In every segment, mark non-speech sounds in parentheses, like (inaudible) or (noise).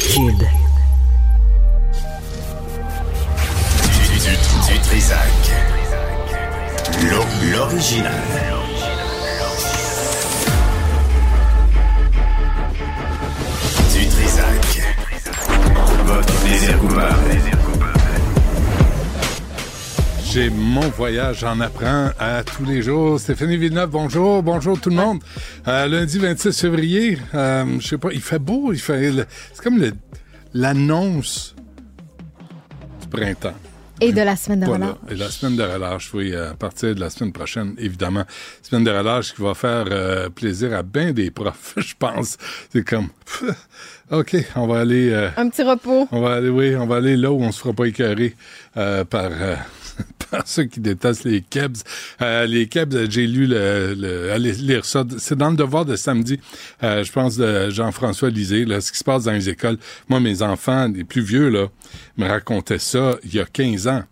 Kid. Du, du, Trisac. L'o- L'original. Du Trisac. Votre plaisir. J'ai mon voyage, j'en apprends à tous les jours. Stéphanie Villeneuve, bonjour, bonjour tout le monde. Euh, lundi 26 février, euh, je sais pas, il fait beau, il fait, c'est comme l'annonce du printemps. Et de la semaine de Voilà. relâche. Et la semaine de relâche, oui, à partir de la semaine prochaine, évidemment. Semaine de relâche qui va faire euh, plaisir à bien des profs, (laughs) je pense. C'est comme, (laughs) OK, on va aller... euh, Un petit repos. on va aller, oui, on va aller là où on se fera pas écœurer euh, par, euh, (laughs) par ceux qui détestent les Kebs. Euh, les Kebs, j'ai lu le, le- allez lire ça. C'est dans le devoir de samedi, euh, je pense, de Jean-François Lisée, là, ce qui se passe dans les écoles. Moi, mes enfants, les plus vieux, là, me racontaient ça il y a 15 ans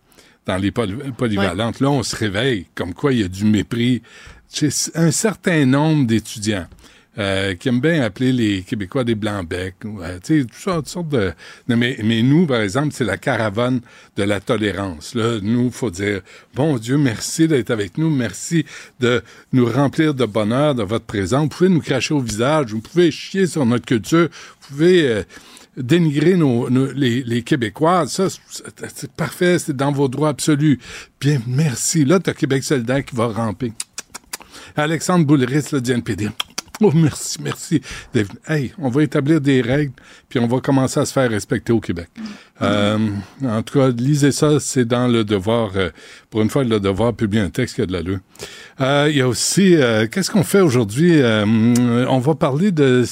dans les poly- polyvalentes. Là, on se réveille, comme quoi il y a du mépris chez un certain nombre d'étudiants. Euh, qui aiment bien appeler les Québécois des blancs-becs, euh, tu sais, toutes sortes de... de- mais, mais nous, par exemple, c'est la caravane de la tolérance. Là, nous, faut dire, bon Dieu, merci d'être avec nous, merci de nous remplir de bonheur de votre présence. Vous pouvez nous cracher au visage, vous pouvez chier sur notre culture, vous pouvez... euh, dénigrer nos, nos- les, les Québécois, ça, c'est parfait, c'est dans vos droits absolus. Bien, merci. Là, t'as Québec solidaire qui va ramper. Alexandre Boulris, le du NPD. Oh, merci, merci. Hey, on va établir des règles, puis on va commencer à se faire respecter au Québec. Euh, en tout cas, lisez ça, c'est dans le devoir. euh, pour une fois, le devoir publie un texte qui a de l'allure. Euh, Il y a aussi, euh, qu'est-ce qu'on fait aujourd'hui? Euh, on va parler de,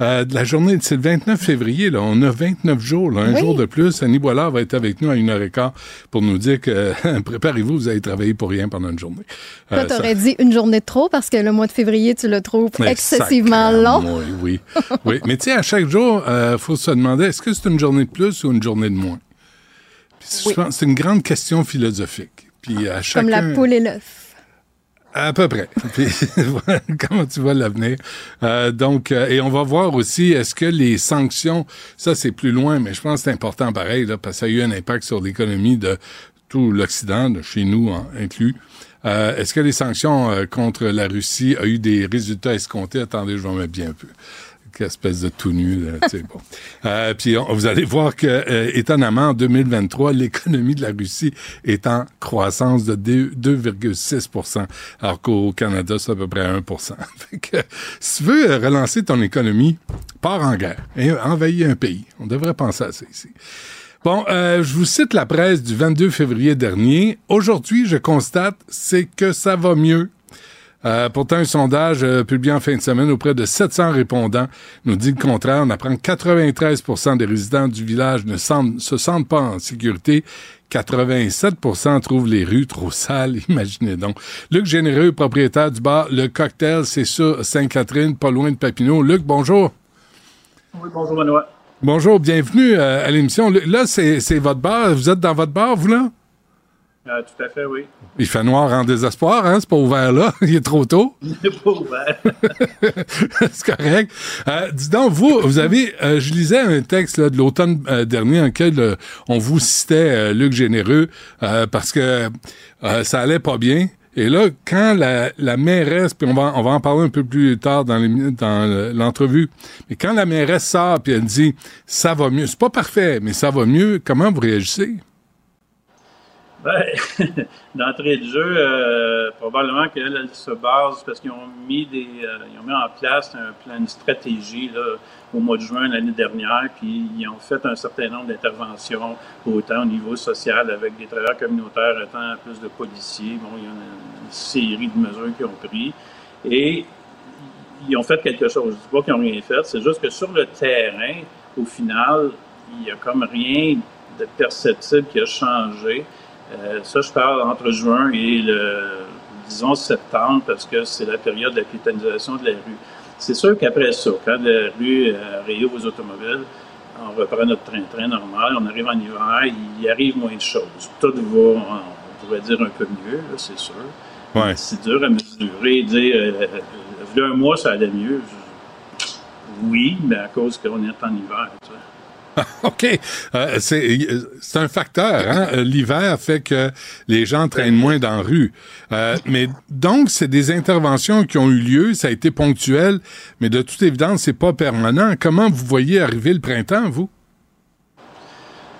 euh, de la journée, c'est le 29 février, là. On a 29 jours, là, un Oui. jour de plus. Annie Boilard va être avec nous à une heure et quart pour nous dire que, (laughs) préparez-vous, vous allez travailler pour rien pendant une journée. Toi, Euh, ça- t'aurais dit une journée de trop parce que le mois de février, tu le trouves excessivement long. Oui, oui. oui. Mais tu sais, à chaque jour, il faut se demander, est-ce que c'est une journée de plus ou une journée de moins? Oui. c'est une grande question philosophique. Puis à chacun... Comme la poule et l'œuf. À peu près. (laughs) Comment tu vois l'avenir. Euh, donc, euh, et on va voir aussi, est-ce que les sanctions, ça c'est plus loin, mais je pense que c'est important pareil, là, parce que ça a eu un impact sur l'économie de tout l'Occident, de chez nous inclus. Euh, est-ce que les sanctions euh, contre la Russie ont eu des résultats escomptés? Attendez, je vais me mettre bien un peu. Espèce de tout nu, là, bon. Euh, puis on- vous allez voir que, euh, étonnamment, en 2023, l'économie de la Russie est en croissance de deux- 2,6 alors qu'au Canada, c'est à peu près 1 (laughs) Fait que, si tu veux euh, relancer ton économie, pars en guerre et envahis un pays. On devrait penser à ça ici. Bon, euh, je vous cite la presse du 22 février dernier. Aujourd'hui, je constate, c'est que ça va mieux. Euh, pourtant, un sondage euh, publié en fin de semaine auprès de 700 répondants nous dit le contraire. On apprend que 93% des résidents du village ne se sentent pas en sécurité. 87% trouvent les rues trop sales. (laughs) Imaginez donc. Luc Généreux, propriétaire du bar Le Cocktail, c'est sur Sainte-Catherine, pas loin de Papineau. Luc, bonjour. Oui, bonjour Benoît. Bonjour, bienvenue euh, à l'émission. Là, c'est c'est votre bar. Vous êtes dans votre bar, vous, là? Euh, tout à fait, oui. Il fait noir en désespoir, hein? C'est pas ouvert là. (laughs) Il est trop tôt. Il n'est pas ouvert. (laughs) c'est correct. Euh, dis donc, vous, vous avez, euh, je lisais un texte là, de l'automne euh, dernier en lequel on vous citait Luc Généreux parce que ça allait pas bien. Et là, quand la, la mairesse, puis on va, on va en parler un peu plus tard dans les- dans le- l'entrevue, mais quand la mairesse sort puis elle dit ça va mieux, c'est pas parfait, mais ça va mieux, comment vous réagissez? Ben, (laughs) D'entrée de jeu, euh, probablement qu'elle elle se base parce qu'ils ont mis des, euh, ils ont mis en place un plan, une stratégie au mois de juin l'année dernière, puis ils ont fait un certain nombre d'interventions, autant au niveau social avec des travailleurs communautaires, autant plus de policiers. Bon, il y a une, série de mesures qu'ils ont pris et ils ont fait quelque chose. Je ne dis pas qu'ils n'ont rien fait, c'est juste que sur le terrain, au final, il n'y a comme rien de perceptible qui a changé. Euh, ça, je parle entre juin et le, disons, septembre, parce que c'est la période de la piétonisation de la rue. C'est sûr qu'après ça, quand la rue euh, réouvre aux automobiles, on reprend notre train-train normal, on arrive en hiver, il arrive moins de choses. Tout va, on pourrait dire, un peu mieux, là, c'est sûr. Ouais. C'est dur à mesurer, dire, euh, il y a un mois, ça allait mieux. Oui, mais à cause qu'on est en hiver. Tu sais. (laughs) OK. Euh, c'est un facteur. Hein? L'hiver fait que les gens traînent moins dans la rue. Euh, mais donc, c'est des interventions qui ont eu lieu. Ça a été ponctuel, mais de toute évidence, c'est pas permanent. Comment vous voyez arriver le printemps, vous?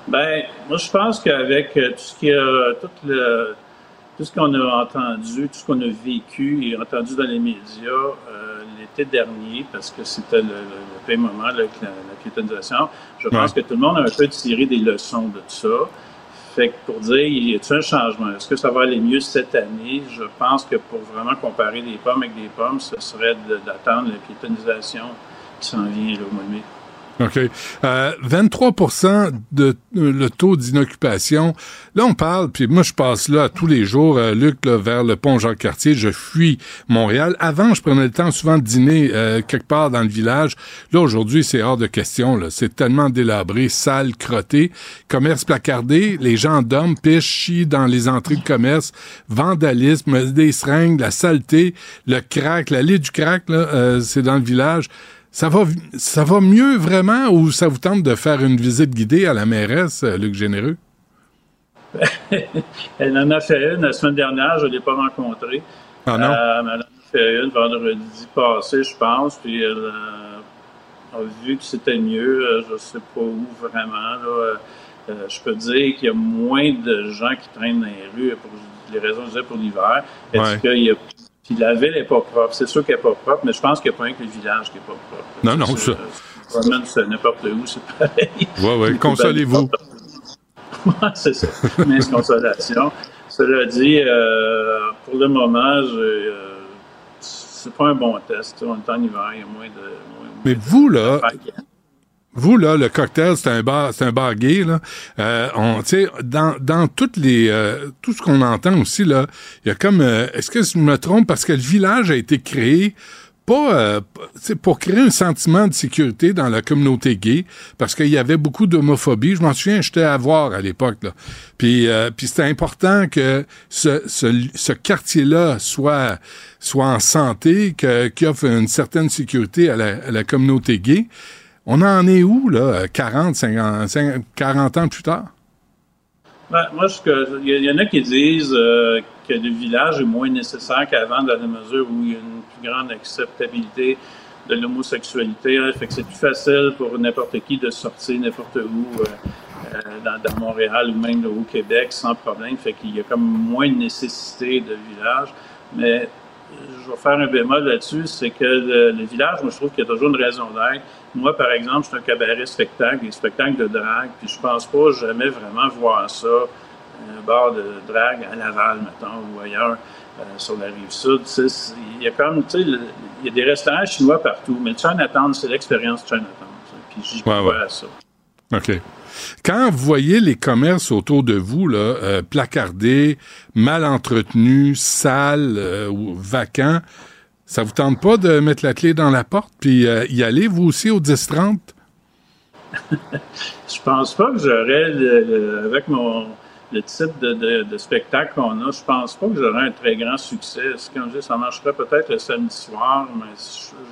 Ben, moi, je pense qu'avec tout ce qui a, tout le, tout ce qu'on a entendu, tout ce qu'on a vécu et entendu dans les médias euh, l'été dernier, parce que c'était le, le, moment avec la, la je pense que tout le monde a un peu tiré des leçons de tout ça. Fait que pour dire, y a-t-il un changement? Est-ce que ça va aller mieux cette année? Je pense que pour vraiment comparer des pommes avec des pommes, ce serait d'attendre la piétonisation qui s'en vient là, au mois de mai. (laughs) OK. Euh, 23 de le taux d'inoccupation. Là, on parle, puis moi, je passe là tous les jours, euh, Luc, là, vers le pont Jacques-Cartier. Je fuis Montréal. Avant, je prenais le temps souvent de dîner euh, quelque part dans le village. Là, aujourd'hui, c'est hors de question. C'est tellement délabré, sale, crotté. Commerce placardé, les gens dorment, pichent, chient dans les entrées de commerce. Vandalisme, des seringues, la saleté, le crack, l'allée du crack, là, euh, c'est dans le village. Ça va, ça va mieux vraiment ou ça vous tente de faire une visite guidée à la mairesse, euh, Luc Généreux? (laughs) elle en a fait une la semaine dernière, je ne l'ai pas rencontrée. Ah non? Euh, elle en a fait une vendredi passé, je pense, puis elle euh, a vu que c'était mieux. Je ne sais pas où vraiment. je peux dire qu'il y a moins de gens qui traînent dans les rues pour les raisons que je disais pour l'hiver. Est-ce qu'il y a puis la ville n'est pas propre. C'est sûr qu'elle n'est pas propre, mais je pense qu'il n'y a pas un que le village qui n'est pas propre. Non, non, ça. ça n'importe où, c'est pareil. Oui, oui. Consolez-vous. (laughs) c'est ça. Mais consolation. Cela dit, euh, pour le moment, euh, c'est pas un bon test. On est en hiver, il y a moins de. mais vous, là, vous, là, le cocktail, c'est un bar, c'est un bar gay, là. Euh, on, dans, dans toutes les, euh, tout ce qu'on entend aussi, là, il y a comme, euh, est-ce que je me trompe? Parce que le village a été créé pas euh, pour créer un sentiment de sécurité dans la communauté gay, parce qu'il y avait beaucoup d'homophobie. Je m'en souviens, j'étais à voir à l'époque. Là. Puis, euh, puis c'était important que ce, ce, ce quartier-là soit soit en santé, que, qu'il offre une certaine sécurité à la, à la communauté gay. On en est où, là, 40, 50, 40 ans plus tard? Ben, moi, il y, en a qui disent euh, que le village est moins nécessaire qu'avant, dans la mesure où il y a une plus grande acceptabilité de l'homosexualité. Hein, fait que c'est plus facile pour n'importe qui de sortir n'importe où euh, euh, dans, Montréal ou même au Québec sans problème. Fait qu'il y a comme moins de nécessité de village. Mais je vais faire un bémol là-dessus, c'est que le, village, moi, je trouve qu'il y a toujours une raison d'être. Moi, par exemple, je suis un cabaret spectacle, des spectacles de drague, puis je pense pas jamais vraiment voir ça, un bar de drague à Laval, mettons, ou ailleurs, euh, sur la rive sud. Il y a comme, tu sais, il y a des restaurants chinois partout, mais Chinatown, c'est l'expérience Chinatown. Puis j'y ouais, ouais. à ça. OK. Quand vous voyez les commerces autour de vous, là, euh, placardés, mal entretenus, sales euh, ou vacants, ça vous tente pas de mettre la clé dans la porte puis euh, y aller, vous aussi, au 10-30? (laughs) je pense pas que j'aurais, avec mon le type de, spectacle qu'on a, je pense pas que j'aurais un très grand succès. Comme je dis, ça marcherait peut-être le samedi soir, mais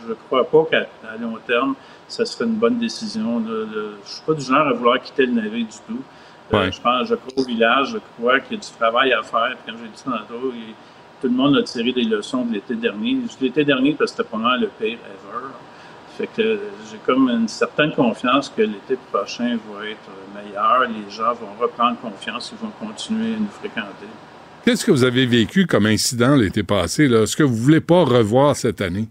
je, ne crois pas qu'à long terme, ça serait une bonne décision. Je ne suis pas du genre à vouloir quitter le navire du tout. Euh, je pense, je crois au village, je crois qu'il y a du travail à faire. Puis comme j'ai dit tantôt, tout le monde a tiré des leçons de l'été dernier. L'été dernier, parce que c'était probablement le pire ever. Fait que j'ai comme une certaine confiance que l'été prochain va être meilleur. Les gens vont reprendre confiance, ils vont continuer à nous fréquenter. Qu'est-ce que vous avez vécu comme incident l'été passé? Est-ce que vous ne voulez pas revoir cette année?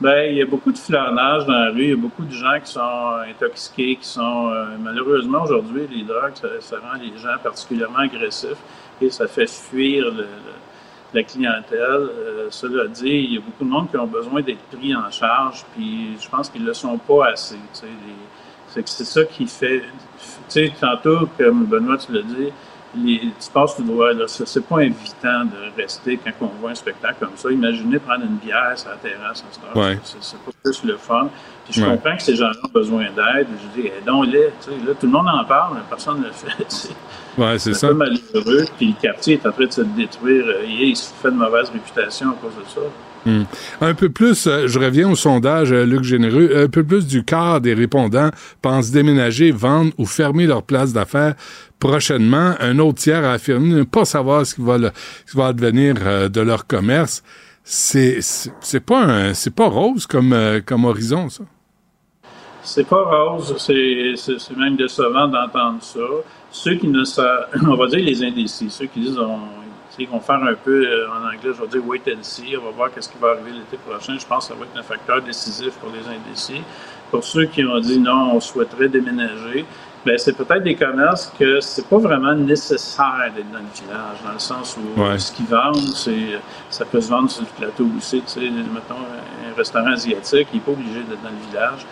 Bien, il y a beaucoup de flânage dans la rue, il y a beaucoup de gens qui sont intoxiqués, qui sont euh, malheureusement aujourd'hui, les drogues, ça, rend les gens particulièrement agressifs et ça fait fuir la clientèle. Euh, cela dit, il y a beaucoup de monde qui ont besoin d'être pris en charge, puis je pense qu'ils ne le sont pas assez. C'est ça qui fait. Tu sais, tantôt, comme Benoît, tu l'as dit, les, tu passes tout droit. C'est pas invitant de rester quand on voit un spectacle comme ça. Imaginez prendre une bière sur la terrasse à ouais. C'est pas plus le fun. Puis je comprends que ces gens-là ont besoin d'aide. Je dis, aidons-les. Là, tout le monde en parle, mais personne ne le fait. Ouais, c'est ça. Malheureux. Puis le quartier est en train de se détruire. Euh, il se fait de mauvaise réputation à cause de ça. Hmm. Un peu plus, euh, je reviens au sondage, euh, Luc Généreux, un peu plus du quart des répondants pensent déménager, vendre ou fermer leur place d'affaires prochainement. Un autre tiers a affirmé ne pas savoir ce qui va, le, ce qui va advenir euh, de leur commerce. C'est c'est pas c'est pas rose comme comme horizon ça. C'est pas rose, c'est même décevant d'entendre ça. Ceux qui ne savent, (laughs) on va dire les indécis, ceux qui disent on, ils vont faire un peu, euh, en anglais, je vais dire wait and see, on va voir qu'est-ce qui va arriver l'été prochain. Je pense que ça va être un facteur décisif pour les indécis. Pour ceux qui ont dit non, on souhaiterait déménager, ben c'est peut-être des commerces que c'est pas vraiment nécessaire d'être dans le village, dans le sens où ce qu'ils vendent, c'est ça peut se vendre sur le plateau aussi. Tu sais, mettons, un restaurant asiatique, il n'est pas obligé d'être dans le village.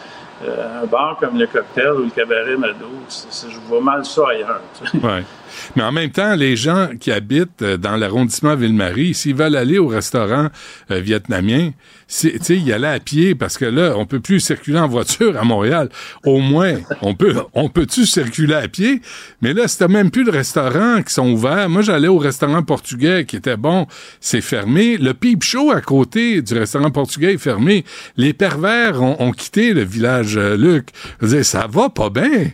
Euh, un bar comme le cocktail ou le cabaret Mado, je vois mal ça ailleurs. Mais en même temps, les gens qui habitent euh, dans l'arrondissement Ville-Marie, s'ils veulent aller au restaurant euh, vietnamien, y aller à pied parce que là, on peut plus circuler en voiture à Montréal. Au moins, on peut, on peut-tu circuler à pied? Mais là, c'était même plus de restaurants qui sont ouverts. Moi, j'allais au restaurant portugais qui était bon. C'est fermé. Le Peep Show à côté du restaurant portugais est fermé. Les pervers ont, quitté le village euh, Luc. Je veux dire, ça va pas bien.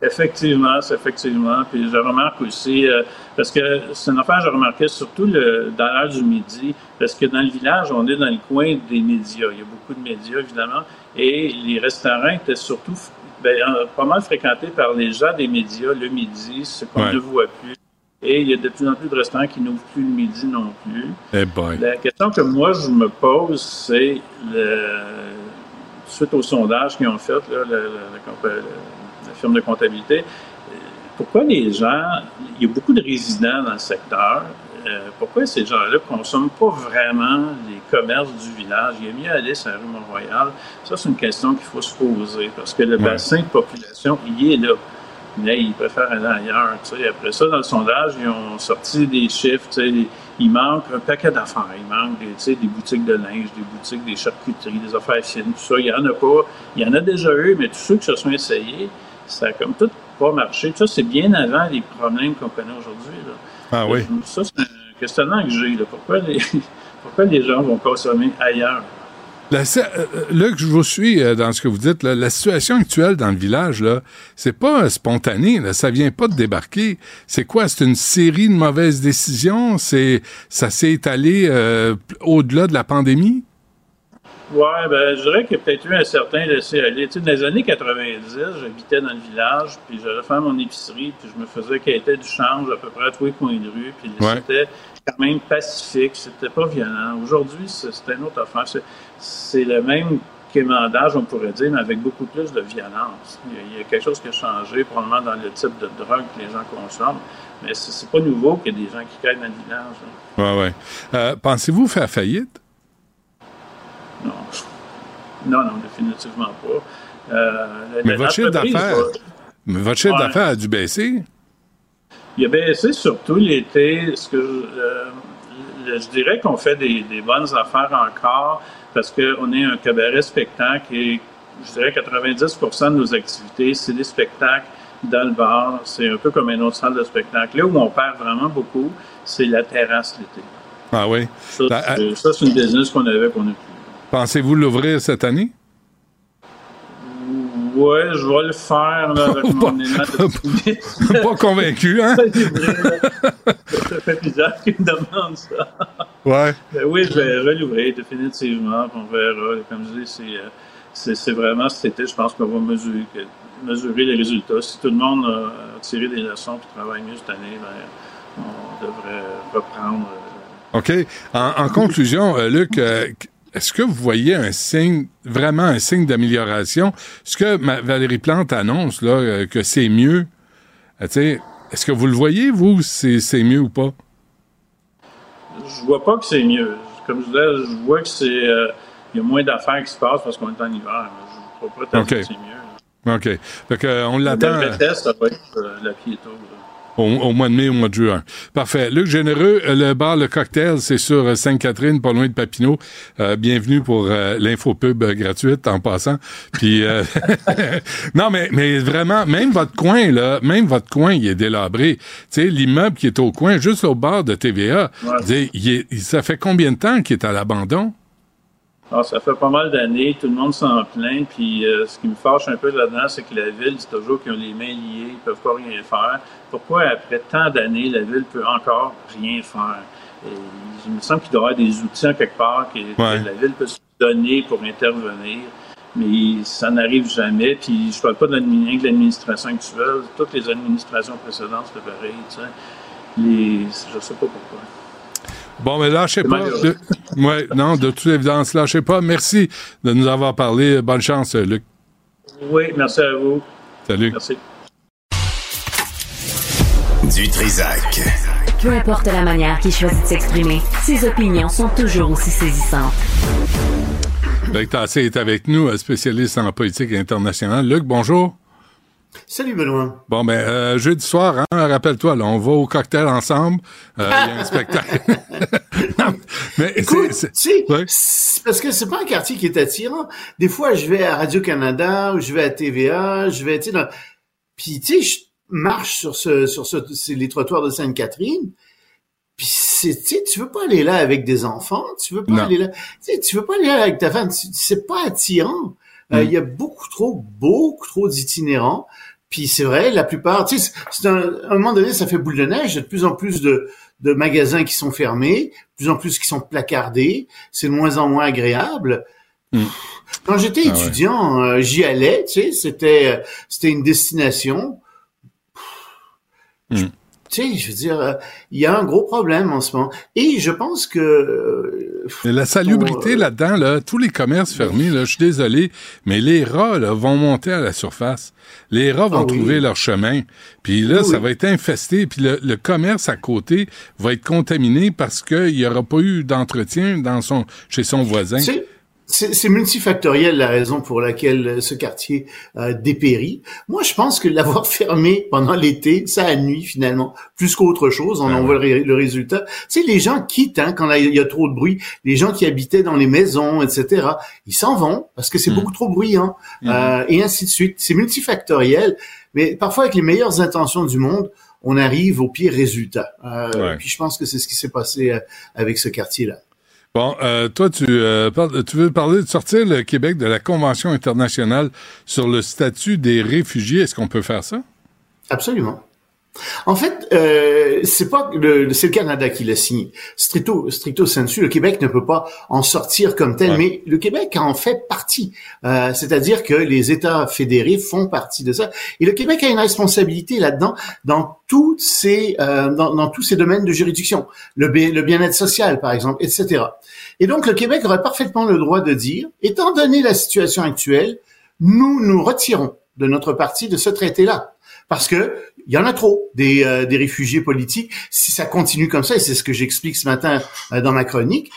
Effectivement, c'est effectivement. Puis je remarque aussi, euh, parce que c'est une affaire, je remarquais surtout le, dans l'heure du midi, parce que dans le village, on est dans le coin des médias. Il y a beaucoup de médias, évidemment, et les restaurants étaient surtout ben, pas mal fréquentés par les gens des médias le midi, ce qu'on ne voit plus. Et il y a de plus en plus de restaurants qui n'ouvrent plus le midi non plus. Eh boy. La question que moi, je me pose, c'est, suite au sondage qu'ils ont fait, là, le, firme de comptabilité, pourquoi les gens, il y a beaucoup de résidents dans le secteur, euh, pourquoi ces gens-là ne consomment pas vraiment les commerces du village? Il est mieux aller sur la rue Mont-Royal. Ça, c'est une question qu'il faut se poser parce que le bassin de population, il est là. Mais ils préfèrent aller ailleurs. Après ça, dans le sondage, ils ont sorti des chiffres. Il manque un paquet d'affaires. Il manque des, des boutiques de linge, des boutiques, des charcuteries, des affaires fines, tout ça. Il n'y en a pas. Il y en a déjà eu, mais tous ceux qui se sont essayés, ça a comme tout pas marché. Ça, c'est bien avant les problèmes qu'on connaît aujourd'hui. Ah oui. Ça, c'est un questionnement que j'ai. Pourquoi les, (laughs) pourquoi les gens vont consommer ailleurs? La, euh, là que je vous suis euh, dans ce que vous dites, la situation actuelle dans le village, là, c'est pas spontané, là, ça vient pas de débarquer. C'est quoi? C'est une série de mauvaises décisions? C'est ça s'est étalé euh, au-delà de la pandémie? Oui, ben, je dirais qu'il y a peut-être eu un certain laisser-aller. Tu sais, dans les années 90, j'habitais dans le village, puis j'allais faire mon épicerie, puis je me faisais quêter du change à peu près à tous les coins de rue, puis c'était quand même pacifique, c'était pas violent. Aujourd'hui, c'est une autre affaire. C'est le même quémandage, on pourrait dire, mais avec beaucoup plus de violence. Il y, a, quelque chose qui a changé, probablement dans le type de drogue que les gens consomment, mais c'est pas nouveau qu'il y ait des gens qui quittent dans le village. Oui, oui. Euh, pensez-vous faire faillite? Non. Non, non, définitivement pas. Euh, mais votre chiffre d'affaires, votre chiffre d'affaires a dû baisser? Il a baissé surtout l'été. Ce que euh, je dirais qu'on fait des, bonnes affaires encore parce qu'on est un cabaret spectacle et je dirais 90% de nos activités, c'est des spectacles dans le bar. C'est un peu comme une autre salle de spectacle. Là où on perd vraiment beaucoup, c'est la terrasse l'été. Ah oui? Ça, c'est une business qu'on avait qu'on a plus. Pensez-vous l'ouvrir cette année? Oui, je vais le faire là, avec (laughs) mon de (laughs) (laughs) Pas convaincu, hein? ça fait bizarre qu'il me demande ça. Ouais. Ben oui, je vais, l'ouvrir définitivement. On verra. Comme je dis, c'est, c'est, vraiment cet été, je pense qu'on va mesurer, mesurer les résultats. Si tout le monde a tiré des leçons et travaille mieux cette année, ben, on devrait reprendre. Euh, OK. En, conclusion, euh, Luc, euh, est-ce que vous voyez un signe, vraiment un signe d'amélioration? Ce que Valérie Plante annonce, là, euh, que c'est mieux, euh, est-ce que vous le voyez, vous, c'est, c'est mieux ou pas? Je vois pas que c'est mieux. Comme je disais, je vois que c'est. Euh, il y a moins d'affaires qui se passent parce qu'on est en hiver. Je ne vois pas que c'est mieux. OK. Fait on l'attend. Le test, ça va être la piéto. Au, mois de mai, au mois de juin. Parfait. Luc Généreux, le bar Le Cocktail, c'est sur Sainte-Catherine, pas loin de Papineau. bienvenue pour l'infopub gratuite en passant. Puis (laughs) non, mais mais vraiment, même votre coin là, même votre coin, il est délabré. Tu sais, l'immeuble qui est au coin, juste au bord de TVA, ça fait combien de temps qu'il est à l'abandon? Ah, ça fait pas mal d'années, tout le monde s'en plaint, puis euh, ce qui me fâche un peu là-dedans, c'est que la ville, c'est toujours qu'ils ont les mains liées, ils peuvent pas rien faire. Pourquoi, après tant d'années, la ville peut encore rien faire? il me semble qu'il doit y avoir des outils en quelque part que, la ville peut se donner pour intervenir, mais ça n'arrive jamais. Puis je parle pas de l'administration actuelle, toutes les administrations précédentes, c'était pareil, tu sais. Les, je sais pas pourquoi. Bon, mais lâchez pas. ouais, non, de toute évidence, lâchez pas. Merci de nous avoir parlé. Bonne chance, Luc. Oui, merci à vous. Salut. Merci. Du Trisac. Peu importe la manière qu'il choisit de s'exprimer, ses opinions sont toujours aussi saisissantes. Luc Tassé est avec nous, spécialiste en politique internationale. Luc, bonjour. Salut Benoît. Bon ben euh, jeudi soir, hein, rappelle-toi, là, on va au cocktail ensemble. Euh, il y a un (laughs) spectacle. (laughs) mais Écoute, c'est parce que c'est pas un quartier qui est attirant. Des fois, je vais à Radio Canada ou je vais à TVA, je vais, tu sais, puis tu sais, je marche sur ce, sur ce, les trottoirs de Sainte-Catherine. Puis c'est, tu sais, tu veux pas aller là avec des enfants, tu veux pas aller là, tu sais, tu veux pas aller là avec ta femme, c'est pas attirant. Euh, mm. Il y a beaucoup trop, beaucoup trop d'itinérants. Puis c'est vrai, la plupart, tu sais, c'est un, à un moment donné, ça fait boule de neige. Il y a de plus en plus de, de magasins qui sont fermés, de plus en plus qui sont placardés. C'est de moins en moins agréable. Mm. Quand j'étais ah étudiant, euh, j'y allais, tu sais, c'était, c'était une destination. Mm tu sais, je veux dire, euh, il y a un gros problème en ce moment. Et je pense que... Euh, la salubrité euh, là-dedans, là, tous les commerces fermés, là, je suis désolé, mais les rats là, vont monter à la surface. Les rats vont ah trouver leur chemin. Puis là, ça va être infesté. Puis le, commerce à côté va être contaminé parce qu'il n'y aura pas eu d'entretien dans son, chez son voisin. C'est multifactoriel la raison pour laquelle euh, ce quartier a dépérit. Moi, je pense que l'avoir (laughs) fermé pendant l'été, ça a nuit finalement, plus qu'autre chose. On en voit le, résultat. Tu sais, les gens quittent hein, quand il y a trop de bruit. Les gens qui habitaient dans les maisons, etc., ils s'en vont parce que c'est mm. beaucoup trop bruyant mm. euh, et ainsi de suite. C'est multifactoriel, mais parfois avec les meilleures intentions du monde, on arrive au pire résultat. Euh, Puis je pense que c'est ce qui s'est passé euh, avec ce quartier-là. Bon, euh, toi, tu, euh, tu veux parler de sortir le Québec de la Convention internationale sur le statut des réfugiés. Est-ce qu'on peut faire ça? Absolument. En fait, euh, c'est pas le, c'est le Canada qui l'a signé. Stricto, stricto sensu, le Québec ne peut pas en sortir comme tel, mais le Québec en fait partie. Euh, c'est-à-dire que les États fédérés font partie de ça, et le Québec a une responsabilité là-dedans dans tous ces euh, dans, dans, tous ces domaines de juridiction, le, le bien-être social par exemple, etc. Et donc le Québec aurait parfaitement le droit de dire, étant donné la situation actuelle, nous nous retirons de notre partie de ce traité-là parce que il y en a trop des, euh, des réfugiés politiques. Si ça continue comme ça, et c'est ce que j'explique ce matin euh, dans ma chronique,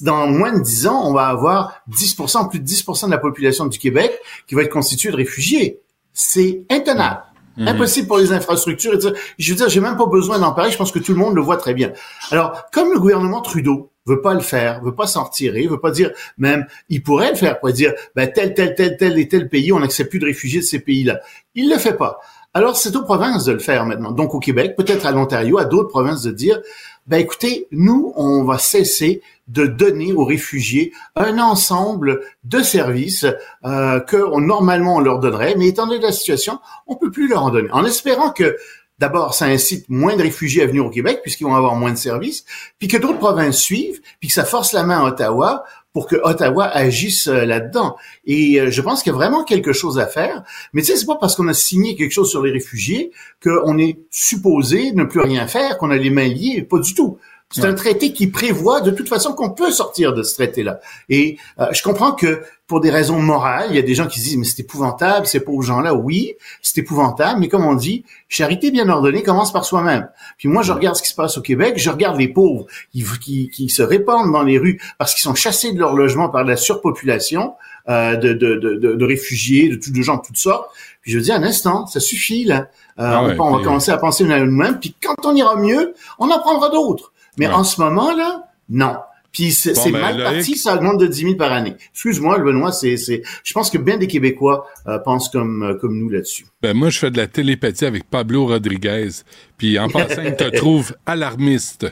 dans moins de dix ans, on va avoir 10%, plus de 10% de la population du Québec qui va être constituée de réfugiés. C'est intenable. Mmh. Impossible pour les infrastructures. Je veux dire, j'ai même pas besoin d'en parler. Je pense que tout le monde le voit très bien. Alors, comme le gouvernement Trudeau veut pas le faire, veut pas s'en retirer, veut pas dire même, il pourrait le faire, pourrait dire, ben tel, tel, tel, tel et tel pays, on n'accepte plus de réfugiés de ces pays-là. Il le fait pas. Alors, c'est aux provinces de le faire maintenant. Donc, au Québec, peut-être à l'Ontario, à d'autres provinces de dire, ben écoutez, nous, on va cesser de donner aux réfugiés un ensemble de services euh, que normalement on leur donnerait, mais étant donné la situation, on peut plus leur en donner. En espérant que D'abord, ça incite moins de réfugiés à venir au Québec puisqu'ils vont avoir moins de services, puis que d'autres provinces suivent, puis que ça force la main à Ottawa pour que Ottawa agisse euh, là-dedans. Et euh, je pense qu'il y a vraiment quelque chose à faire. Mais tu sais, c'est pas parce qu'on a signé quelque chose sur les réfugiés qu'on est supposé ne plus rien faire, qu'on a les mains liées. Pas du tout. C'est un traité qui prévoit de toute façon qu'on peut sortir de ce traité-là. Et euh, je comprends que pour des raisons morales, il y a des gens qui se disent mais c'est épouvantable, ces pauvres gens-là, oui, c'est épouvantable, mais comme on dit, charité bien ordonnée commence par soi-même. Puis moi, je regarde ce qui se passe au Québec, je regarde les pauvres qui, qui, qui se répandent dans les rues parce qu'ils sont chassés de leur logement par la surpopulation euh, de, de, de, de, réfugiés, de, de gens de toutes sortes. Puis je dis un instant, ça suffit là. Euh, ah on, va commencer à penser à nous-mêmes. Puis quand on ira mieux, on en prendra d'autres. Mais en ce moment là, non. Puis c'est ben, mal parti, ça augmente de 10 000 par année. Excuse-moi, le Benoît, c'est, c'est, je pense que bien des Québécois euh, pensent comme euh, comme nous là-dessus. Ben moi, je fais de la télépathie avec Pablo Rodriguez. Puis en (laughs) passant, il te trouve alarmiste.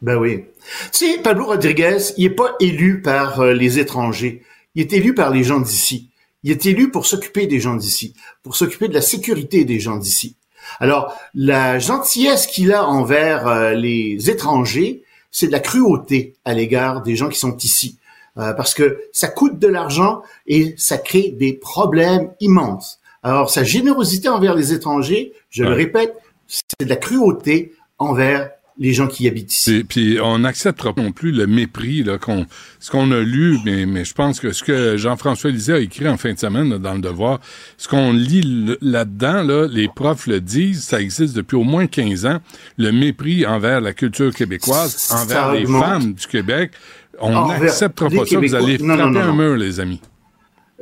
Ben oui. Tu sais, Pablo Rodriguez, il est pas élu par euh, les étrangers. Il est élu par les gens d'ici. Il est élu pour s'occuper des gens d'ici, pour s'occuper de la sécurité des gens d'ici. Alors, la gentillesse qu'il a envers les étrangers, c'est de la cruauté à l'égard des gens qui sont ici. Euh, parce que ça coûte de l'argent et ça crée des problèmes immenses. Alors, sa générosité envers les étrangers, je le répète, c'est de la cruauté envers les gens qui habitent ici. Puis, on n'acceptera pas non plus le mépris là qu'on ce qu'on a lu, mais, mais je pense que ce que Jean-François Lisée a écrit en fin de semaine dans le Devoir, ce qu'on lit là-dedans, là, les profs le disent, ça existe depuis au moins 15 ans, le mépris envers la culture québécoise, envers les femmes du Québec. On n'acceptera pas ça. Vous allez frapper un mur, les amis.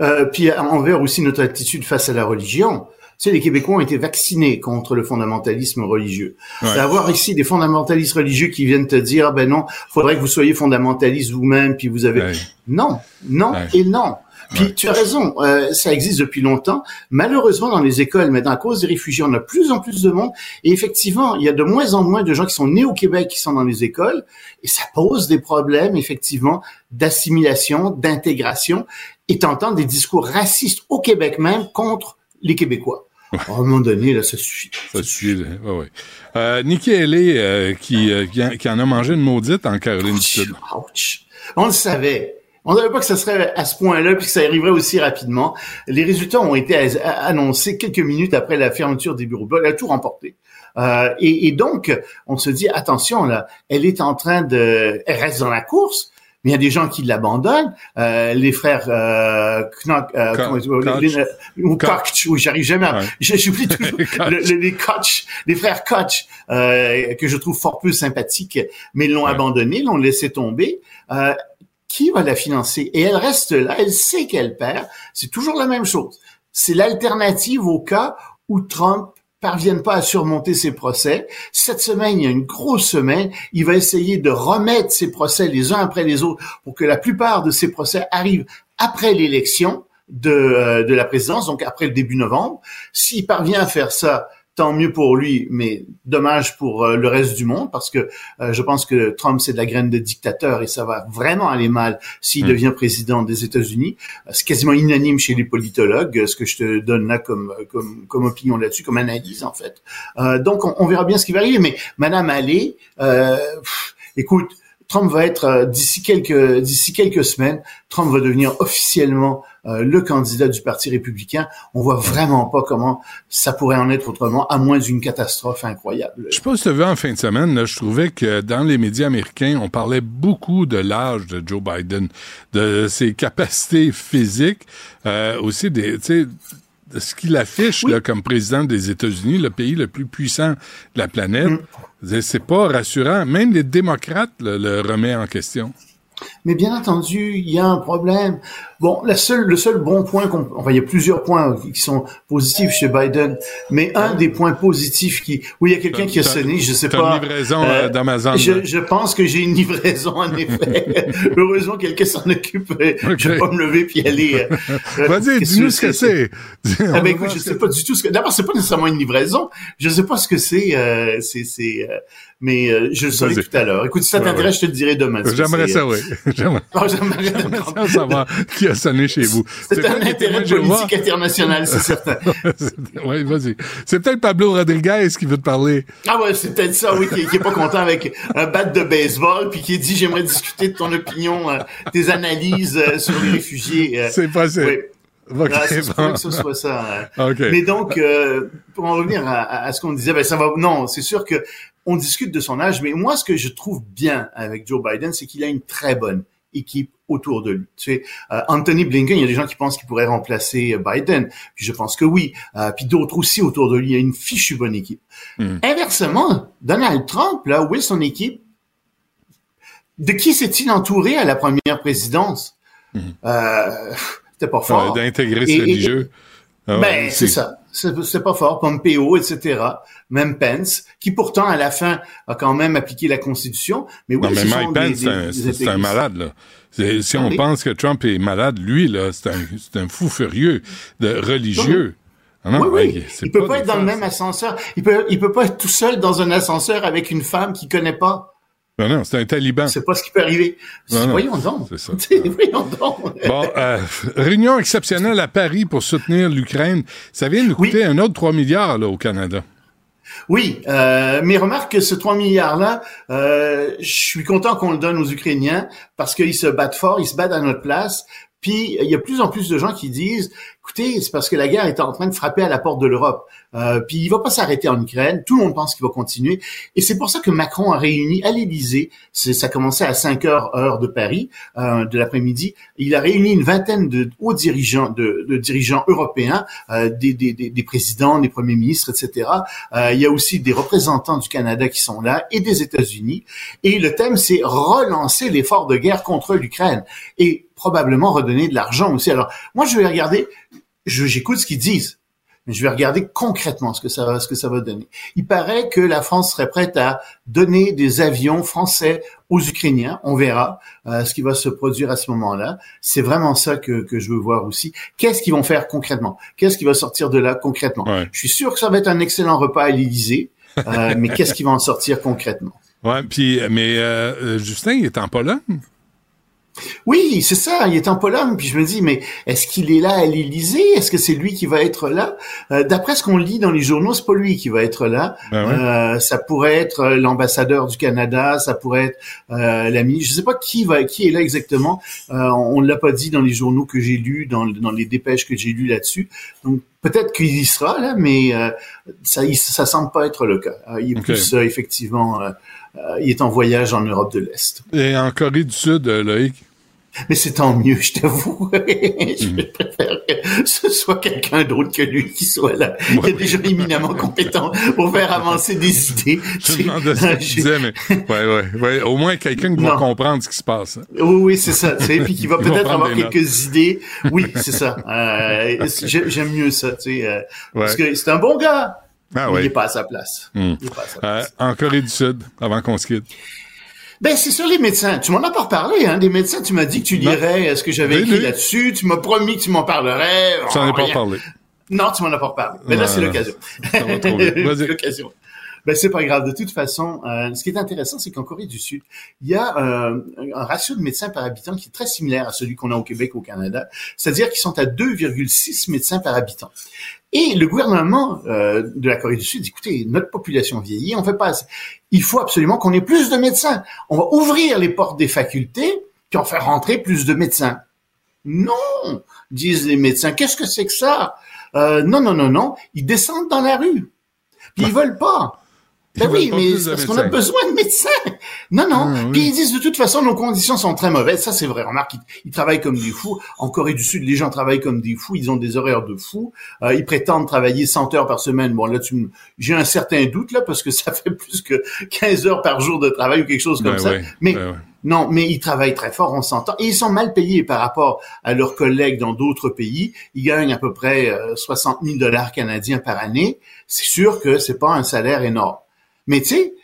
Euh, puis envers aussi notre attitude face à la religion. Sais, les Québécois ont été vaccinés contre le fondamentalisme religieux. D'avoir ici des fondamentalistes religieux qui viennent te dire, ben non, faudrait que vous soyez fondamentaliste vous-même, puis vous avez... Non, non et non. Puis tu as raison, euh, ça existe depuis longtemps. Malheureusement, dans les écoles, mais à cause des réfugiés, on a plus en plus de monde. Et effectivement, il y a de moins en moins de gens qui sont nés au Québec qui sont dans les écoles. Et ça pose des problèmes, effectivement, d'assimilation, d'intégration. Et t'entends des discours racistes au Québec même contre les Québécois. À un moment donné, là, ça suffit. Ça suffit, oui, oui. Euh, Nikki Haley, euh, qui, euh, qui, en a mangé une maudite en Caroline du Sud. Ouch. On le savait. On ne savait pas que ce serait à ce point-là, puis que ça arriverait aussi rapidement. Les résultats ont été annoncés quelques minutes après la fermeture des bureaux. Elle a tout remporté. Euh, et, et, donc, on se dit, attention, là, elle est en train de... Elle reste dans la course, mais il y a des gens qui l'abandonnent. Euh, les frères euh, Knock, euh, comment, les, ou Koch, oui, j'arrive jamais. À, (laughs) je J'oublie toujours (laughs) le, les Koch, les frères Koch, euh, que je trouve fort peu sympathiques, mais l'ont abandonné, l'ont laissé tomber. Euh, qui va la financer? Et elle reste là, elle sait qu'elle perd. C'est toujours la même chose. C'est l'alternative au cas où Trump parviennent pas à surmonter ces procès. Cette semaine, il y a une grosse semaine, il va essayer de remettre ces procès les uns après les autres pour que la plupart de ces procès arrivent après l'élection de, euh, de la présidence, donc après le début novembre. S'il parvient à faire ça, tant mieux pour lui, mais dommage pour euh, le reste du monde parce que euh, je pense que Trump c'est de la graine de dictateur et ça va vraiment aller mal s'il hmm. devient président des États-Unis. C'est quasiment unanime chez les politologues ce que je te donne là comme comme, comme opinion là-dessus, comme analyse en fait. Euh, donc on, verra bien ce qui va arriver. Mais Madame Allais, écoute, Trump va être d'ici quelques d'ici quelques semaines, Trump va devenir officiellement euh, le candidat du Parti républicain. On voit vraiment pas comment ça pourrait en être autrement, à moins d'une catastrophe incroyable. Je sais pas si en fin de semaine, là, je trouvais que dans les médias américains, on parlait beaucoup de l'âge de Joe Biden, de ses capacités physiques, euh, aussi des, de ce qu'il affiche là, comme président des États-Unis, le pays le plus puissant de la planète. Mm. C'est pas rassurant. Même les démocrates le remettent en question. Mais bien entendu, il y a un problème. Bon, la seule, le seul bon point, qu'on, enfin, il y a plusieurs points qui sont positifs chez Biden, mais un des points positifs qui, oui, il y a quelqu'un qui a sonné, je sais pas. une livraison euh, euh, d'Amazon. Je, je, pense que j'ai une livraison en effet. (laughs) Heureusement, quelqu'un s'en occupe. Je vais pas me lever puis aller. Euh, Vas-y, dis-nous ce que c'est? Ah ben écoute, je sais pas du tout ce que. D'abord, c'est pas nécessairement une livraison. Je sais pas ce que c'est. Euh, c'est, c'est. Mais je le saurai tout à l'heure. Écoute, si ça t'intéresse, je te le dirai demain. J'aimerais ça, oui. (laughs) J'aimerais savoir qui a sonné chez vous. C'est un intérêt politique international, c'est certain. (laughs) oui, vas-y. C'est peut-être Pablo Rodriguez qui veut te parler. Ah ouais, c'est peut-être ça, oui, qui, qui, est pas content avec un bat de baseball, puis qui dit j'aimerais discuter de ton opinion, euh, tes analyses euh, sur les réfugiés. Euh. c'est possible. Oui. Okay, ah, c'est que ce soit ça. Hein. Mais donc, pour en revenir à, à ce qu'on disait, ben ça va. Non, c'est sûr que on discute de son âge, mais moi, ce que je trouve bien avec Joe Biden, c'est qu'il a une très bonne équipe autour de lui. Tu sais, euh, Anthony Blinken, il y a des gens qui pensent qu'il pourrait remplacer euh, Biden, puis je pense que oui, euh, puis d'autres aussi autour de lui. Il y a une fichue bonne équipe. Hmm. Inversement, Donald Trump, là, où est son équipe? De qui s'est-il entouré à la première présidence? Hmm. (laughs) C'était pas fort. D'intégrer ce religieux. Ah ben, c'est ça. C'est pas fort. Pompeo, etc. Même Pence, qui pourtant, à la fin, a quand même appliqué la Constitution. Mais oui, non, mais Mike Pence, c'est un, malade, là. Si on pense que Trump est malade, lui, là, c'est un, un, fou furieux, de religieux. Ah oui, oui. Il peut pas, être dans le même ascenseur. Il peut, il peut pas être tout seul dans un ascenseur avec une femme qu'il connaît pas. Non, non, c'est un taliban. C'est pas ce qui peut arriver. voyons donc. C'est ça. (laughs) voyons donc. bon, euh, réunion exceptionnelle à Paris pour soutenir l'Ukraine. Ça vient nous coûter un autre 3 milliards là, au Canada. Oui, euh, mais remarque que ce 3 milliards-là, euh, je suis content qu'on le donne aux Ukrainiens parce qu'ils se battent fort, ils se battent à notre place. Puis il y a plus en plus de gens qui disent, écoutez, c'est parce que la guerre est en train de frapper à la porte de l'Europe. Euh, puis il va pas s'arrêter en Ukraine. Tout le monde pense qu'il va continuer. Et c'est pour ça que Macron a réuni à l'Élysée. Ça commençait à 5 heures heure de Paris euh, de l'après-midi. Il a réuni une vingtaine de hauts dirigeants, de, dirigeants européens, euh, des, des, des, présidents, des premiers ministres, etc. Euh, il y a aussi des représentants du Canada qui sont là et des États-Unis. Et le thème, c'est relancer l'effort de guerre contre l'Ukraine et probablement redonner de l'argent aussi. Alors moi, je vais regarder, j'écoute ce qu'ils disent mais je vais regarder concrètement ce que ça va, ce que ça va donner. Il paraît que la France serait prête à donner des avions français aux Ukrainiens. On verra euh, ce qui va se produire à ce moment-là. C'est vraiment ça que, que je veux voir aussi. Qu'est-ce qu'ils vont faire concrètement? Qu'est-ce qui va sortir de là concrètement? Je suis sûr que ça va être un excellent repas à l'Élysée, euh, mais qu'est-ce qui va en sortir concrètement? Ouais, puis mais euh, Justin, il est en Pologne? Oui, c'est ça. Il est en Pologne. Puis je me dis, mais est-ce qu'il est là à l'Élysée? Est-ce que c'est lui qui va être là? Euh, D'après ce qu'on lit dans les journaux, c'est pas lui qui va être là. Ben euh, ça pourrait être euh, l'ambassadeur du Canada, ça pourrait être euh, l'ami. Je sais pas qui va, qui est là exactement. on ne l'a pas dit dans les journaux que j'ai lus, dans, dans les dépêches que j'ai lues là-dessus. Donc peut-être qu'il y sera là, mais ça, ça semble pas être le cas. il est plus effectivement il est en voyage en Europe de l'Est. Et en Corée du Sud, euh, Loïc? Mais c'est tant mieux, je t'avoue. (laughs) je mm. préfère que ce soit quelqu'un d'autre que lui qui soit là. Il est déjà éminemment compétent pour faire avancer des (laughs) idées. Je demande ce que tu disais, mais (laughs) ouais, ouais, ouais, au moins quelqu'un qui va comprendre ce qui se passe. Hein. Oui, oui, c'est ça. Tu sais, puis qui va peut-être avoir quelques idées. Oui, c'est ça. Euh, J'aime mieux ça. Tu sais, euh, parce que c'est un bon gars. Ah, il n'est pas à sa place. Hmm. Euh, en Corée du Sud, avant qu'on se quitte. Ben, c'est sur les médecins. Tu m'en as pas reparlé, hein, des médecins. Tu m'as dit que tu lirais ce que j'avais écrit là-dessus. Tu m'as promis que tu m'en parlerais. Tu n'en ai pas reparlé. Non, tu m'en as pas reparlé. Mais là, c'est l'occasion. (laughs) c'est l'occasion. Ben c'est pas grave. De toute façon, euh, ce qui est intéressant, c'est qu'en Corée du Sud, il y a euh, un ratio de médecins par habitant qui est très similaire à celui qu'on a au Québec, au Canada. C'est-à-dire qu'ils sont à 2,6 médecins par habitant. Et le gouvernement euh, de la Corée du Sud dit, écoutez, notre population vieillit, on fait pas assez. Il faut absolument qu'on ait plus de médecins. On va ouvrir les portes des facultés, puis on faire rentrer plus de médecins. Non, disent les médecins. Qu'est-ce que c'est que ça? Euh, Non, non, non, non. Ils descendent dans la rue. Puis ils veulent pas. Ben oui, mais parce qu'on a besoin de médecins. Non, non. Ah, Puis ils disent de toute façon nos conditions sont très mauvaises. Ça c'est vrai. Remarque, ils, travaillent comme des fous. En Corée du Sud, les gens travaillent comme des fous. Ils ont des horaires de fous. Euh, ils prétendent travailler 100 heures par semaine. Bon là, tu j'ai un certain doute là parce que ça fait plus que 15 heures par jour de travail ou quelque chose comme ben ça. mais ben non, mais ils travaillent très fort, on s'entend. Et ils sont mal payés par rapport à leurs collègues dans d'autres pays. Ils gagnent à peu près 60 000 dollars canadiens par année. C'est sûr que c'est pas un salaire énorme. Mais tu sais,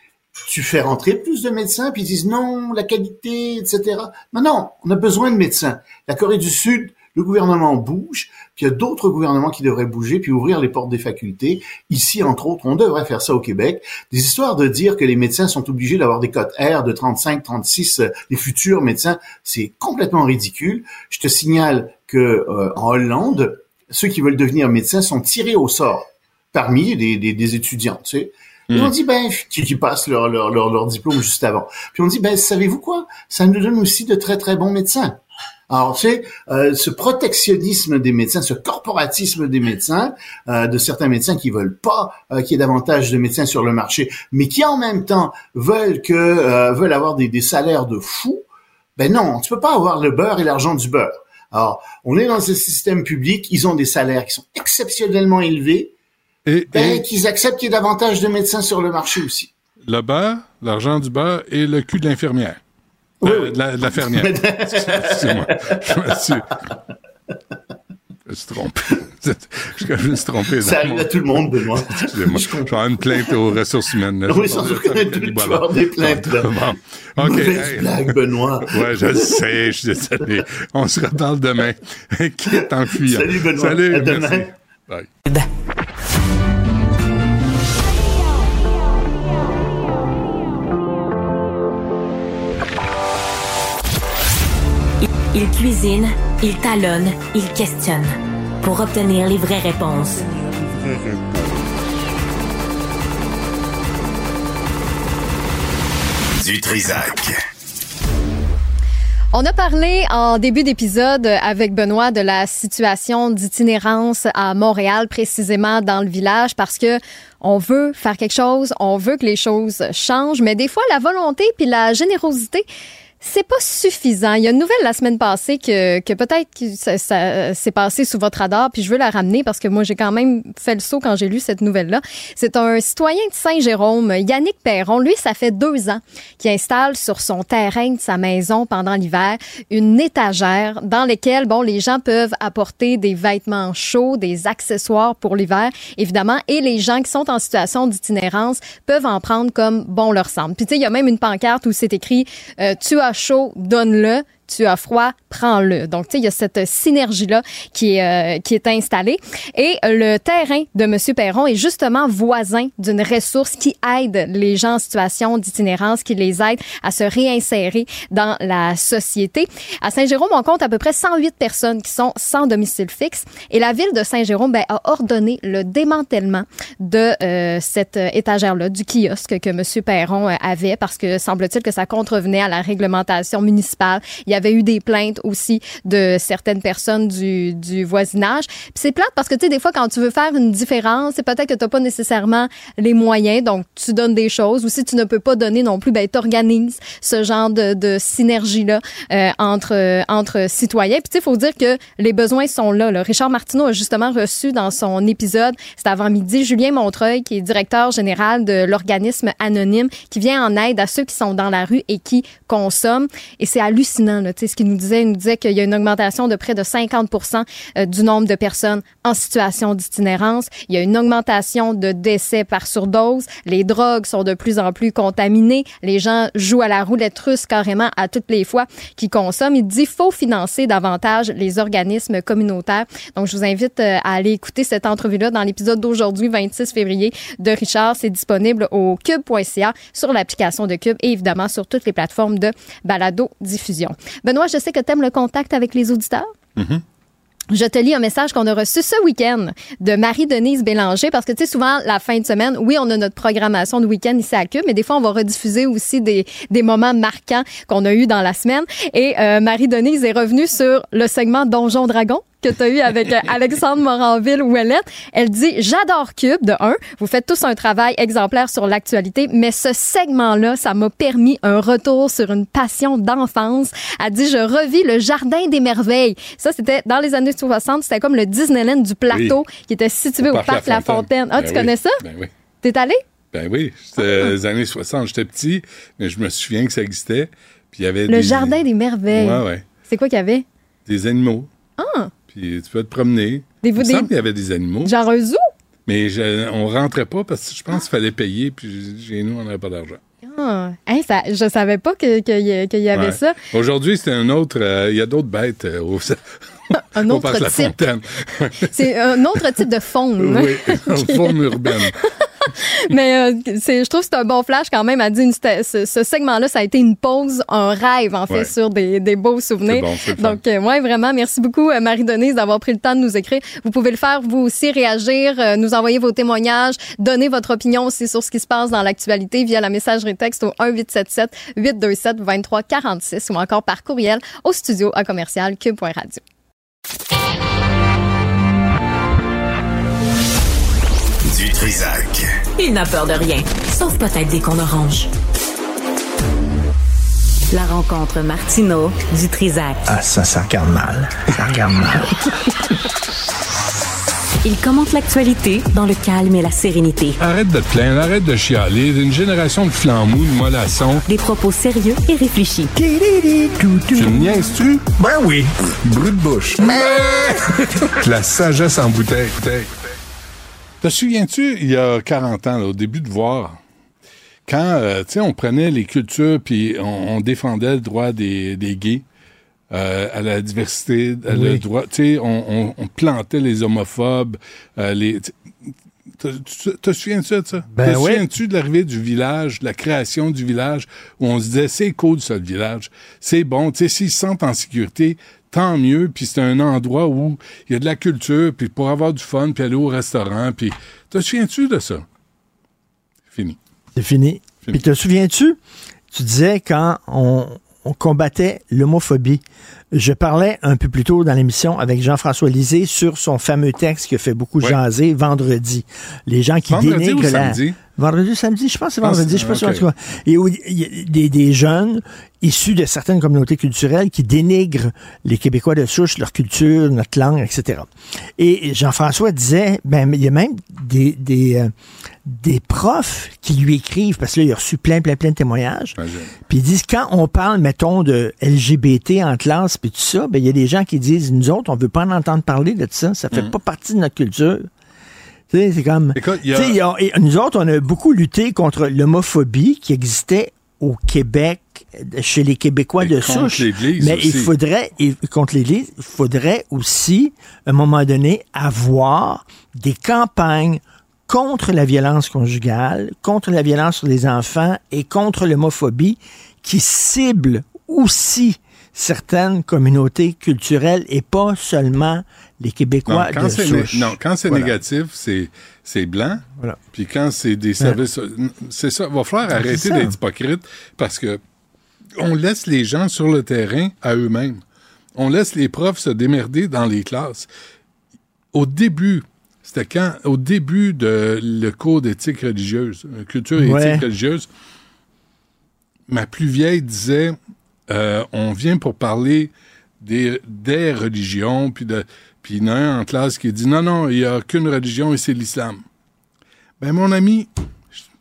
tu fais rentrer plus de médecins, puis ils disent non, la qualité, etc. Non, non, on a besoin de médecins. La Corée du Sud, le gouvernement bouge, puis il y a d'autres gouvernements qui devraient bouger, puis ouvrir les portes des facultés. Ici, entre autres, on devrait faire ça au Québec. Des histoires de dire que les médecins sont obligés d'avoir des cotes R de 35, 36, les futurs médecins, c'est complètement ridicule. Je te signale que euh, en Hollande, ceux qui veulent devenir médecins sont tirés au sort parmi des, des, des étudiants. Tu sais. Et on dit, ben, qui, qui passent leur, leur, leur, leur, diplôme juste avant. Puis on dit, ben, savez-vous quoi? Ça nous donne aussi de très, très bons médecins. Alors, c'est euh, ce protectionnisme des médecins, ce corporatisme des médecins, euh, de certains médecins qui veulent pas euh, qu'il y ait davantage de médecins sur le marché, mais qui en même temps veulent que euh, veulent avoir des, des salaires de fous. Ben non, tu peux pas avoir le beurre et l'argent du beurre. Alors, on est dans ce système public, ils ont des salaires qui sont exceptionnellement élevés, Et, ben, et qu'ils acceptent qu'il y ait davantage de médecins sur le marché aussi. le beurre, l'argent du beurre et le cul de l'infirmière. Oui, Euh, oui. de la, de la fermière. (laughs) Excusez-moi. Je me suis... Je me suis trompé. Je me suis trompé. Ça arrive mon- à tout le monde, Benoît. Excusez-moi. Je comprends. avoir une plainte aux ressources humaines. là. Oui, sans doute, tu voilà. vas avoir des plaintes, là. Bon. OK. Mauvaise hey. blague, Benoît. Ouais, je le sais, je suis désolé. On se reparle demain. Quitte en fuyant. Salut, Benoît. Salut, À demain. merci. Bye. Il cuisine, il talonne, il questionne pour obtenir les vraies réponses. Du Trisac. On a parlé en début d'épisode avec Benoît de la situation d'itinérance à Montréal, précisément dans le village, parce que on veut faire quelque chose, on veut que les choses changent, mais des fois la volonté puis la générosité c'est pas suffisant. Il y a une nouvelle la semaine passée que, que peut-être que ça, ça s'est passé sous votre radar, puis je veux la ramener parce que moi, j'ai quand même fait le saut quand j'ai lu cette nouvelle-là. C'est un citoyen de Saint-Jérôme, Yannick Perron. Lui, ça fait deux ans qu'il installe sur son terrain de sa maison pendant l'hiver une étagère dans laquelle, bon, les gens peuvent apporter des vêtements chauds, des accessoires pour l'hiver, évidemment, et les gens qui sont en situation d'itinérance peuvent en prendre comme bon leur semble. Puis tu sais, il y a même une pancarte où c'est écrit euh, Tu as chaud, donne-le. Tu as froid, prends-le. Donc, tu sais, il y a cette synergie-là qui est, euh, qui est installée. Et le terrain de M. Perron est justement voisin d'une ressource qui aide les gens en situation d'itinérance, qui les aide à se réinsérer dans la société. À Saint-Jérôme, on compte à peu près 108 personnes qui sont sans domicile fixe. Et la ville de Saint-Jérôme ben, a ordonné le démantèlement de euh, cette étagère-là, du kiosque que M. Perron euh, avait, parce que semble-t-il que ça contrevenait à la réglementation municipale. Avait eu des plaintes aussi de certaines personnes du, du voisinage. Puis c'est plate parce que, tu sais, des fois, quand tu veux faire une différence, c'est peut-être que tu n'as pas nécessairement les moyens, donc tu donnes des choses. Ou si tu ne peux pas donner non plus, ben, tu organises ce genre de, de synergie-là euh, entre, euh, entre citoyens. Puis, tu sais, il faut dire que les besoins sont là, là. Richard Martineau a justement reçu dans son épisode, c'est avant-midi, Julien Montreuil, qui est directeur général de l'organisme anonyme, qui vient en aide à ceux qui sont dans la rue et qui consomment. Et c'est hallucinant, là, sais, ce qu'il nous disait. Il nous disait qu'il y a une augmentation de près de 50% euh, du nombre de personnes en situation d'itinérance. Il y a une augmentation de décès par surdose. Les drogues sont de plus en plus contaminées. Les gens jouent à la roulette russe carrément à toutes les fois qu'ils consomment. Il dit faut financer davantage les organismes communautaires. Donc, je vous invite euh, à aller écouter cette entrevue-là dans l'épisode d'aujourd'hui, 26 février, de Richard. C'est disponible au cube.ca, sur l'application de Cube et évidemment sur toutes les plateformes de balado-diffusion. Benoît, je sais que tu aimes le contact avec les auditeurs. Je te lis un message qu'on a reçu ce week-end de Marie-Denise Bélanger parce que, tu sais, souvent, la fin de semaine, oui, on a notre programmation de week-end ici à Cube, mais des fois, on va rediffuser aussi des, des moments marquants qu'on a eu dans la semaine. Et euh, Marie-Denise est revenue sur le segment Donjon Dragon que tu as eu avec euh, (laughs) Alexandre Moranville-Ouellette. Elle dit J'adore Cube, de un. Vous faites tous un travail exemplaire sur l'actualité, mais ce segment-là, ça m'a permis un retour sur une passion d'enfance. Elle dit Je revis le Jardin des Merveilles. Ça, c'était dans les années 60. C'était comme le Disneyland du plateau qui était situé au, Parc La Fontaine. Ah, Ben tu oui. connais ça? Ben oui. T'es allé? Ben oui, c'était les années 60. J'étais petit, mais je me souviens que ça existait. Puis il y avait Le des... Jardin des Merveilles. Ouais, ouais. C'est quoi qu'il y avait? Des animaux. Ah Puis tu peux te promener. Des- Il me des- semble qu'il y avait des animaux. Genre un zoo? Mais je- on rentrait pas parce que je pense qu'il fallait payer. Puis chez nous, on n'avait pas d'argent. Ah, Hein, ça, je savais pas que- qu'il y, avait Ouais. ça. Aujourd'hui, c'est un autre. euh, Il y a d'autres bêtes euh, au, (laughs) Un (laughs) au autre La type. Fontaine. C'est un autre type de faune. oui, (laughs) faune urbaine. (laughs) Mais euh, je trouve que c'est un bon flash quand même. Elle dit une, ce, ce segment-là, ça a été une pause, un rêve en fait Ouais. sur des, des beaux souvenirs. bon. Donc euh, ouais, vraiment, merci beaucoup euh, Marie-Denise d'avoir pris le temps de nous écrire. Vous pouvez le faire vous aussi, réagir, euh, nous envoyer vos témoignages, donner votre opinion aussi sur ce qui se passe dans l'actualité via la messagerie texte au 1877 827 2346 ou encore par courriel au studio à commercial cube.radio. Trisac. Il n'a peur de rien, sauf peut-être des qu'on orange. La rencontre Martino du Trisac. Ah, ça, ça regarde mal. Ça regarde mal. (laughs) Il commente l'actualité dans le calme et la sérénité. Arrête de te plaindre, arrête de chialer. Une génération de flambous, de mollassons. Des propos sérieux et réfléchis. Tu me niaises-tu? Ben oui. Brut de bouche. (laughs) La sagesse en bouteille. Te souviens-tu, il y a 40 ans, là, au début de voir, quand, euh, tu sais, on prenait les cultures puis on, on défendait le droit des, des gays euh, à la diversité, à le droit, tu sais, on, on, on plantait les homophobes, euh, les... Te, te- te souviens-tu de ça? Ben te souviens-tu de l'arrivée du village, de la création du village, où on se disait, c'est cool, ça, le village. C'est bon, tu sais, s'ils se sentent en sécurité, tant mieux, puis c'est un endroit où il y a de la culture, puis pour avoir du fun, puis aller au restaurant, puis... Te souviens-tu de ça? Fini. C'est fini. Fini. Puis te souviens-tu, tu disais quand on, on combattait l'homophobie, je parlais un peu plus tôt dans l'émission avec Jean-François Lisée sur son fameux texte qui a fait beaucoup jaser vendredi. Les gens qui Vendredi dénigrent ou la... samedi? Vendredi ou samedi, je pense que c'est Ah, vendredi, je sais pas sûr. Et où il y a des, des jeunes issus de certaines communautés culturelles qui dénigrent les Québécois de souche, leur culture, notre langue, etc. Et Jean-François disait, ben, il y a même des, des, euh, des profs qui lui écrivent, parce que là, il a reçu plein, plein, plein de témoignages. Puis ils disent, quand on parle, mettons, de LGBT en classe, puis tout ça, ben, il y a des gens qui disent, nous autres, on veut pas en entendre parler de ça, ça fait pas partie de notre culture. Tu sais, c'est comme... Écoute, y a- y a- nous autres, on a beaucoup lutté contre l'homophobie qui existait au Québec, chez les Québécois de souche. Mais il faudrait, et contre l'Église, il faudrait aussi, à un moment donné, avoir des campagnes contre la violence conjugale, contre la violence sur les enfants et contre l'homophobie qui ciblent aussi certaines communautés culturelles et pas seulement les Non, Québécois quand de souche. né- non, quand c'est Voilà. négatif, c'est c'est blanc. Voilà. Puis quand c'est des services, c'est ça. Va falloir arrêter ça. d'être hypocrite parce que on laisse les gens sur le terrain à eux-mêmes. On laisse les profs se démerder dans les classes. Au début, c'était quand au début de le cours d'éthique religieuse, euh, culture et Ouais. éthique religieuse, ma plus vieille disait euh, on vient pour parler des, religions, puis de puis il y en a un en classe qui dit non, non, il n'y a qu'une religion et c'est l'islam. Ben, mon ami,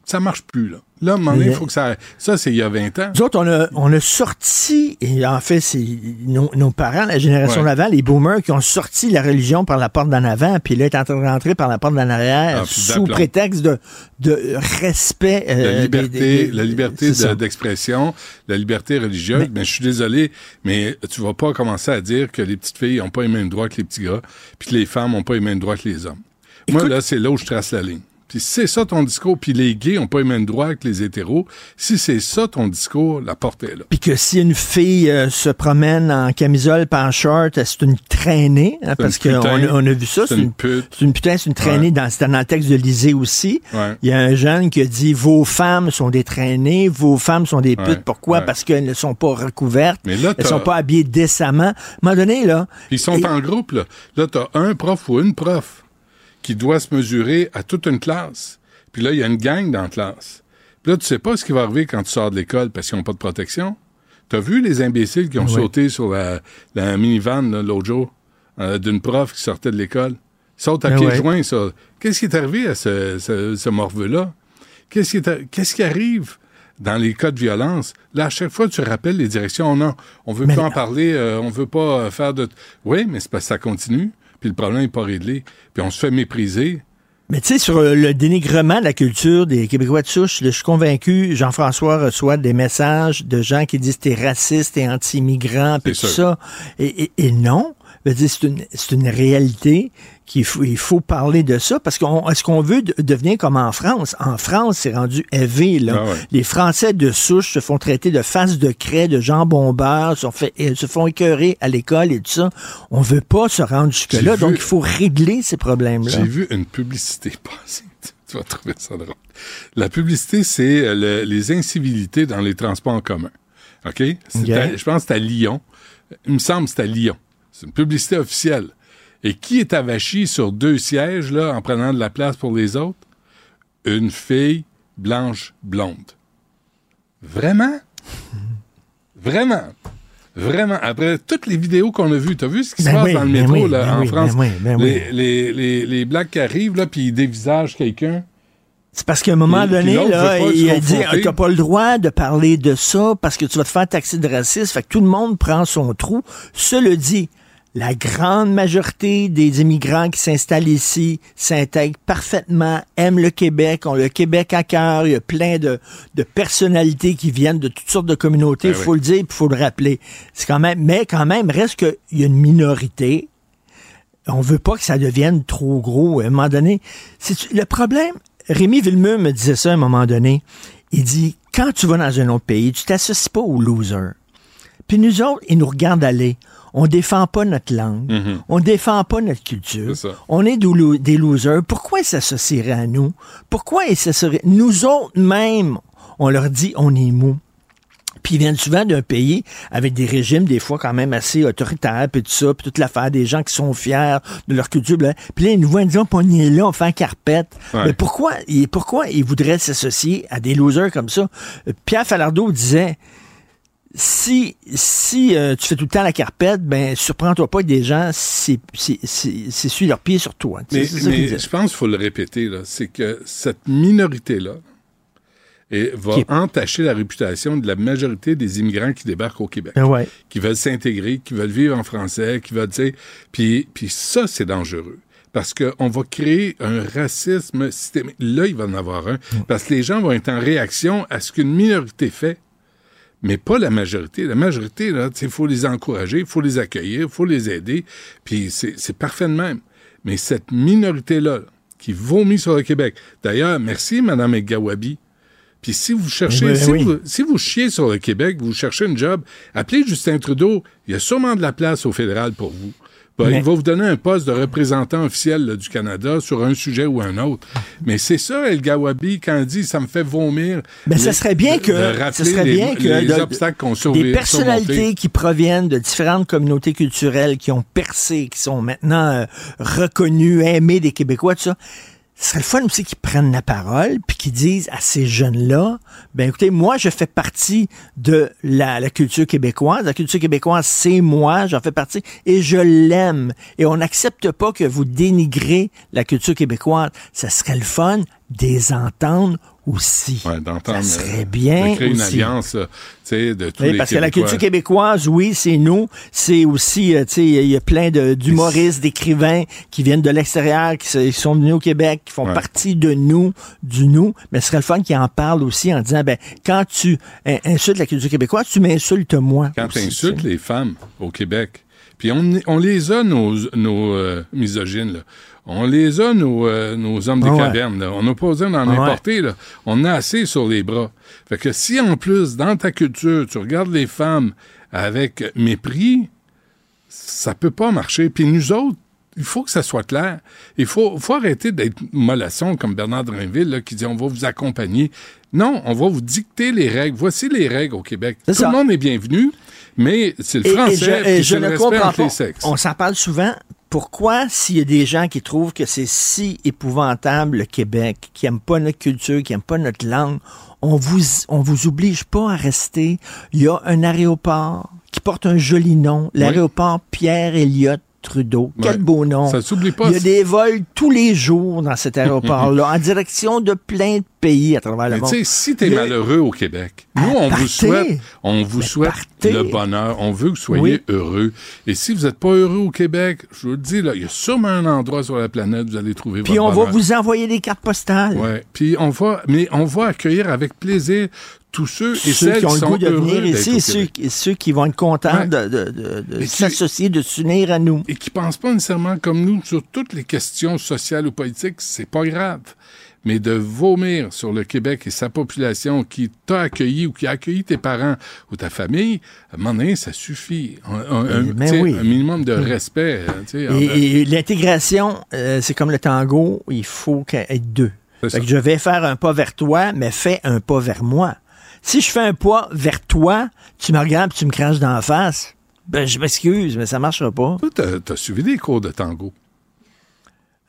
ça marche plus, là. Là, à un moment donné, il faut que ça. Ça, c'est il y a 20 ans. Nous autres, on a, on a sorti, et en fait, c'est nos, nos parents, la génération Ouais. d'avant, les boomers, qui ont sorti la religion par la porte d'en avant, puis là, est en train de rentrer par la porte d'en arrière, Ah, sous prétexte de, de respect. La euh, liberté, des- des- des- la liberté ça. de- d'expression, la liberté religieuse. Mais- je suis désolé, mais tu vas pas commencer à dire que les petites filles n'ont pas les mêmes droits que les petits gars, puis que les femmes n'ont pas les mêmes droits que les hommes. Moi, là, c'est là où je trace la ligne. Puis si c'est ça ton discours, puis les gays n'ont pas les mêmes droits que les hétéros, si c'est ça ton discours, la porte est là. Puis que si une fille euh, se promène en camisole pas en short, euh, c'est une traînée, hein, parce qu'on a, on a vu ça. c'est une pute. C'est une putain, c'est une traînée. Ouais. Dans, c'était dans le texte de Lisée aussi. Ouais. Il y a un jeune qui a dit Vos femmes sont des traînées, vos femmes sont des putes. Ouais, Pourquoi? Parce qu'elles ne sont pas recouvertes. Mais là, elles sont pas habillées décemment. À un moment donné, là. Puis ils sont et- en groupe, là. Là, t'as un prof ou une prof qui doit se mesurer à toute une classe. Puis là, il y a une gang dans la classe. Puis là, tu sais pas ce qui va arriver quand tu sors de l'école parce qu'ils n'ont pas de protection. T'as vu les imbéciles qui ont Oui. sauté sur la, la minivan l'autre jour euh, d'une prof qui sortait de l'école? Ils sautent à Ben pieds ouais. joints, ça. Qu'est-ce qui est arrivé à ce, ce, ce morveux-là? Qu'est-ce qui, qu'est-ce arrive dans les cas de violence? Là, à chaque fois, tu rappelles les directions. Non, on veut Mais plus en parler, euh, on veut pas euh, faire de... Oui, mais c'est parce que ça continue, puis le problème n'est pas réglé. Puis on se fait mépriser. Mais tu sais, sur euh, le dénigrement de la culture des Québécois de souche, je suis convaincu, Jean-François reçoit des messages de gens qui disent t'es raciste, t'es anti-immigrant, puis tout sûr. ça. Et, et- et non. Une, c'est une réalité qu'il faut, il faut parler de ça parce qu'on est-ce qu'on veut de- devenir comme en France? En France, c'est rendu élevé. Là. Ah ouais. Les Français de souche se font traiter de face de craie, de jambon beurre, se, fait, euh, se font écœurer à l'école et tout ça. On veut pas se rendre jusque-là, donc il faut régler ces problèmes-là. J'ai vu une publicité (laughs) passer. Tu vas trouver ça drôle. La publicité, c'est euh, le- les incivilités dans les transports en commun. OK? C'est OK. à- je pense que c'est à Lyon. Il me semble que c'est à Lyon. C'est une publicité officielle. Et qui est avachi sur deux sièges, là, en prenant de la place pour les autres? Une fille blanche blonde. Vraiment? (laughs) Vraiment? Vraiment? Après toutes les vidéos qu'on a vues, t'as vu ce qui se Ben passe oui, dans le ben métro, là, ben en France? oui, oui. les, les, les, les blacks qui arrivent, là, puis ils dévisagent quelqu'un. C'est parce qu'à un moment Et- donné, là, il a dit confronter. t'as pas le droit de parler de ça parce que tu vas te faire taxer de racisme. Fait que tout le monde prend son trou. Cela dit, la grande majorité des immigrants qui s'installent ici s'intègrent parfaitement, aiment le Québec, ont le Québec à cœur. Il y a plein de, de personnalités qui viennent de toutes sortes de communautés. Il Ben faut oui. le dire, il faut le rappeler. C'est quand même, mais quand même, reste qu'il y a une minorité on veut pas que ça devienne trop gros. À un moment donné, c'est le problème. Rémi Villemeux me disait ça à un moment donné. Il dit quand tu vas dans un autre pays, tu t'associes pas aux losers. Puis nous autres, ils nous regardent aller. On défend pas notre langue. Mhm. On défend pas notre culture. On est des lo- des losers. Pourquoi ils s'associeraient à nous? Pourquoi ils s'associeraient? Nous autres même, on leur dit on est mou. Puis ils viennent souvent d'un pays avec des régimes des fois quand même assez autoritaires, puis tout ça, puis toute l'affaire des gens qui sont fiers de leur culture. Puis là, ils nous voient dire, on est là, on fait un carpette. Ouais. Mais pourquoi, et pourquoi ils voudraient s'associer à des losers comme ça? Pierre Falardeau disait, si, si euh, tu fais tout le temps la carpette, ben surprends-toi pas que des gens c'est c'est- c'est- c'est suivent leurs pieds sur toi. Mais, je pense qu'il faut le répéter, là, c'est que cette minorité-là va Qui entacher la réputation de la majorité des immigrants qui débarquent au Québec, Ben ouais. qui veulent s'intégrer, qui veulent vivre en français, qui veulent dire... Puis, puis ça, c'est dangereux. Parce qu'on va créer un racisme systémique. Là, il va en avoir un. Parce que les gens vont être en réaction à ce qu'une minorité fait mais pas la majorité. La majorité, là, il faut les encourager, il faut les accueillir, il faut les aider, puis c'est parfait de même. Mais cette minorité-là, qui vomit sur le Québec. D'ailleurs, merci, Mme Gawabi. Puis si vous cherchez, Oui, si, oui. Vous, si vous chiez sur le Québec, vous cherchez un job, appelez Justin Trudeau. Il y a sûrement de la place au fédéral pour vous. Ben, Mais- Il va vous donner un poste de représentant officiel là, du Canada sur un sujet ou un autre. Mais c'est ça, El Gawabi, quand il dit « ça me fait vomir Mais ça serait bien que, de ça serait les, bien que les de- obstacles qu'on des personnalités qui proviennent de différentes communautés culturelles qui ont percé, qui sont maintenant euh, reconnues, aimées des Québécois, tout ça. Ce serait le fun aussi qu'ils prennent la parole puis qu'ils disent à ces jeunes-là, ben écoutez, moi je fais partie de la, culture québécoise. La culture québécoise, c'est moi, j'en fais partie et je l'aime. Et on n'accepte pas que vous dénigrez la culture québécoise. Ça serait le fun de les entendre aussi. Ouais, d'entendre, Ça serait euh, bien de créer une alliance là, tu sais, de tous Oui, les parce que la culture québécoise, oui, c'est nous. C'est aussi, euh, tu sais, il y a plein d'humoristes, d'écrivains qui viennent de l'extérieur, qui, sont venus au Québec, qui font Ouais. partie de nous, du nous. Mais ce serait le fun qu'ils en parlent aussi en disant, ben, quand tu in- insultes la culture québécoise, tu m'insultes moi. Quand tu insultes les femmes au Québec, puis on, on les a, nos, nos euh, misogynes, là. On les a, nos, euh, nos hommes des Ah ouais. cavernes. là. On n'a pas besoin d'en Ah ouais. importer. Là. On a assez sur les bras. Fait que si, en plus, dans ta culture, tu regardes les femmes avec mépris, ça peut pas marcher. Puis nous autres, il faut que ça soit clair. Il faut, faut arrêter d'être mollasson comme Bernard Drinville là, qui dit on va vous accompagner. Non, on va vous dicter les règles. Voici les règles au Québec. Tout ça. le monde est bienvenu, mais c'est le Et- et français je, et je le ne comprends pas. les sexes. On s'en parle souvent. Pourquoi, s'il y a des gens qui trouvent que c'est si épouvantable le Québec, qui n'aiment pas notre culture, qui n'aiment pas notre langue, on vous, on vous oblige pas à rester? Il y a un aéroport qui porte un joli nom, l'aéroport Pierre-Éliott Trudeau. Quel Ouais. beau nom. Ça s'oublie pas. Il y a des vols tous les jours dans cet aéroport-là, (laughs) en direction de plein de pays à travers le Mais monde. tu sais, si t'es malheureux au Québec, nous, on vous souhaite, on vous Mais souhaite partez. Le bonheur. On veut que vous soyez Oui. heureux. Et si vous n'êtes pas heureux au Québec, je vous le dis, là, il y a sûrement un endroit sur la planète où vous allez trouver Puis votre on va vous envoyer des cartes postales. Ouais. Puis on va, mais on va accueillir avec plaisir tous ceux et Ceux celles qui ont le goût de venir ici, ceux, ceux qui vont être contents Ouais. de, de- de- s'associer, de s'unir à nous. et qui pensent pas nécessairement comme nous sur toutes les questions sociales ou politiques, c'est pas grave. Mais de vomir sur le Québec et sa population qui t'a accueilli ou qui a accueilli tes parents ou ta famille, à un moment donné, ça suffit. Un, oui. un minimum de (laughs) respect. hein, Et, l'intégration, euh, c'est comme le tango, il faut qu'il y ait deux. Fait que je vais faire un pas vers toi, mais fais un pas vers moi. Si je fais un pas vers toi, tu me regardes et tu me craches dans la face, ben je m'excuse, mais ça marchera pas. Toi, t'as suivi des cours de tango.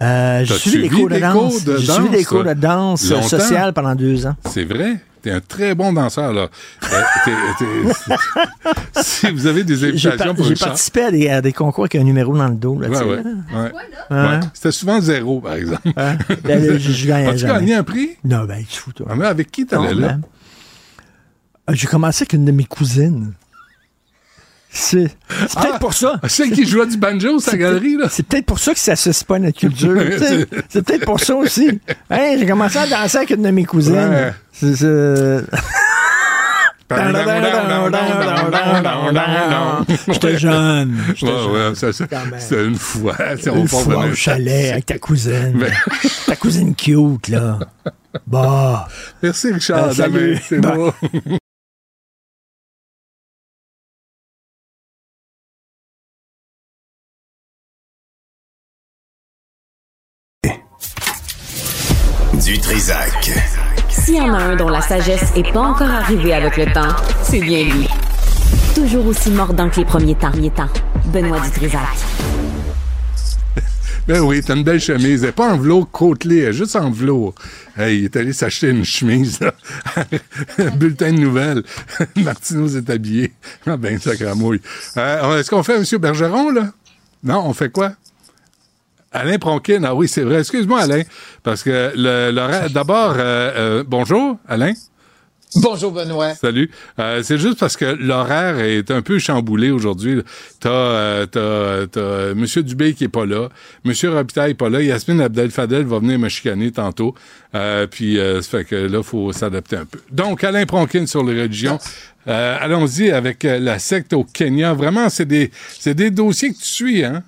Euh, j'ai suivi des cours de des danse? cours de J'ai suivi des cours de danse longtemps? sociale pendant deux ans. C'est vrai? T'es un très bon danseur, là. Euh, t'es- t'es- (laughs) si vous avez des J'ai invitations par- pour j'ai participé à des, à des concours avec un numéro dans le dos. Là, Ouais, ouais, là. ouais. Hein? Ouais. C'était souvent zéro, par exemple. Hein? Là, là, je, je gagnais As-tu jamais. gagné un prix? Non, ben, tu fous, toi. Ah, mais avec qui t'allais Non, là? ben, euh, J'ai commencé avec une de mes cousines. C'est c'est peut-être Ah! pour ça. Ah, Celle qui jouait du banjo, sa galerie, là? C'est peut-être pour ça que ça s'associe pas à notre culture. c'est peut-être pour ça aussi. Hey, j'ai commencé à danser avec une de mes cousines. Ouais. C'est- c'est- J'étais jeune. J'étais Ouais, ouais, c'est une fois. on Une fois au chalet avec ta cousine. Ta cousine cute, là. Bah. Merci, Richard. Euh, salut. C'est Bye. Y en a un dont la sagesse est pas encore arrivée avec le temps, c'est bien lui. Toujours aussi mordant que les premiers temps. Temps. Benoît Dutrisac. (laughs) Ben oui, t'as une belle chemise. Elle est pas en velours côtelé, elle est juste en velours. Hey, il est allé s'acheter une chemise, là. (laughs) bulletin de nouvelles. (laughs) Martineau s'est habillé. Ah ben, sacramouille. Euh, Est-ce qu'on fait M. Bergeron, là? Non, on fait quoi? Alain Pronkin, ah oui, c'est vrai. Excuse-moi, Alain, parce que le, l'horaire- (laughs) d'abord, euh, euh, bonjour, Alain. Bonjour Benoît. Salut. Euh, c'est juste parce que l'horaire est un peu chamboulé aujourd'hui. là. T'as, euh, t'as, t'as Monsieur Dubé qui est pas là, Monsieur Robitaille est pas là, Yasmine Abdel Fadel va venir me chicaner tantôt. Euh, puis euh, ça fait que là, faut s'adapter un peu. Donc, Alain Pronkin sur les religions. Euh, allons-y avec la secte au Kenya. Vraiment, c'est des, c'est des dossiers que tu suis, hein?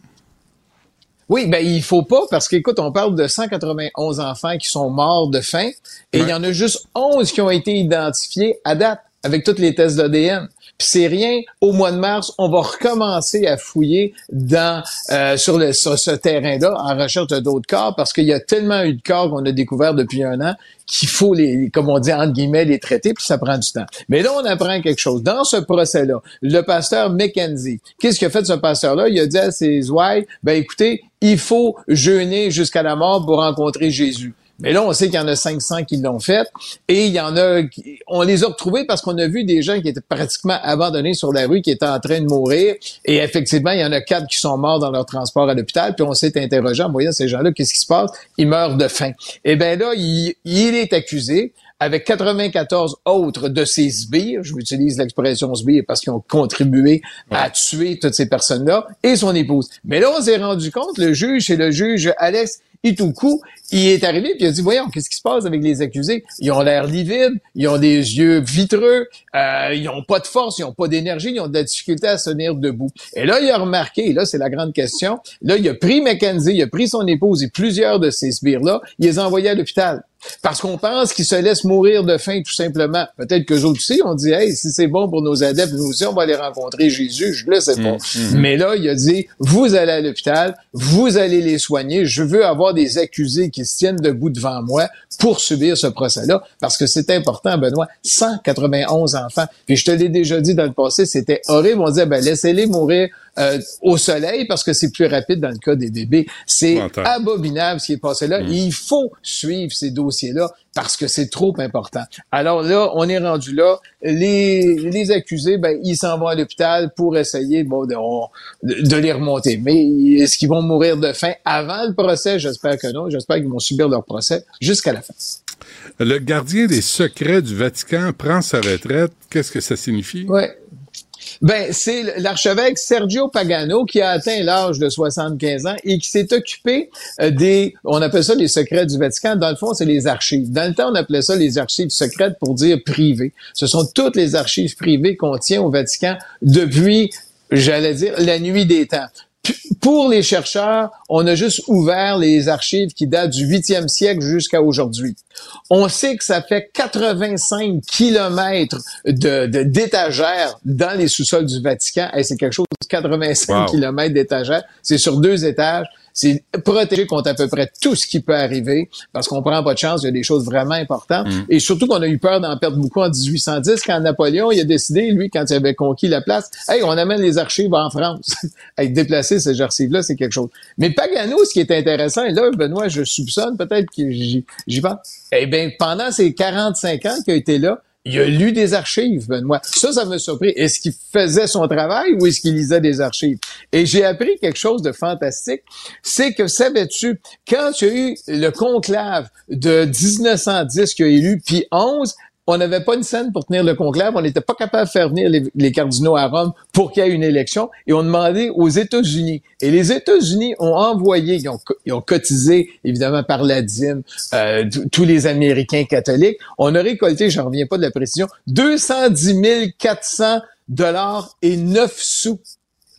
Oui, ben il faut pas parce qu'écoute, on parle de 191 enfants qui sont morts de faim et il y en a juste 11 qui ont été identifiés à date avec tous les tests d'ADN. C'est rien. Au mois de mars, on va recommencer à fouiller dans euh, sur, le, sur ce terrain-là en recherche d'autres corps parce qu'il y a tellement eu de corps qu'on a découvert depuis un an qu'il faut les, comme on dit entre guillemets, les traiter puis ça prend du temps. Mais là, on apprend quelque chose. Dans ce procès-là, le pasteur McKenzie, qu'est-ce qu'a fait ce pasteur-là? Il a dit à ses ouailles, ben écoutez, il faut jeûner jusqu'à la mort pour rencontrer Jésus. Mais là, on sait qu'il y en a 500 qui l'ont fait et il y en a, on les a retrouvés parce qu'on a vu des gens qui étaient pratiquement abandonnés sur la rue, qui étaient en train de mourir. Et effectivement, il y en a quatre qui sont morts dans leur transport à l'hôpital. Puis on s'est interrogé en voyant ces gens-là, qu'est-ce qui se passe? Ils meurent de faim. Et ben là, il, il est accusé avec 94 autres de ces sbires, je m'utilise l'expression sbire parce qu'ils ont contribué à tuer toutes ces personnes-là, et son épouse. Mais là, on s'est rendu compte, le juge, c'est le juge Alex Itoukou, il est arrivé puis il a dit, voyons, qu'est-ce qui se passe avec les accusés? Ils ont l'air livides, ils ont des yeux vitreux, euh, ils ont pas de force, ils ont pas d'énergie, ils ont de la difficulté à se tenir debout. Et là, il a remarqué, et là, c'est la grande question, là, il a pris Mackenzie, il a pris son épouse et plusieurs de ces sbires-là, il les a envoyés à l'hôpital. Parce qu'on pense qu'ils se laissent mourir de faim, tout simplement. Peut-être que autres aussi, on dit, hey, si c'est bon pour nos adeptes, nous aussi, on va aller rencontrer Jésus. Je le sais pas. Mais là, il a dit, vous allez à l'hôpital, vous allez les soigner. Je veux avoir des accusés qui se tiennent debout devant moi pour subir ce procès-là. Parce que c'est important, Benoît. 191 enfants. Puis je te l'ai déjà dit dans le passé, c'était horrible. On disait, ben, laissez-les mourir euh, au soleil parce que c'est plus rapide dans le cas des bébés. C'est abominable ce qui est passé là. Il faut suivre ces dossiers-là parce que c'est trop important. Alors là, on est rendu là. Les, les accusés, ben, ils s'en vont à l'hôpital pour essayer bon, de, on- de- de les remonter. Mais est-ce qu'ils vont mourir de faim avant le procès? J'espère que non. J'espère qu'ils vont subir leur procès jusqu'à la fin. Le gardien des secrets du Vatican prend sa retraite. Qu'est-ce que ça signifie? Ouais. Ben, c'est l'archevêque Sergio Pagano qui a atteint l'âge de 75 ans et qui s'est occupé euh, des, on appelle ça les secrets du Vatican. Dans le fond, c'est les archives. Dans le temps, on appelait ça les archives secrètes pour dire privées. Ce sont toutes les archives privées qu'on tient au Vatican depuis, j'allais dire, la nuit des temps pour les chercheurs, on a juste ouvert les archives qui datent du 8e siècle jusqu'à aujourd'hui. On sait que ça fait 85 kilomètres de, d'étagères dans les sous-sols du Vatican. Et c'est quelque chose, 85 kilomètres d'étagères. C'est sur deux étages. C'est protégé contre à peu près tout ce qui peut arriver parce qu'on prend pas de chance. Il y a des choses vraiment importantes. Mm. Et surtout qu'on a eu peur d'en perdre beaucoup en 1810 quand Napoléon il a décidé, lui, quand il avait conquis la place, hey, on amène les archives en France. (laughs) hey, déplacer ces archives-là, c'est quelque chose. Mais Pagano, ce qui est intéressant, et là, Benoît, je soupçonne peut-être que j'y vais. Eh bien, pendant ces 45 ans qu'il a été là, il a lu des archives, Benoît. Ça, ça m'a surpris. Est-ce qu'il faisait son travail ou est-ce qu'il lisait des archives? Et j'ai appris quelque chose de fantastique. C'est que, savais-tu, quand il y a eu le conclave de 1910 qui a élu puis 11, on n'avait pas une scène pour tenir le conclave, on n'était pas capable de faire venir les, cardinaux à Rome pour qu'il y ait une élection, et on demandait aux États-Unis. Et les États-Unis ont envoyé, ils ont, cotisé évidemment par la dîme, euh, tous les Américains catholiques. On a récolté, j'en reviens pas de la précision, 210 400 dollars et 9 sous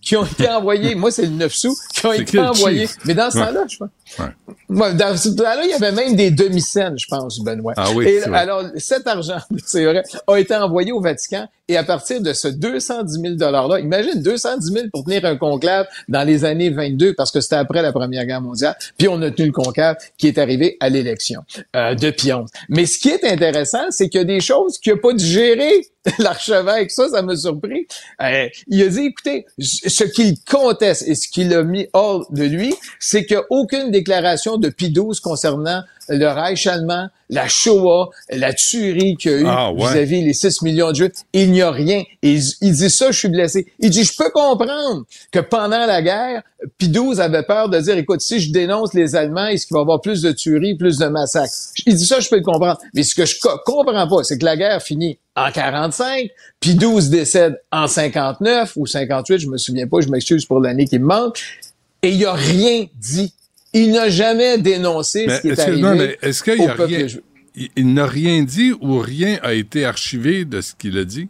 qui ont été envoyés. Moi, c'est le 9 sous qui ont été envoyés. Mais dans ce temps-là, je pense. Ouais. dans ce temps-là, il y avait même des demi-scènes, je pense, Benoît. Ah oui, et alors, cet argent, (laughs) c'est vrai, a été envoyé au Vatican. Et à partir de ce 210 000 $-là, imagine 210 000 pour tenir un conclave dans les années 22, parce que c'était après la Première Guerre mondiale. Puis on a tenu le conclave qui est arrivé à l'élection euh, de Pion. Mais ce qui est intéressant, c'est qu'il y a des choses qu'il n'a pas digérées (laughs) l'archevêque, ça, ça m'a surpris. Euh, il a dit, écoutez, ce qu'il conteste et ce qu'il a mis hors de lui, c'est qu'aucune déclaration de Pie XII concernant le Reich allemand, la Shoah, la tuerie qu'il y a eu ah, vis-à-vis les 6 millions de Juifs, il n'y a rien. Et il dit ça, je suis blessé. Il dit, je peux comprendre que pendant la guerre, Pie XII avait peur de dire, écoute, si je dénonce les Allemands, est-ce qu'il va y avoir plus de tueries, plus de massacres? Il dit ça, je peux le comprendre. Mais ce que je comprends pas, c'est que la guerre finit en 45, puis 12 décède en 59 ou 58, je me souviens pas, je m'excuse pour l'année qui me manque, et il a rien dit il n'a jamais dénoncé ce qui est, arrivé. Non, mais est-ce qu'il il, n'a rien dit ou rien a été archivé de ce qu'il a dit?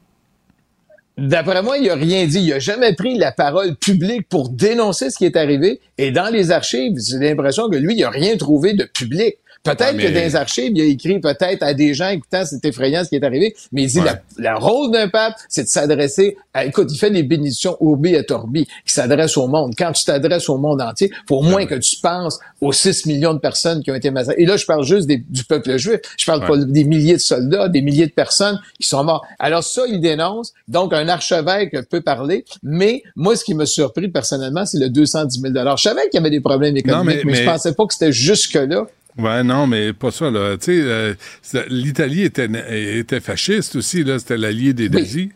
D'après moi, il n'a rien dit. Il n'a jamais pris la parole publique pour dénoncer ce qui est arrivé. Et dans les archives, j'ai l'impression que lui, il n'a rien trouvé de public. Peut-être que dans les archives, il a écrit peut-être à des gens, écoutant, c'est effrayant ce qui est arrivé, mais il dit, le rôle d'un pape, c'est de s'adresser à, écoute, il fait des bénédictions urbi et torbi, qui s'adressent au monde. Quand tu t'adresses au monde entier, faut au moins que tu penses aux 6 millions de personnes qui ont été massacrées. Et là, je parle juste du peuple juif. Je parle pas des milliers de soldats, des milliers de personnes qui sont morts. Alors ça, il dénonce. Donc, un archevêque peut parler. Mais moi, ce qui m'a surpris personnellement, c'est le 210 000 Je savais qu'il y avait des problèmes économiques, mais, je pensais pas que c'était jusque-là. Ouais, non, mais pas ça, là. Tu sais, euh, l'Italie était, était fasciste aussi, là. C'était l'allié des nazis.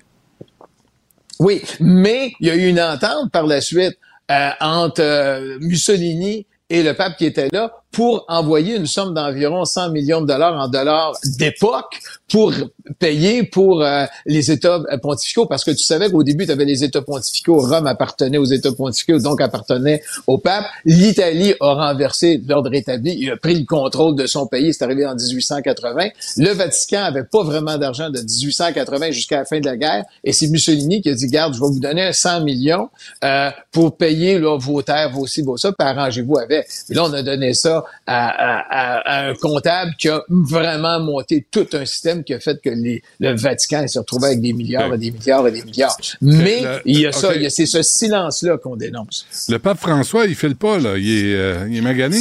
Oui. mais il y a eu une entente par la suite euh, entre euh, Mussolini et le pape qui était là pour envoyer une somme d'environ 100 millions de dollars en dollars d'époque pour payer pour euh, les États pontificaux, parce que tu savais qu'au début, tu avais les États pontificaux, Rome appartenait aux États pontificaux, donc appartenait au pape. L'Italie a renversé l'ordre établi, il a pris le contrôle de son pays, c'est arrivé en 1880. Le Vatican avait pas vraiment d'argent de 1880 jusqu'à la fin de la guerre, et c'est Mussolini qui a dit, garde, je vais vous donner 100 millions euh, pour payer là, vos terres, vos ci, vos ça, puis arrangez-vous avec. Là, on a donné ça à, un comptable qui a vraiment monté tout un système qui a fait que le Vatican s'est retrouvé avec des milliards et des milliards et des milliards. Mais il y a ça, c'est ce silence-là qu'on dénonce. Le pape François, il fait le pas, là. Il est, euh, il est magané.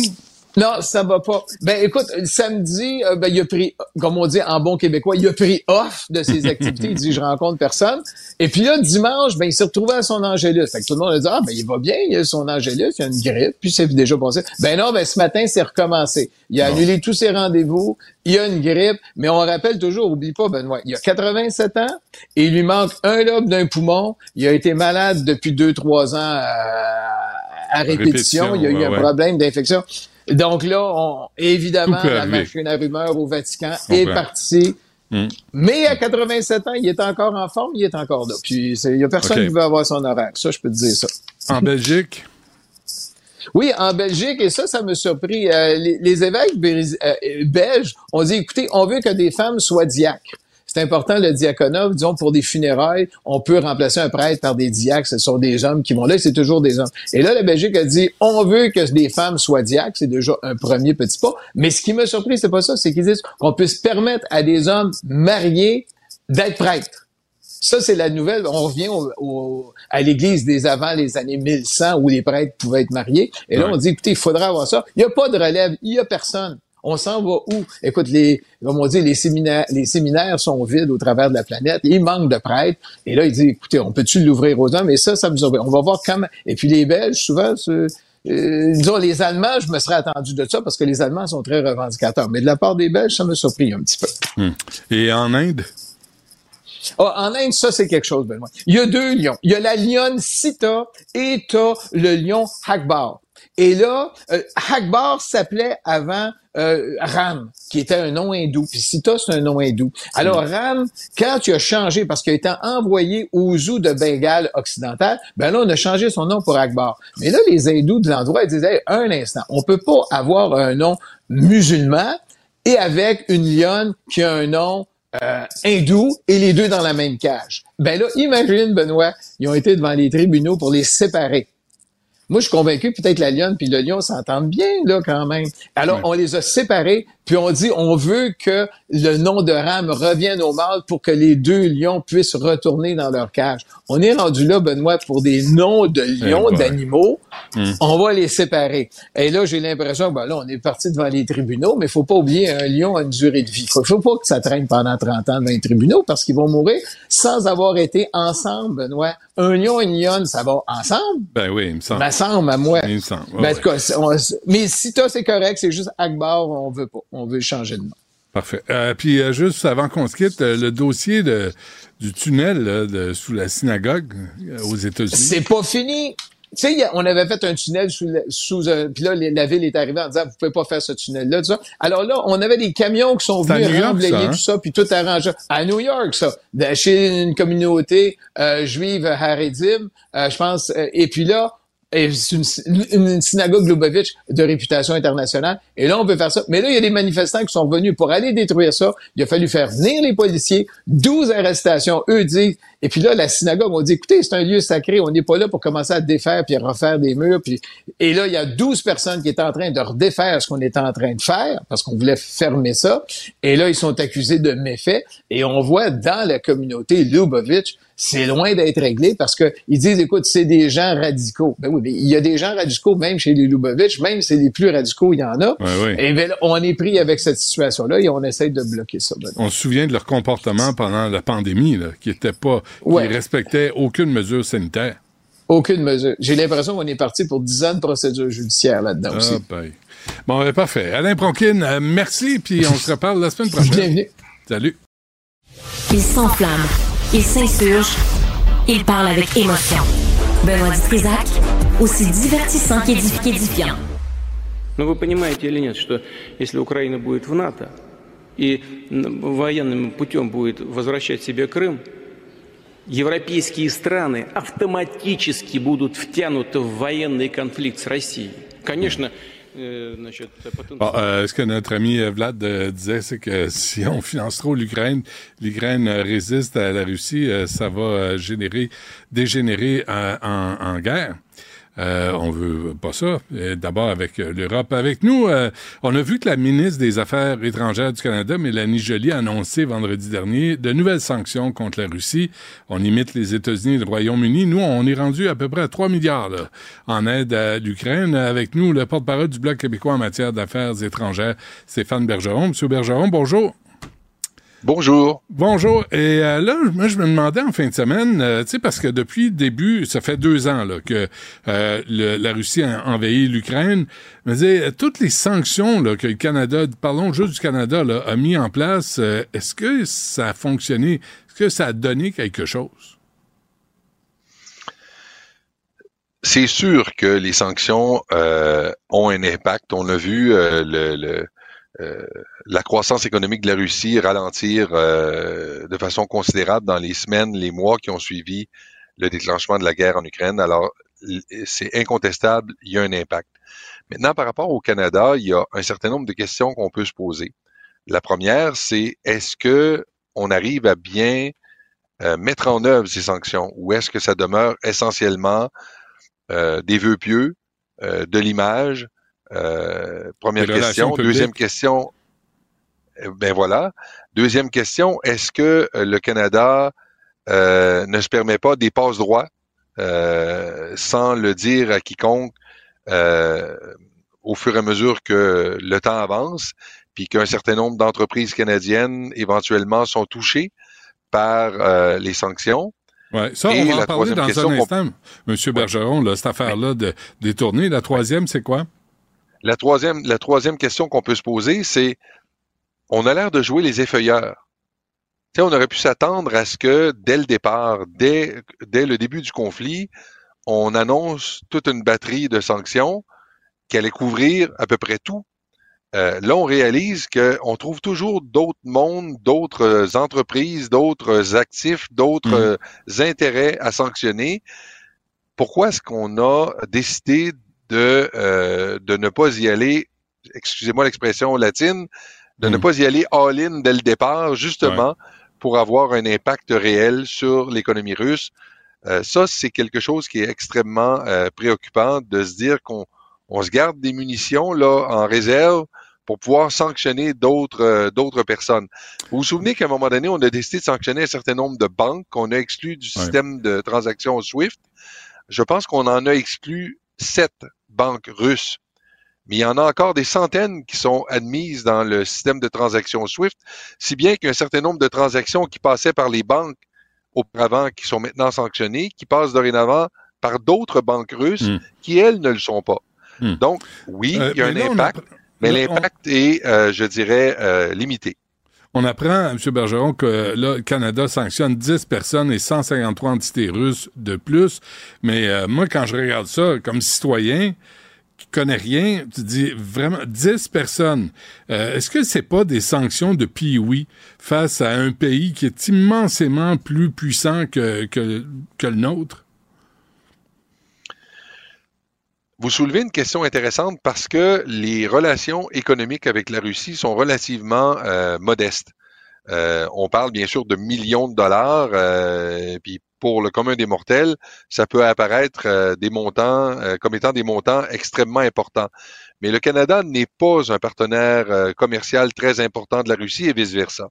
Non, ça va pas. Ben écoute, samedi, euh, ben, il a pris, comme on dit en bon québécois, il a pris off de ses (laughs) activités. il dit je rencontre personne. Et puis là, dimanche, ben il s'est retrouvé à son angélus. Fait que tout le monde a dit ah ben il va bien, il a son angélus, il a une grippe, puis c'est déjà passé. Ben non, ben ce matin c'est recommencé. Il a annulé tous ses rendez-vous. Il a une grippe, mais on rappelle toujours, oublie pas Benoît, il a 87 ans et il lui manque un lobe d'un poumon. Il a été malade depuis deux trois ans à, répétition. Il a eu un problème d'infection. Donc là, on, évidemment, la machine à rumeurs au Vatican est partie. Mm. Mais à 87 ans, il est encore en forme, il est encore là. Puis il y a personne qui veut avoir son horaire. Ça, je peux te dire ça. En Belgique, (laughs) Oui, en Belgique, et ça, ça me surpris. euh, les, les évêques euh, belges ont dit, écoutez, on veut que des femmes soient diacres. C'est important le diaconat, disons, pour des funérailles, on peut remplacer un prêtre par des diacres, ce sont des hommes qui vont là, c'est toujours des hommes. Et là, la Belgique a dit, on veut que des femmes soient diacres, c'est déjà un premier petit pas. Mais ce qui m'a surpris, c'est pas ça, c'est qu'ils disent qu'on puisse permettre à des hommes mariés d'être prêtres. Ça, c'est la nouvelle. On revient au- au- à l'église des avant les années 1100 où les prêtres pouvaient être mariés. Et là, Ouais. on dit, écoutez, il faudra avoir ça. Il n'y a pas de relève. Il n'y a personne. On s'en va où? Écoute, les, comme on dit, les séminaires, les séminaires sont vides au travers de la planète. Il manque de prêtres. Et là, il dit, écoutez, on peut-tu l'ouvrir aux hommes? Et ça, ça nous surveille. On va voir comment. Et puis les Belges, souvent, c'est- euh, disons, les Allemands, je me serais attendu de ça parce que les Allemands sont très revendicateurs. Mais de la part des Belges, ça m'a surpris un petit peu. Hmm. et en Inde, Ah, en Inde, ça, c'est quelque chose, Benoît. Il y a deux lions. Il y a la lionne Sita et t'as le lion Akbar. Et là, euh, Akbar s'appelait avant euh, Ram, qui était un nom hindou. Puis Sita, c'est un nom hindou. Alors, Ram, quand tu as changé, parce qu'il a été envoyé au zoo de Bengale occidental, ben là, on a changé son nom pour Akbar. Mais là, les hindous de l'endroit, ils disaient, Hey, un instant, on peut pas avoir un nom musulman et avec une lionne qui a un nom euh, hindou et les deux dans la même cage. Ben là, imagine, Benoît, ils ont été devant les tribunaux pour les séparer. Moi, je suis convaincu, peut-être la lionne puis le lion s'entendent bien, là, quand même. Alors, Ouais. on les a séparés, puis on dit, on veut que le nom de Ram revienne au mâle pour que les deux lions puissent retourner dans leur cage. On est rendu là, Benoît, pour des noms de lions, ouais. d'animaux. Hmm. On va les séparer. Et là, j'ai l'impression, ben là, on est parti devant les tribunaux, mais il faut pas oublier, un lion a une durée de vie. Faut, faut pas que ça traîne pendant 30 ans devant les tribunaux parce qu'ils vont mourir sans avoir été ensemble, Benoît. Un lion et une lionne, ça va ensemble? ben oui, il me semble. Me semble à moi. Il me semble. Ben, Ouais, tout cas, c'est- on- mais si toi, c'est correct, c'est juste Akbar, on veut pas. On veut changer de nom. Parfait. Euh, puis euh, juste avant qu'on se quitte, euh, le dossier de, du tunnel là, de, sous la synagogue euh, aux États-Unis. C'est pas fini. Tu sais, on avait fait un tunnel sous, la- sous un, puis là, les- la ville est arrivée en disant, vous pouvez pas faire ce tunnel-là, tout ça. Alors là, on avait des camions qui sont venus New York, remblayer ça, hein? tout ça, puis tout arranger. À New York, ça. De- chez une communauté euh, juive Haredim, euh, je pense. euh, et puis là, c'est une, une synagogue Lubavitch de réputation internationale. Et là, on peut faire ça. Mais là, il y a des manifestants qui sont venus pour aller détruire ça. Il a fallu faire venir les policiers. 12 arrestations. Eux disent. Et puis là, la synagogue, on dit, écoutez, c'est un lieu sacré. On n'est pas là pour commencer à défaire puis à refaire des murs. Puis... Et là, il y a 12 personnes qui étaient en train de redéfaire ce qu'on était en train de faire parce qu'on voulait fermer ça. Et là, ils sont accusés de méfaits. Et on voit dans la communauté Lubavitch, c'est loin d'être réglé parce que ils disent, écoute, c'est des gens radicaux. Ben oui, mais il y a des gens radicaux même chez les Lubavitch, même si c'est les plus radicaux, il y en a. Ouais. Et ben on est pris avec cette situation-là et on essaie de bloquer ça. Ben. On se souvient de leur comportement pendant la pandémie, là, qui était pas, Ouais. qui respectait aucune mesure sanitaire. Aucune mesure. J'ai l'impression qu'on est parti pour 10 ans de procédure judiciaire là-dedans aussi. Ah, ben. Bon, euh, parfait. Alain Pronkin, euh, merci, puis on se reparle la semaine prochaine. Bienvenue. Salut. Il s'enflamme, il s'insurge, il parle avec émotion. Benoît Dutrisac, aussi divertissant qu'édif- qu'édifiant. Но вы понимаете или нет, что если Украина будет в НАТО и м, военным путем будет возвращать себе Крым, европейские страны автоматически будут втянуты в военный конфликт с Россией. Конечно, э, значит, потенциал... Bon, euh, ce que notre ami euh, Vlad euh, disait, c'est que (laughs) si on finance trop l'Ukraine, l'Ukraine euh, résiste à la Russie, euh, ça va euh, générer, dégénérer euh, en, en guerre. Euh, on veut pas ça. D'abord avec euh, l'Europe. Avec nous, euh, on a vu que la ministre des Affaires étrangères du Canada, Mélanie Joly, a annoncé vendredi dernier de nouvelles sanctions contre la Russie. On imite les États-Unis et le Royaume-Uni. Nous, on est rendu à peu près à 3 milliards en aide à l'Ukraine. Avec nous, le porte-parole du Bloc québécois en matière d'affaires étrangères, Stéphane Bergeron. Monsieur Bergeron, bonjour. Bonjour. Bonjour. Et euh, là, moi, je me demandais en fin de semaine, euh, tu sais, parce que depuis le début, ça fait deux ans là, que euh, le- la Russie a envahi l'Ukraine. Euh, toutes les sanctions là, que le Canada, parlons juste du Canada, là, a mis en place, est-ce que ça a fonctionné? Est-ce que ça a donné quelque chose? C'est sûr que les sanctions ont un impact. On a vu le, le- euh, la croissance économique de la Russie ralentir euh, de façon considérable dans les semaines, les mois qui ont suivi le déclenchement de la guerre en Ukraine. Alors, c'est incontestable, il y a un impact. Maintenant, par rapport au Canada, il y a un certain nombre de questions qu'on peut se poser. La première, c'est est-ce que on arrive à bien euh, mettre en œuvre ces sanctions ou est-ce que ça demeure essentiellement des vœux pieux, de l'image, euh, première question. Deuxième question. Euh, ben voilà. Deuxième question. Est-ce que euh, le Canada ne se permet pas des passes droits sans le dire à quiconque au fur et à mesure que le temps avance, puis qu'un certain nombre d'entreprises canadiennes éventuellement sont touchées par les sanctions? Ouais, ça, on va en parler dans un instant, M. Bergeron, là, cette affaire-là de détourner. La troisième, c'est quoi? La troisième, la troisième question qu'on peut se poser, c'est on a l'air de jouer les effeuilleurs. sais, on aurait pu s'attendre à ce que dès le départ, dès, dès le début du conflit, on annonce toute une batterie de sanctions qui allait couvrir à peu près tout. Euh, là, on réalise qu'on trouve toujours d'autres mondes, d'autres entreprises, d'autres actifs, d'autres mmh. intérêts à sanctionner. Pourquoi est-ce qu'on a décidé de, euh, de ne pas y aller, excusez-moi l'expression latine, de ne hmm. pas y aller all-in dès le départ, justement, pour avoir un impact réel sur l'économie russe. Euh, ça, c'est quelque chose qui est extrêmement euh, préoccupant de se dire qu'on on se garde des munitions là en réserve pour pouvoir sanctionner d'autres d'autres personnes. Vous vous souvenez qu'à un moment donné, on a décidé de sanctionner un certain nombre de banques qu'on a exclues du système de transactions SWIFT. Je pense qu'on en a exclu sept banques russes. Mais il y en a encore des centaines qui sont admises dans le système de transactions SWIFT, si bien qu'un certain nombre de transactions qui passaient par les banques auparavant, qui sont maintenant sanctionnées, qui passent dorénavant par d'autres banques russes hmm. qui, elles, ne le sont pas. Hmm. Donc, oui, euh, il y a un impact, mais l'impact est, euh, je dirais, euh, limité. On apprend, M. Bergeron, que là, le Canada sanctionne 10 personnes et 153 entités russes de plus. Mais euh, moi, quand je regarde ça comme citoyen, qui connaît rien, tu dis vraiment 10 personnes. Euh, est-ce que c'est pas des sanctions de pioui face à un pays qui est immensément plus puissant que, que, le nôtre? Vous soulevez une question intéressante parce que les relations économiques avec la Russie sont relativement euh, modestes. Euh, on parle bien sûr de millions de dollars, puis pour le commun des mortels, ça peut apparaître des montants comme étant des montants extrêmement importants. Mais le Canada n'est pas un partenaire commercial très important de la Russie et vice-versa.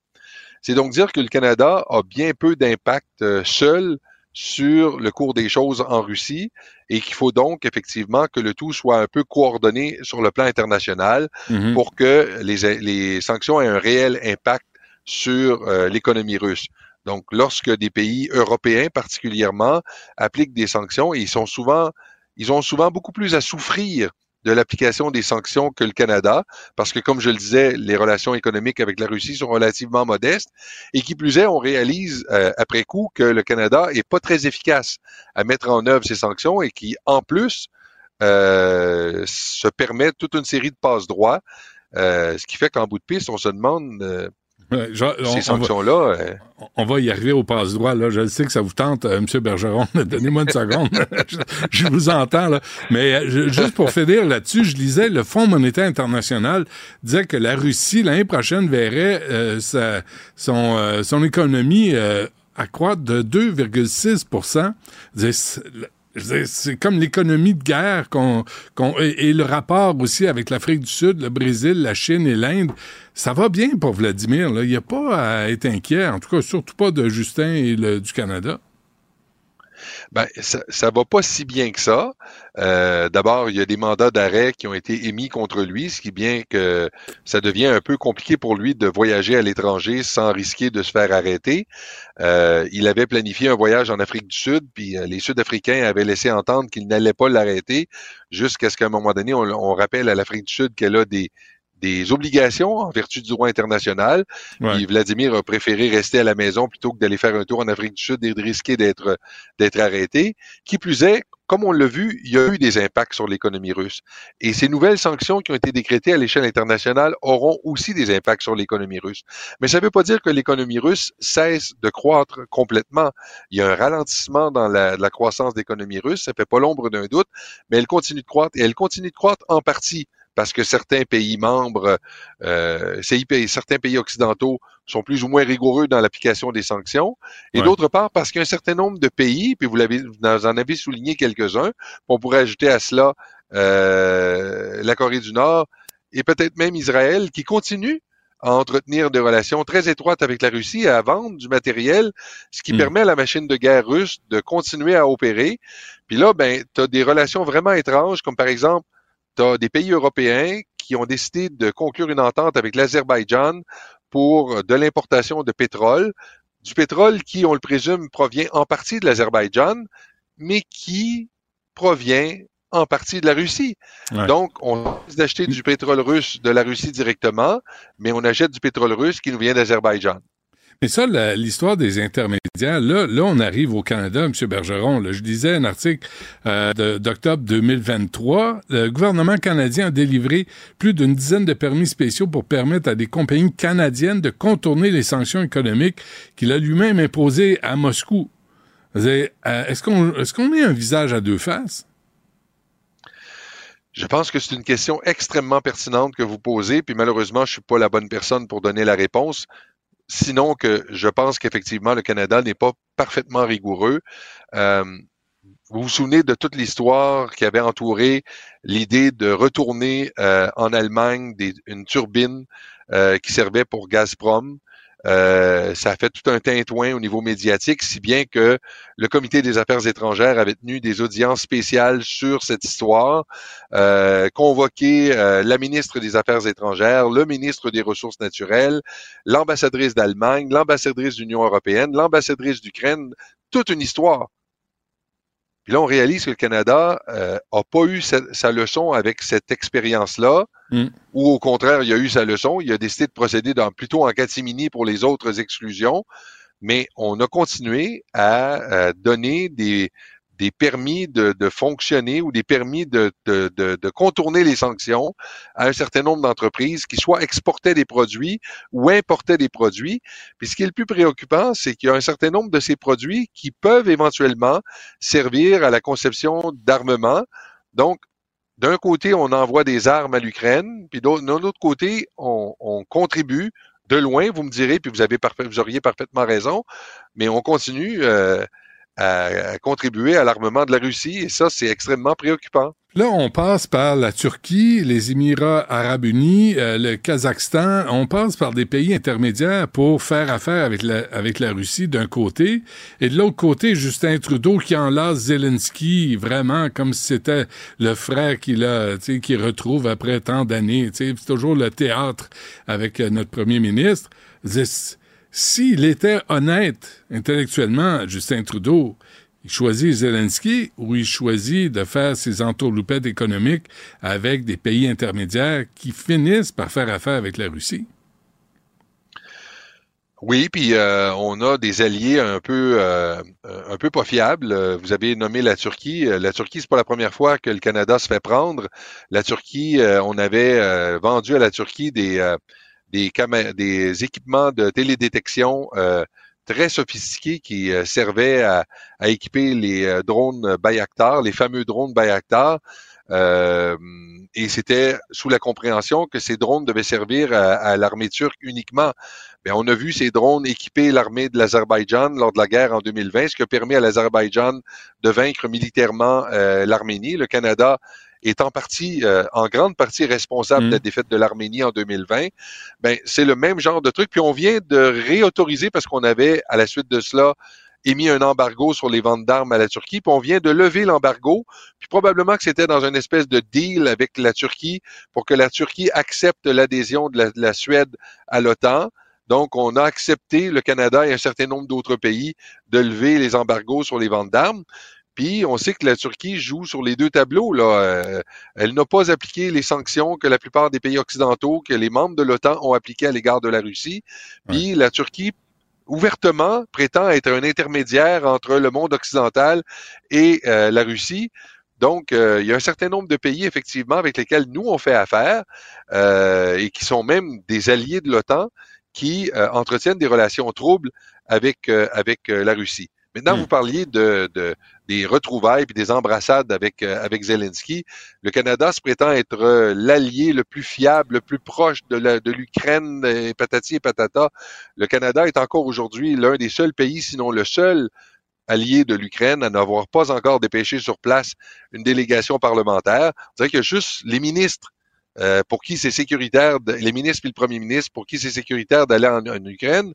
C'est donc dire que le Canada a bien peu d'impact seul sur le cours des choses en Russie et qu'il faut donc effectivement que le tout soit un peu coordonné sur le plan international mm-hmm. pour que les, les, sanctions aient un réel impact sur euh, l'économie russe. Donc, lorsque des pays européens particulièrement appliquent des sanctions, ils sont souvent, ils ont souvent beaucoup plus à souffrir de l'application des sanctions que le Canada, parce que, comme je le disais, les relations économiques avec la Russie sont relativement modestes, et qui plus est, on réalise euh, après coup que le Canada est pas très efficace à mettre en œuvre ces sanctions et qui, en plus, euh, se permet toute une série de passe-droits, euh, ce qui fait qu'en bout de piste, on se demande ces sanctions-là. Euh, on, va y arriver au passe-droit. Là. Je sais que ça vous tente, euh, M. Bergeron. (laughs) Donnez-moi une seconde. (laughs) je, vous entends. Là. Mais euh, juste pour finir là-dessus, je lisais le Fonds monétaire international disait que la Russie, l'année prochaine, verrait sa, son, son économie accroître de 2,6 c'est comme l'économie de guerre qu'on, et, le rapport aussi avec l'Afrique du Sud, le Brésil, la Chine et l'Inde. Ça va bien pour Vladimir. Là. Il n'y a pas à être inquiet, en tout cas surtout pas de Justin et du Canada. Ben, ça, ça va pas si bien que ça. Euh, d'abord, il y a des mandats d'arrêt qui ont été émis contre lui, ce qui bien que ça devient un peu compliqué pour lui de voyager à l'étranger sans risquer de se faire arrêter. Euh, il avait planifié un voyage en Afrique du Sud, puis euh, les Sud-Africains avaient laissé entendre qu'ils n'allaient pas l'arrêter, jusqu'à ce qu'à un moment donné, on rappelle à l'Afrique du Sud qu'elle a des des obligations en vertu du droit international. Vladimir a préféré rester à la maison plutôt que d'aller faire un tour en Afrique du Sud et de risquer d'être d'être arrêté. Qui plus est, comme on l'a vu, il y a eu des impacts sur l'économie russe. Et ces nouvelles sanctions qui ont été décrétées à l'échelle internationale auront aussi des impacts sur l'économie russe. Mais ça ne veut pas dire que l'économie russe cesse de croître complètement. Il y a un ralentissement dans la, la croissance d'économie russe, ça fait pas l'ombre d'un doute, mais elle continue de croître et elle continue de croître en partie parce que certains pays membres, euh, certains pays occidentaux sont plus ou moins rigoureux dans l'application des sanctions, et d'autre part parce qu'un certain nombre de pays, puis vous l'avez, vous en avez souligné quelques-uns, on pourrait ajouter à cela euh, la Corée du Nord et peut-être même Israël, qui continuent à entretenir des relations très étroites avec la Russie et à vendre du matériel, ce qui hmm. permet à la machine de guerre russe de continuer à opérer. Puis là, ben, tu as des relations vraiment étranges, comme par exemple tu as des pays européens qui ont décidé de conclure une entente avec l'Azerbaïdjan pour de l'importation de pétrole, du pétrole qui, on le présume, provient en partie de l'Azerbaïdjan, mais qui provient en partie de la Russie. Donc, on décide d'acheter du pétrole russe de la Russie directement, mais on achète du pétrole russe qui nous vient d'Azerbaïdjan. Mais ça, l'histoire des intermédiaires, là, là, on arrive au Canada, M. Bergeron. Je disais un article euh, d'octobre 2023. Le gouvernement canadien a délivré plus d'une dizaine de permis spéciaux pour permettre à des compagnies canadiennes de contourner les sanctions économiques qu'il a lui-même imposées à Moscou. Euh, est-ce qu'on est, est un visage à deux faces? Je pense que c'est une question extrêmement pertinente que vous posez, puis malheureusement, je suis pas la bonne personne pour donner la réponse. Sinon que je pense qu'effectivement, le Canada n'est pas parfaitement rigoureux. Euh, vous vous souvenez de toute l'histoire qui avait entouré l'idée de retourner euh, en Allemagne une turbine euh, qui servait pour Gazprom. Euh, ça a fait tout un tintouin au niveau médiatique, si bien que le comité des affaires étrangères avait tenu des audiences spéciales sur cette histoire, euh, convoqué euh, la ministre des Affaires étrangères, le ministre des Ressources naturelles, l'ambassadrice d'Allemagne, l'ambassadrice de l'Union européenne, l'ambassadrice d'Ukraine, toute une histoire. Puis là, on réalise que le Canada euh, a pas eu sa, leçon avec cette expérience-là, mm. ou au contraire, il a eu sa leçon, il a décidé de procéder dans, plutôt en catimini pour les autres exclusions, mais on a continué à euh, donner des, des permis de, de, fonctionner ou des permis de, de, de, contourner les sanctions à un certain nombre d'entreprises qui soit exportaient des produits ou importaient des produits. Puis ce qui est le plus préoccupant, c'est qu'il y a un certain nombre de ces produits qui peuvent éventuellement servir à la conception d'armements. Donc, d'un côté, on envoie des armes à l'Ukraine, puis d'un autre côté, on, on contribue de loin, vous me direz, puis vous avez vous auriez parfaitement raison, mais on continue euh, à, contribuer à l'armement de la Russie et ça, c'est extrêmement préoccupant. Là, on passe par la Turquie, les Émirats arabes unis, euh, le Kazakhstan. On passe par des pays intermédiaires pour faire affaire avec la, avec la Russie d'un côté. Et de l'autre côté, Justin Trudeau qui enlace Zelensky vraiment comme si c'était le frère qu'il a, qu'il retrouve après tant d'années. C'est toujours le théâtre avec euh, notre premier ministre. S'il était honnête intellectuellement, Justin Trudeau, il choisit Zelensky ou il choisit de faire ses entourloupettes économiques avec des pays intermédiaires qui finissent par faire affaire avec la Russie? Oui, puis euh, on a des alliés un peu euh, un peu pas fiables. Vous avez nommé la Turquie. La Turquie, c'est pas la première fois que le Canada se fait prendre. La Turquie, euh, on avait vendu à la Turquie des des, des équipements de télédétection euh, très sophistiqués qui euh, servaient à, équiper les euh, drones Bayaktar, les fameux drones Bayaktar. et c'était sous la compréhension que ces drones devaient servir à, l'armée turque uniquement. Mais on a vu ces drones équiper l'armée de l'Azerbaïdjan lors de la guerre en 2020, ce qui a permis à l'Azerbaïdjan de vaincre militairement l'Arménie. Le Canada est en partie, euh, en grande partie responsable de la mm. défaite de l'Arménie en 2020, ben c'est le même genre de truc. Puis on vient de réautoriser parce qu'on avait à la suite de cela émis un embargo sur les ventes d'armes à la Turquie, puis on vient de lever l'embargo, puis probablement que c'était dans une espèce de deal avec la Turquie pour que la Turquie accepte l'adhésion de, de la, Suède à l'OTAN. Donc, on a accepté, le Canada et un certain nombre d'autres pays, de lever les embargos sur les ventes d'armes. Puis on sait que la Turquie joue sur les deux tableaux. Là. Euh, elle n'a pas appliqué les sanctions que la plupart des pays occidentaux, que les membres de l'OTAN ont appliquées à l'égard de la Russie. Puis la Turquie ouvertement prétend être un intermédiaire entre le monde occidental et euh, la Russie. Donc, euh, il y a un certain nombre de pays, effectivement, avec lesquels nous, on fait affaire euh, et qui sont même des alliés de l'OTAN qui entretiennent des relations troubles avec, avec la Russie. Maintenant, Hmm. vous parliez de, de- des retrouvailles puis des embrassades avec euh, avec Zelensky. Le Canada se prétend être euh, l'allié le plus fiable, le plus proche de la- de l'Ukraine, et patati et patata. Le Canada est encore aujourd'hui l'un des seuls pays, sinon le seul allié de l'Ukraine à n'avoir pas encore dépêché sur place une délégation parlementaire. Y a juste les ministres euh, pour qui c'est sécuritaire, de- les ministres puis le premier ministre pour qui c'est sécuritaire d'aller en, Ukraine.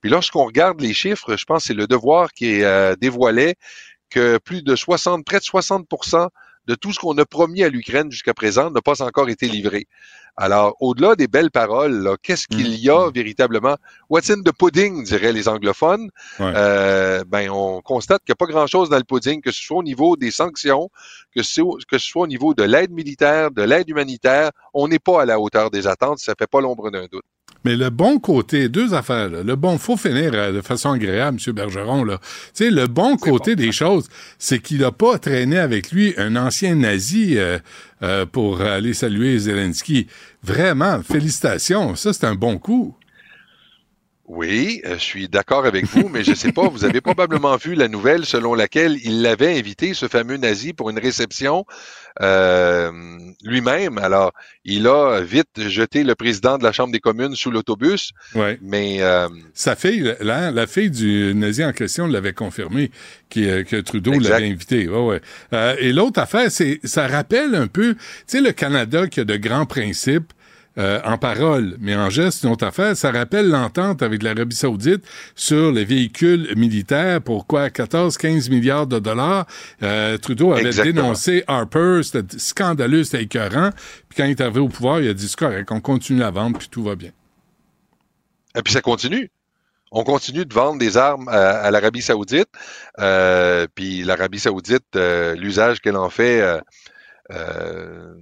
Puis lorsqu'on regarde les chiffres, je pense que c'est le devoir qui est, euh, dévoilait que plus de 60, près de 60% de tout ce qu'on a promis à l'Ukraine jusqu'à présent n'a pas encore été livré. Alors, au-delà des belles paroles, qu'est-ce qu'il y a véritablement? What's in the pudding, diraient les anglophones. Ouais. Euh, ben, on constate qu'il n'y a pas grand-chose dans le pudding, que ce soit au niveau des sanctions, que ce, que ce soit au niveau de l'aide militaire, de l'aide humanitaire. On n'est pas à la hauteur des attentes, ça fait pas l'ombre d'un doute. Mais le bon côté, deux affaires. là. Le bon, faut finir euh, de façon agréable, M. Bergeron. Là. Tu sais, le bon côté des choses, c'est qu'il n'a pas traîné avec lui un ancien nazi euh, euh, pour aller saluer Zelensky. Vraiment, félicitations. Ça, c'est un bon coup. Oui, euh, je suis d'accord avec vous, mais je sais pas, vous avez probablement vu la nouvelle selon laquelle il l'avait invité, ce fameux nazi, pour une réception euh, lui-même. Alors, il a vite jeté le président de la Chambre des communes sous l'autobus, Ouais. mais euh, Sa fille, la, la fille du nazi en question l'avait confirmé qui, euh, que Trudeau l'avait invité. Ouais, ouais. Euh, et l'autre affaire, c'est ça rappelle un peu, tu sais, le Canada qui a de grands principes. Euh, en parole, mais en geste, une autre affaire. Ça rappelle l'entente avec l'Arabie saoudite sur les véhicules militaires pour quoi? 14-15 milliards de dollars. Euh, Trudeau avait Exactement. dénoncé Harper, c'était scandaleux, c'était écœurant. Puis quand il est arrivé au pouvoir, il a dit c'est correct, on continue la vente, puis tout va bien. et puis ça continue. On continue de vendre des armes à, à l'Arabie saoudite, euh, puis l'Arabie saoudite, euh, l'usage qu'elle en fait, euh, euh,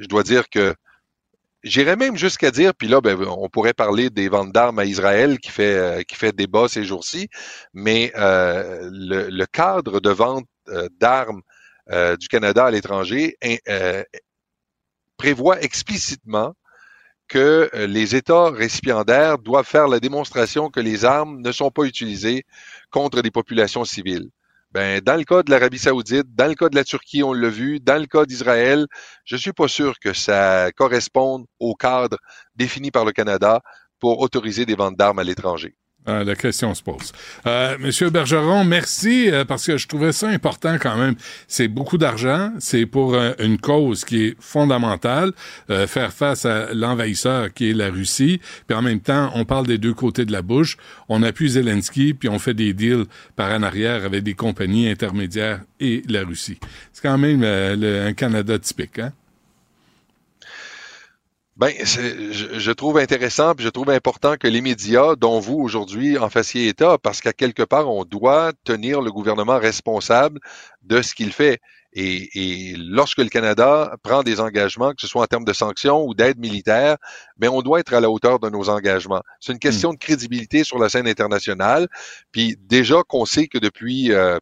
je dois dire que J'irais même jusqu'à dire, puis là, ben, on pourrait parler des ventes d'armes à Israël qui fait euh, qui débat ces jours-ci, mais euh, le, cadre de vente euh, d'armes euh, du Canada à l'étranger prévoit explicitement que les États récipiendaires doivent faire la démonstration que les armes ne sont pas utilisées contre des populations civiles. Ben, dans le cas de l'Arabie saoudite, dans le cas de la Turquie, on l'a vu, dans le cas d'Israël, je suis pas sûr que ça corresponde au cadre défini par le Canada pour autoriser des ventes d'armes à l'étranger. Ah, la question se pose. Euh, Monsieur Bergeron, merci euh, parce que je trouvais ça important quand même. C'est beaucoup d'argent, c'est pour euh, une cause qui est fondamentale, euh, faire face à l'envahisseur qui est la Russie. Puis en même temps, on parle des deux côtés de la bouche. On appuie Zelensky, puis on fait des deals par en arrière avec des compagnies intermédiaires et la Russie. C'est quand même euh, un Canada typique, hein? Ben, je, je trouve intéressant, puis je trouve important que les médias, dont vous aujourd'hui, en fassiez état, parce qu'à quelque part, on doit tenir le gouvernement responsable de ce qu'il fait. Et, et lorsque le Canada prend des engagements, que ce soit en termes de sanctions ou d'aide militaire, mais on doit être à la hauteur de nos engagements. C'est une question de crédibilité sur la scène internationale. Puis déjà qu'on sait que depuis euh,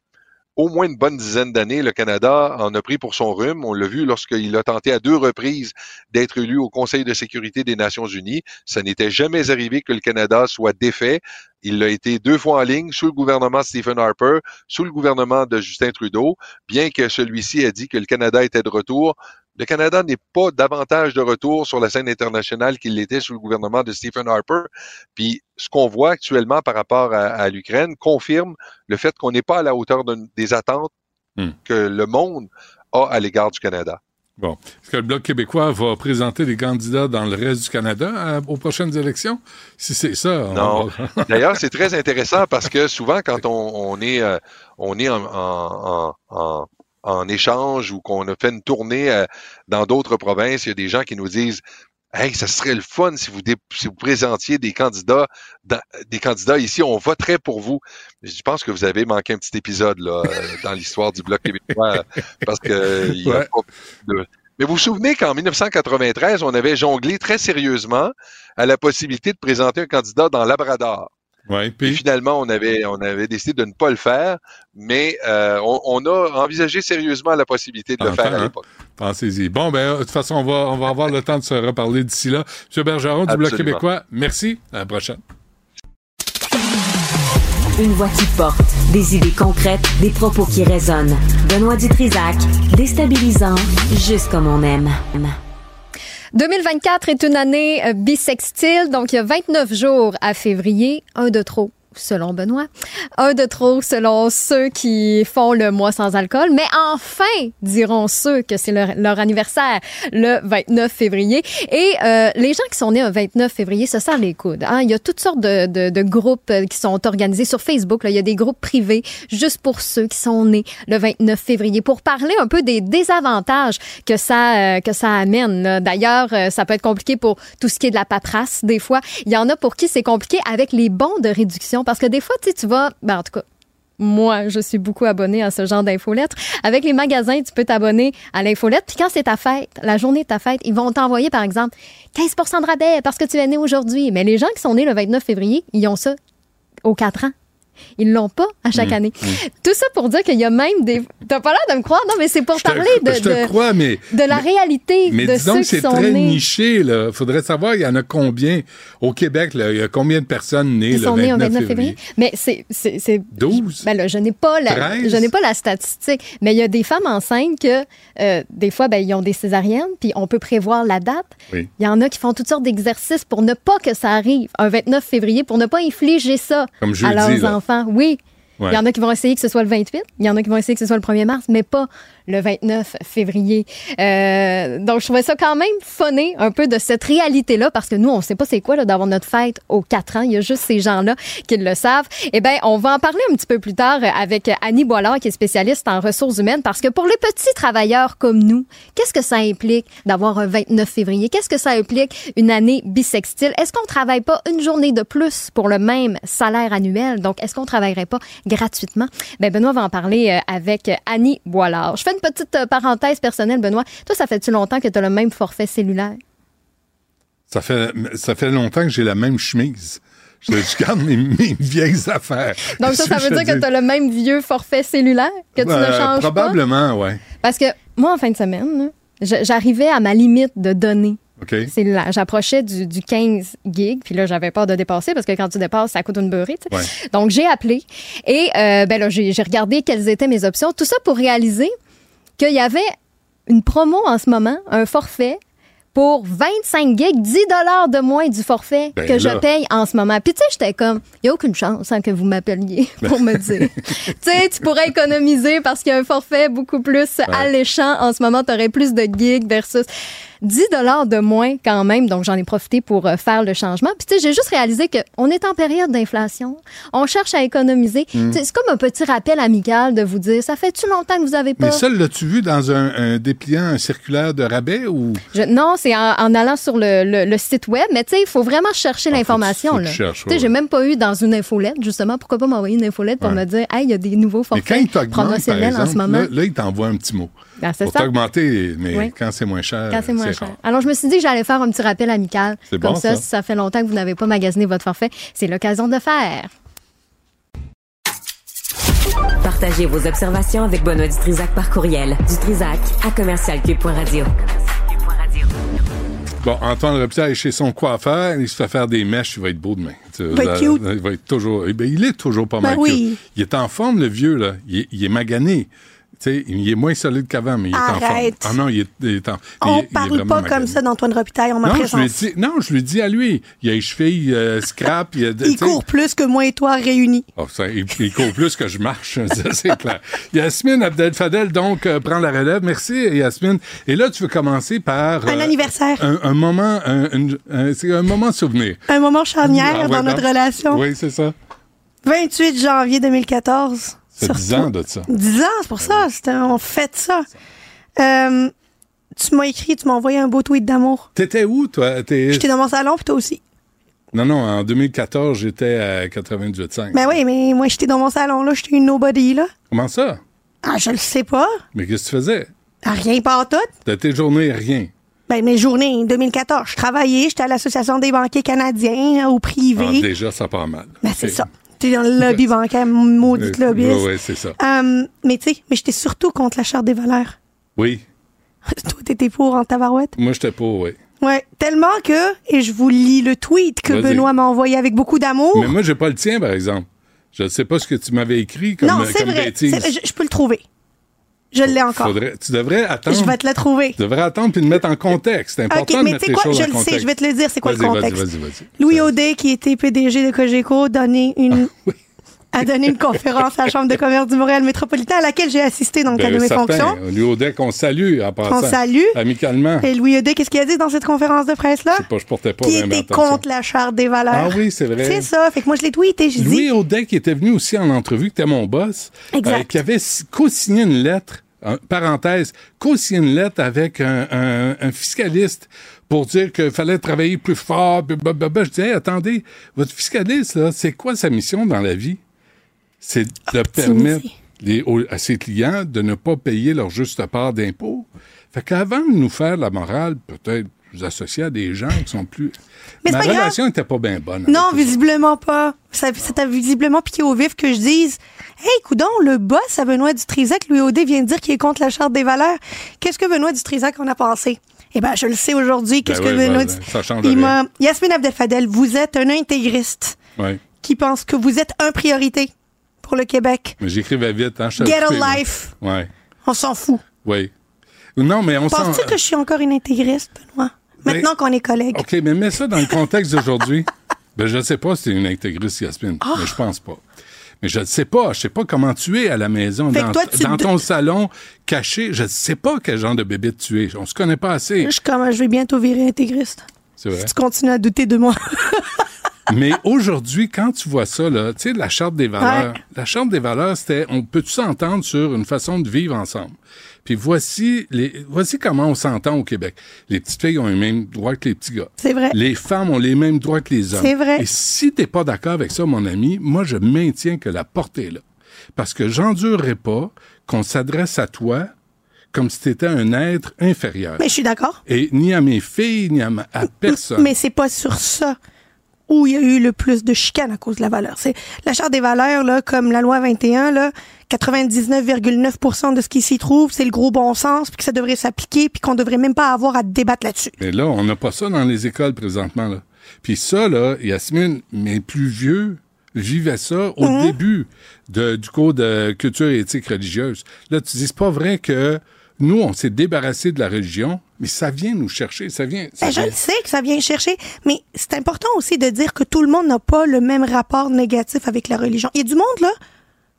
au moins une bonne dizaine d'années, le Canada en a pris pour son rhume. On l'a vu lorsqu'il a tenté à deux reprises d'être élu au Conseil de sécurité des Nations Unies. Ça n'était jamais arrivé que le Canada soit défait. Il a été deux fois en ligne sous le gouvernement de Stephen Harper, sous le gouvernement de Justin Trudeau, bien que celui-ci ait dit que le Canada était de retour. Le Canada n'est pas davantage de retour sur la scène internationale qu'il l'était sous le gouvernement de Stephen Harper. Puis ce qu'on voit actuellement par rapport à, à l'Ukraine confirme le fait qu'on n'est pas à la hauteur de- des attentes Hmm. que le monde a à l'égard du Canada. Bon. Est-ce que le Bloc québécois va présenter des candidats dans le reste du Canada euh, aux prochaines élections? Si c'est ça, on Non. (laughs) D'ailleurs, c'est très intéressant parce que souvent, quand (laughs) on, on est, euh, on est en, en, en, en- échange ou qu'on a fait une tournée euh, dans d'autres provinces, il y a des gens qui nous disent Hey, ça serait le fun si vous, dé- si vous présentiez des candidats, dans- des candidats ici, on voterait pour vous. Je pense que vous avez manqué un petit épisode là, euh, (laughs) dans l'histoire du Bloc québécois euh, parce que il y a Ouais. pas de- Mais vous vous souvenez qu'en 1993, on avait jonglé très sérieusement à la possibilité de présenter un candidat dans Labrador. Ouais, Puis puis? finalement, on avait, on avait décidé de ne pas le faire, mais euh, on, on a envisagé sérieusement la possibilité de le faire à hein? l'époque. pensez-y. Bon, ben, de toute façon, on va, on va avoir le temps de se reparler d'ici là. M. Bergeron du Bloc québécois, merci. À la prochaine. Une voix qui porte, des idées concrètes, des propos qui résonnent. Benoît Dutrisac, déstabilisant, juste comme on aime. 2024 est une année euh, bissextile, donc il y a 29 jours à février, un de trop. Selon Benoît. Un de trop selon ceux qui font le mois sans alcool. Mais enfin, diront ceux que c'est leur, anniversaire le 29 février. Et euh, les gens qui sont nés un 29 février se serrent les coudes. Hein? Il y a toutes sortes de, de, de groupes euh, qui sont organisés sur Facebook. Là. Il y a des groupes privés juste pour ceux qui sont nés le 29 février pour parler un peu des désavantages que ça, euh, que ça amène. D'ailleurs, euh, ça peut être compliqué pour tout ce qui est de la paperasse. Des fois, il y en a pour qui c'est compliqué avec les bons de réduction parce que des fois, tu vas, ben, en tout cas, moi, je suis beaucoup abonnée à ce genre d'infolettres. Avec les magasins, tu peux t'abonner à l'infolette. Puis quand c'est ta fête, la journée de ta fête, ils vont t'envoyer, par exemple, 15% de rabais parce que tu es né aujourd'hui. Mais les gens qui sont nés le 29 février, ils ont ça aux 4 ans. Ils l'ont pas à chaque Mmh, année. Tout ça pour dire qu'il y a même des. T'as pas l'air de me croire, non, mais c'est pour Je te, parler de, je te de, crois, mais. de la réalité Mais de disons ceux que c'est très nés. niché, là. Faudrait savoir, il y en a combien au Québec, là? Il y a combien de personnes nées Qui le sont 29, nés au 29 février? février? Mais c'est. c'est- c'est- 12? Ben là, je n'ai pas la, 13? je n'ai pas la statistique, mais il y a des femmes enceintes que euh, des fois, ben, ils ont des césariennes, puis on peut prévoir la date. Oui. Il y en a qui font toutes sortes d'exercices pour ne pas que ça arrive un 29 février, pour ne pas infliger ça Comme à leurs enfants. Oui. Ouais. Il y en a qui vont essayer que ce soit le 28, il y en a qui vont essayer que ce soit le 1er mars, mais pas le 29 février. Euh, donc, je trouvais ça quand même funné un peu de cette réalité-là, parce que nous, on sait pas c'est quoi d'avoir notre fête aux 4 ans. Il y a juste ces gens-là qui le savent. Eh bien, on va en parler un petit peu plus tard avec Annie Boilard, qui est spécialiste en ressources humaines, parce que pour les petits travailleurs comme nous, qu'est-ce que ça implique d'avoir un 29 février? Qu'est-ce que ça implique une année bissextile? Est-ce qu'on travaille pas une journée de plus pour le même salaire annuel? Donc, est-ce qu'on travaillerait pas gratuitement? Ben, Benoît va en parler euh, avec Annie Boilard. Je fais une petite euh, parenthèse personnelle, Benoît. Toi, ça fait-tu longtemps que tu as le même forfait cellulaire? Ça fait, ça fait longtemps que j'ai la même chemise. Je, je garde mes, mes vieilles affaires. Donc, ça, ça veut dire que tu as le même vieux forfait cellulaire que tu ne Euh, changes pas? Probablement, ouais. Parce que moi, en fin de semaine, j'arrivais à ma limite de données. J'approchais du, du 15 gigs, puis là, j'avais peur de dépasser parce que quand tu dépasses, ça coûte une beurrée. Ouais. Donc, j'ai appelé et euh, ben là, j'ai regardé quelles étaient mes options. Tout ça pour réaliser qu'il y avait une promo en ce moment, un forfait pour 25 gigs, 10 dollars de moins du forfait Ben que je paye en ce moment. Puis tu sais, j'étais comme, il n'y a aucune chance hein, que vous m'appeliez (laughs) pour me dire. (laughs) tu sais, tu pourrais économiser parce qu'il y a un forfait beaucoup plus alléchant. En ce moment, tu aurais plus de gigs versus 10 dollars de moins quand même. Donc, j'en ai profité pour euh, faire le changement. Puis tu sais, j'ai juste réalisé qu'on est en période d'inflation. On cherche à économiser. Hmm. C'est comme un petit rappel amical de vous dire, ça fait-tu longtemps que vous avez pas... Mais ça, l'as-tu vu dans un, un dépliant un circulaire de rabais ou? Je- non, c'est en, en allant sur le, le- le site web, mais tu sais, il faut vraiment chercher Ah, l'information. tu sais, ouais. j'ai même pas eu dans une infolette, justement. Pourquoi pas m'envoyer une infolette pour Ouais. me dire, hey, il y a des nouveaux forfaits promotionnels en ce exemple, moment? là, là, il t'envoie un petit mot. Ben, c'est Pour ça. t'augmenter, mais Oui. quand c'est moins cher. Quand c'est moins cher. rare. Alors, je me suis dit que j'allais faire un petit rappel amical. C'est Comme bon, ça, ça. si ça fait longtemps que vous n'avez pas magasiné votre forfait, c'est l'occasion de faire. Partagez vos observations avec Benoît Dutrisac par courriel. Dutrisac à commercialcube.radio. Bon, Antoine Robitaille est chez son coiffeur, il se fait faire des mèches, il va être beau demain. Tu va être là, cute. Il va être toujours. eh il est toujours pas Ben mal oui. cute. Il est en forme, le vieux, là. Il est, il est magané. Tu sais, il est moins solide qu'avant, mais il est en forme. Arrête. Ah non, il est, il est en. il On est- il est parle pas comme ça d'Antoine Robitaille en ma Non je, lui présence. dit, non, je lui dis à lui. Il a les chevilles euh, scrap. Il, a, Il court plus que moi et toi réunis. Oh, ça, il, court plus que je marche, (laughs) c'est clair. Yasmine Abdel-Fadel, donc, euh, prend la relève. Merci, Yasmine. Et là, tu veux commencer par... Un euh, anniversaire. Un, un moment, un, un- c'est un moment souvenir. Un moment charnière Ah, ouais, dans notre relation. Oui, c'est ça. 28 janvier 2014. C'est Surtout- 10 ans de ça. 10 ans, c'est pour ça. On fête ça. Euh, tu m'as écrit, tu m'as envoyé un beau tweet d'amour. T'étais où, toi? J'étais dans mon salon, puis toi aussi. Non, non, en 2014, j'étais à 98,5. Ben oui, mais moi, j'étais dans mon salon, là. J'étais une nobody, là. Comment ça? Ah, je le sais pas. Mais qu'est-ce que tu faisais? Ah, rien pas tout. De tes journées, rien. Ben, mes journées, 2014, je travaillais, j'étais à l'Association des banquiers canadiens, euh, au privé. Ah, déjà, ça part mal. Ben, c'est ça. T'es dans le lobby bancaire, maudit Euh, lobbyiste. ouais, c'est ça. Euh, mais tu sais, mais j'étais surtout contre la charte des valeurs. Oui. (laughs) Toi, t'étais pour en tabarouette? Moi, j'étais pas, oui. Ouais. Tellement que, et je vous lis le tweet que. Benoît m'a envoyé avec beaucoup d'amour. Mais moi, j'ai pas le tien, par exemple. Je ne sais pas ce que tu m'avais écrit comme, non, c'est comme vrai. bêtise. C'est- Je, je peux le trouver. Je l'ai encore. Faudrait- tu devrais attendre. Je vais te le trouver. Tu devrais attendre puis le mettre en contexte. C'est important OK, de mais mettre tu sais les quoi, choses je en le contexte. sais, je vais te le dire, c'est quoi le Vas-y, vas-y, contexte. Vas-y, vas-y. Louis Audet, qui était PDG de Cogeco, donné une, Ah, a donné une conférence à la Chambre de commerce du Montréal métropolitain à laquelle j'ai assisté dans le cadre de mes certain. fonctions. Lui, au deck, on salue en passant. salue. Amicalement. Et Louis Audet, qu'est-ce qu'il a dit dans cette conférence de presse-là? Je sais pas, je portais pas Qui était contre la charte des valeurs. Ah oui, c'est vrai. C'est ça. Fait que moi, je l'ai tweeté. J'ai Louis dit. Audet, qui était venu aussi en entrevue, qui était mon boss, Exact. euh, qui avait si- co-signé une lettre, euh, parenthèse, co-signé une lettre avec un, un- un fiscaliste pour dire qu'il fallait travailler plus fort. Je disais, Hey, attendez, votre fiscaliste, là, c'est quoi sa mission dans la vie? C'est de permettre les- aux- à ses clients de ne pas payer leur juste part d'impôts. Fait qu'avant de nous faire la morale, peut-être vous associer à des gens qui sont plus... Mais Ma relation n'était pas bien bonne. Non, visiblement pas. Ça, t'a visiblement piqué au vif que je dise Hey, coudon, le boss à Benoît Dutrisac, Louis Audet, vient de dire qu'il est contre la charte des valeurs. Qu'est-ce que Benoît Dutrisac en a pensé? Eh ben, je le sais aujourd'hui. Qu'est-ce Ben que oui, Benoît ben, ça change Il rien. Yasmine Abdel-Fadel, vous êtes un intégriste qui pense que vous êtes un priorité pour le Québec. Mais j'écrivais vite, hein. je Get a life. Ouais. On s'en fout. Oui. Non, mais on s'en... Penses-tu que je suis encore une intégriste, Benoît? Maintenant qu'on est collègues. OK, mais mets ça dans le contexte d'aujourd'hui. (laughs) ben, je ne sais pas si tu es une intégriste, Yasmine, Ah! mais je pense pas. Mais je ne sais pas. Je sais pas comment tu es à la maison, Fait dans, toi, tu dans te- ton salon, caché. Je ne sais pas quel genre de bébé tu es. On se connaît pas assez. Je, je vais bientôt virer intégriste. C'est vrai. Tu continues à douter de moi. (laughs) Mais aujourd'hui, quand tu vois ça, là, tu sais, la charte des valeurs, Ouais. la charte des valeurs, c'était, on peut s'entendre sur une façon de vivre ensemble? Puis voici les, voici comment on s'entend au Québec. Les petites filles ont les mêmes droits que les petits gars. C'est vrai. Les femmes ont les mêmes droits que les hommes. C'est vrai. Et si t'es pas d'accord avec ça, mon ami, moi, je maintiens que la portée est là. Parce que j'endurerai pas qu'on s'adresse à toi comme si t'étais un être inférieur. Mais je suis d'accord. Et ni à mes filles, ni à, ma- à personne. Mais c'est pas sur ça où il y a eu le plus de chicanes à cause de la valeur. C'est la charte des valeurs là, comme la loi 21 là, 99,9% de ce qui s'y trouve, c'est le gros bon sens, puis que ça devrait s'appliquer, puis qu'on devrait même pas avoir à débattre là-dessus. Mais là, on n'a pas ça dans les écoles présentement. Là. Puis ça, là, Yasmine, mes plus vieux vivaient ça au Mhm. début de, du cours de culture et éthique religieuse. Là, tu dis, c'est pas vrai que nous, on s'est débarrassé de la religion, mais ça vient nous chercher, ça vient... ça Ben, je vient- le sais que ça vient chercher, mais c'est important aussi de dire que tout le monde n'a pas le même rapport négatif avec la religion. Il y a du monde, là,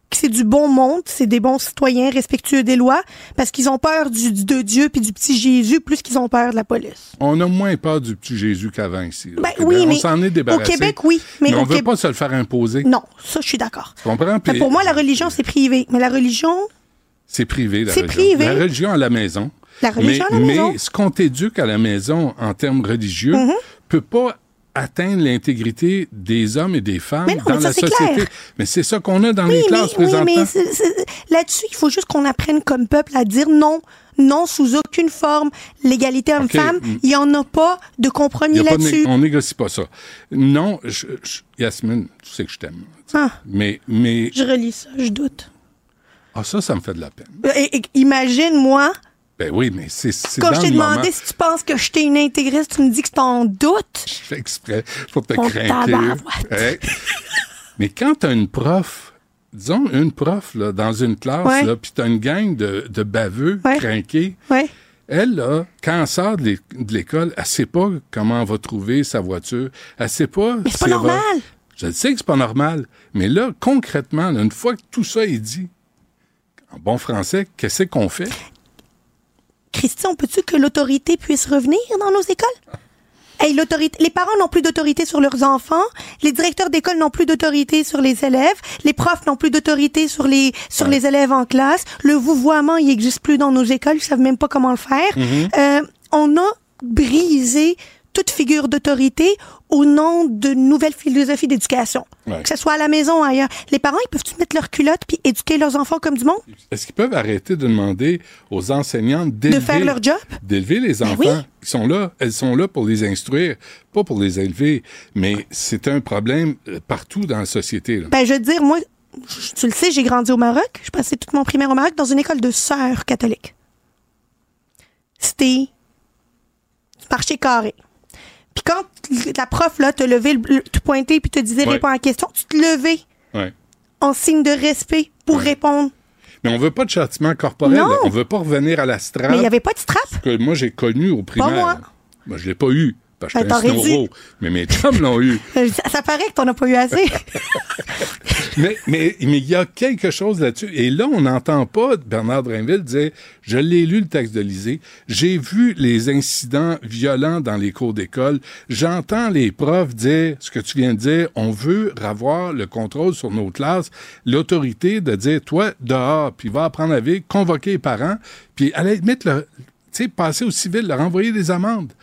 qui c'est du bon monde, c'est des bons citoyens respectueux des lois, parce qu'ils ont peur du, de Dieu puis du petit Jésus plus qu'ils ont peur de la police. On a moins peur du petit Jésus qu'avant ici. Ben Québec. oui, on mais s'en est débarrassé. au Québec, oui, mais on veut Québec- pas se le faire imposer. Non, ça, je suis d'accord. Tu comprends? Puis pour moi, la religion, c'est privé. Mais la religion, C'est privé, la C'est religion. privé. La religion à la maison. La religion mais, à la mais maison. ce qu'on t'éduque à la maison en termes religieux Mhm. peut pas atteindre l'intégrité des hommes et des femmes Mais non, dans mais ça, la société. clair. Mais c'est ça qu'on a dans oui, les mais, classes oui, mais c'est- là-dessus, il faut juste qu'on apprenne comme peuple à dire non. Non, sous aucune forme. L'égalité homme-femme, mm. il n'y en a pas de compromis là-dessus. on négocie pas ça. Non, je- je- Yasmine, tu sais que je t'aime. Ah, Mais, mais, je relis ça, je doute. Ah, ça, ça me fait de la peine. Et- et- Imagine-moi, Ben oui, mais c'est, quand je t'ai moment. demandé si tu penses que j'étais une intégriste, tu me dis que c'est en doute. Je fais exprès pour te. Hey. Mais quand t'as une prof, disons une prof là, dans une classe, Ouais. là, puis t'as une gang de, de baveux, Ouais. crinqués, Ouais. elle, là, quand elle sort de l'é- de l'école, elle sait pas comment elle va trouver sa voiture. Elle sait pas... Mais c'est pas elle va- normal. Je sais que c'est pas normal. Mais là, concrètement, là, une fois que tout ça est dit, en bon français, qu'est-ce qu'on fait? Christian, peux-tu que l'autorité puisse revenir dans nos écoles? Hey, l'autorité, les parents n'ont plus d'autorité sur leurs enfants, les directeurs d'école n'ont plus d'autorité sur les élèves, les profs n'ont plus d'autorité sur les sur les élèves en classe, le vouvoiement il existe plus dans nos écoles, ils savent même pas comment le faire. Mm-hmm. Euh, on a brisé toute figure d'autorité au nom de nouvelles philosophies d'éducation. Ouais. Que ce soit à la maison ou ailleurs. Les parents, ils peuvent-tu mettre leur culotte puis éduquer leurs enfants comme du monde? Est-ce qu'ils peuvent arrêter de demander aux enseignantes d'élever, faire leur job? d'élever les enfants? Ben oui. Ils sont là, elles sont là pour les instruire, pas pour les élever. Mais c'est un problème euh, partout dans la société. là. Ben, je veux dire, moi, tu le sais, j'ai grandi au Maroc. Je passais toute mon primaire au Maroc dans une école de sœurs catholiques. C'était marché carré. Puis quand la prof, là, te levait, le- le- te pointait puis te disait Ouais. réponds à la question, tu te levais Ouais. en signe de respect pour répondre. Mais on veut pas de châtiment corporel. Non. On veut pas revenir à la strap Mais il n'y avait pas de strap? que moi j'ai connu au primaire. moi. Moi, je l'ai pas eu. Parce que Ben, un snoro, mais mes chums l'ont eu. (laughs) Ça, ça paraît que t'en as pas eu assez. (laughs) Mais mais mais il y a quelque chose là-dessus. Et là, on n'entend pas Bernard Drinville dire Je l'ai lu le texte de l'Élysée, j'ai vu les incidents violents dans les cours d'école, j'entends les profs dire ce que tu viens de dire, on veut avoir le contrôle sur nos classes, l'autorité de dire Toi, dehors, puis va apprendre à vivre, convoquer les parents, puis la limite, le- tu sais, passer au civil, leur envoyer des amendes.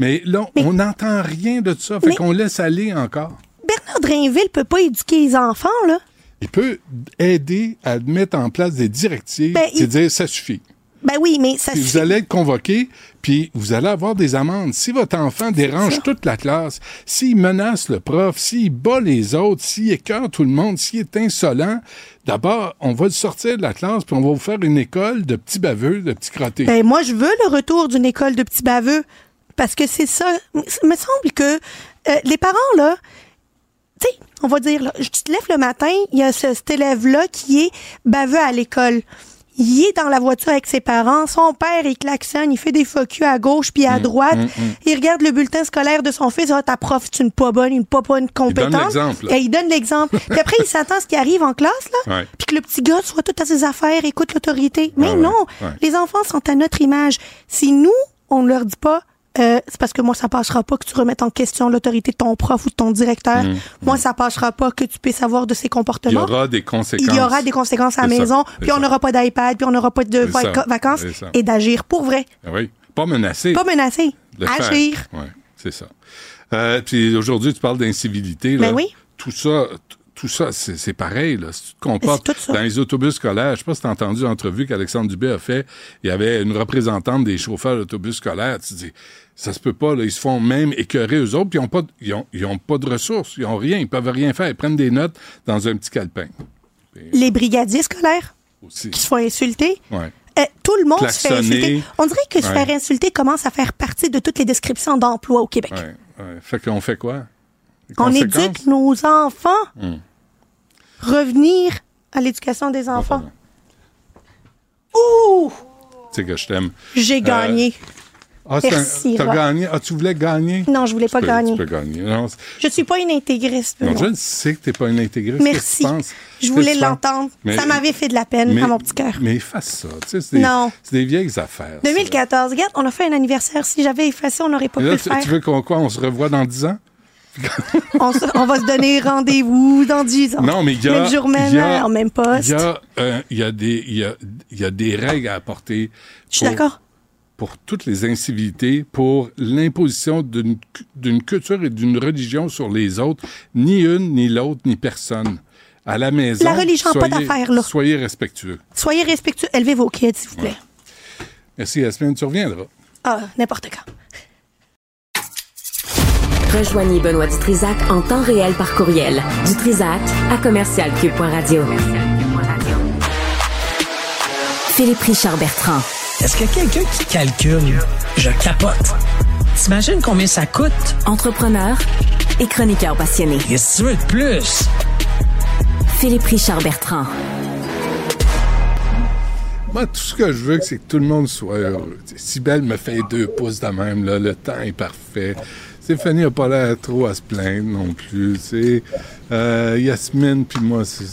Mais là, on n'entend rien de ça, fait qu'on laisse aller encore. Bernard Drainville peut pas éduquer les enfants, là. Il peut aider à mettre en place des directives Ben, et il- dire ça suffit. Ben oui, mais ça Puis vous suffit. allez être convoqué, puis vous allez avoir des amendes. Si votre enfant dérange toute la classe, s'il menace le prof, s'il bat les autres, s'il écœure tout le monde, s'il est insolent, d'abord, on va le sortir de la classe, puis on va vous faire une école de petits baveux, de petits crottés. Ben, moi, je veux le retour d'une école de petits baveux. Parce que c'est ça. Il me semble que euh, les parents, là, tu sais, on va dire, là, tu te lèves le matin, il y a ce- cet élève-là qui est baveux à l'école. Il est dans la voiture avec ses parents. Son père, il klaxonne, il fait des focus à gauche puis à Mm, droite. Il regarde le bulletin scolaire de son fils. Ah, ta prof, c'est une pas bonne, une pas bonne compétence. il donne l'exemple. puis après, il s'attend à ce qui arrive en classe, là. Ouais. Puis que le petit gars soit tout à ses affaires, écoute l'autorité. Mais ouais, non, ouais. les enfants sont à notre image. Si nous, on ne leur dit pas, euh, c'est parce que moi, ça passera pas que tu remettes en question l'autorité de ton prof ou de ton directeur. Moi, ça passera pas que tu puisses avoir de ces Il y comportements. aura des conséquences. Il y aura des conséquences à la maison, puis on n'aura pas d'iPad, puis on n'aura pas de vacances, et d'agir pour vrai. Ah Oui, pas menacer. Pas menacer, le agir. Oui, c'est ça. Euh, puis aujourd'hui, tu parles d'incivilité. là. Ben oui. Tout ça, tout ça, c'est pareil. Là. Si tu te comportes dans les autobus scolaires, je sais pas si tu as entendu l'entrevue qu'Alexandre Dubé a fait. Il y avait une représentante des chauffeurs d'autobus scolaires. Tu dis, ça se peut pas. Là. Ils se font même écœurer eux autres, puis ils ont pas, ils ont, ils ont pas de ressources. Ils ont rien. Ils peuvent rien faire. Ils prennent des notes dans un petit calepin. Les brigadiers scolaires Aussi. qui se font insulter. Ouais. Euh, tout le monde se fait insulter. On dirait que se Ouais. faire insulter commence à faire partie de toutes les descriptions d'emploi au Québec. Ouais, ouais. Fait qu'on fait quoi? On éduque nos enfants. Hmm. Revenir à l'éducation des enfants. Ouh! Tu sais que je t'aime. J'ai gagné. Ah, un- Merci, Rob. gagné? Ah, tu voulais gagner? Non, je voulais pas Tu peux- gagner. Tu peux gagner. Non, c'est- Je suis pas une intégriste. non, non. je le sais que t'es pas une intégriste. Merci. Tu? Je voulais tu l'entendre. Ça m'avait fait de la peine mais- à mon petit cœur. Mais efface ça. Tu sais, c'est des, Non. c'est des vieilles affaires. ça. 2014, regarde, on a fait un anniversaire. Si j'avais effacé, on n'aurait pas Et pu là, le tu, faire. tu veux qu'on quoi? On se revoit dans 10 ans? (laughs) on, se- on va se donner rendez-vous dans 10 ans. Non, mais il y a. Même jour, même il y a- heure, même poste. il y a des, il y a, il y a des règles à apporter. Je suis d'accord. Pour toutes les incivilités, pour l'imposition d'une cu- d'une culture et d'une religion sur les autres, ni une, ni l'autre, ni personne. À la maison. La religion, pas soyez- d'affaires, là. Soyez respectueux. Soyez respectueux. Élevez vos kids, s'il vous plaît. Merci, Yasmine. Tu reviendras. Ah, n'importe quand. Rejoignez Benoît Dutrisac en temps réel par courriel. Dutrisac à commercialcube.radio. Philippe Richard Bertrand. Est-ce que quelqu'un qui calcule? Je capote? T'imagines combien ça coûte? Entrepreneur et chroniqueur passionné. Qu'est-ce que tu veux de plus? Philippe Richard Bertrand. Moi, tout ce que je veux, c'est que tout le monde soit heureux. Sibelle me fait deux pouces de même, là, le temps est parfait. Stéphanie n'a pas l'air trop à se plaindre non plus. Euh, Yasmine, puis moi, c'est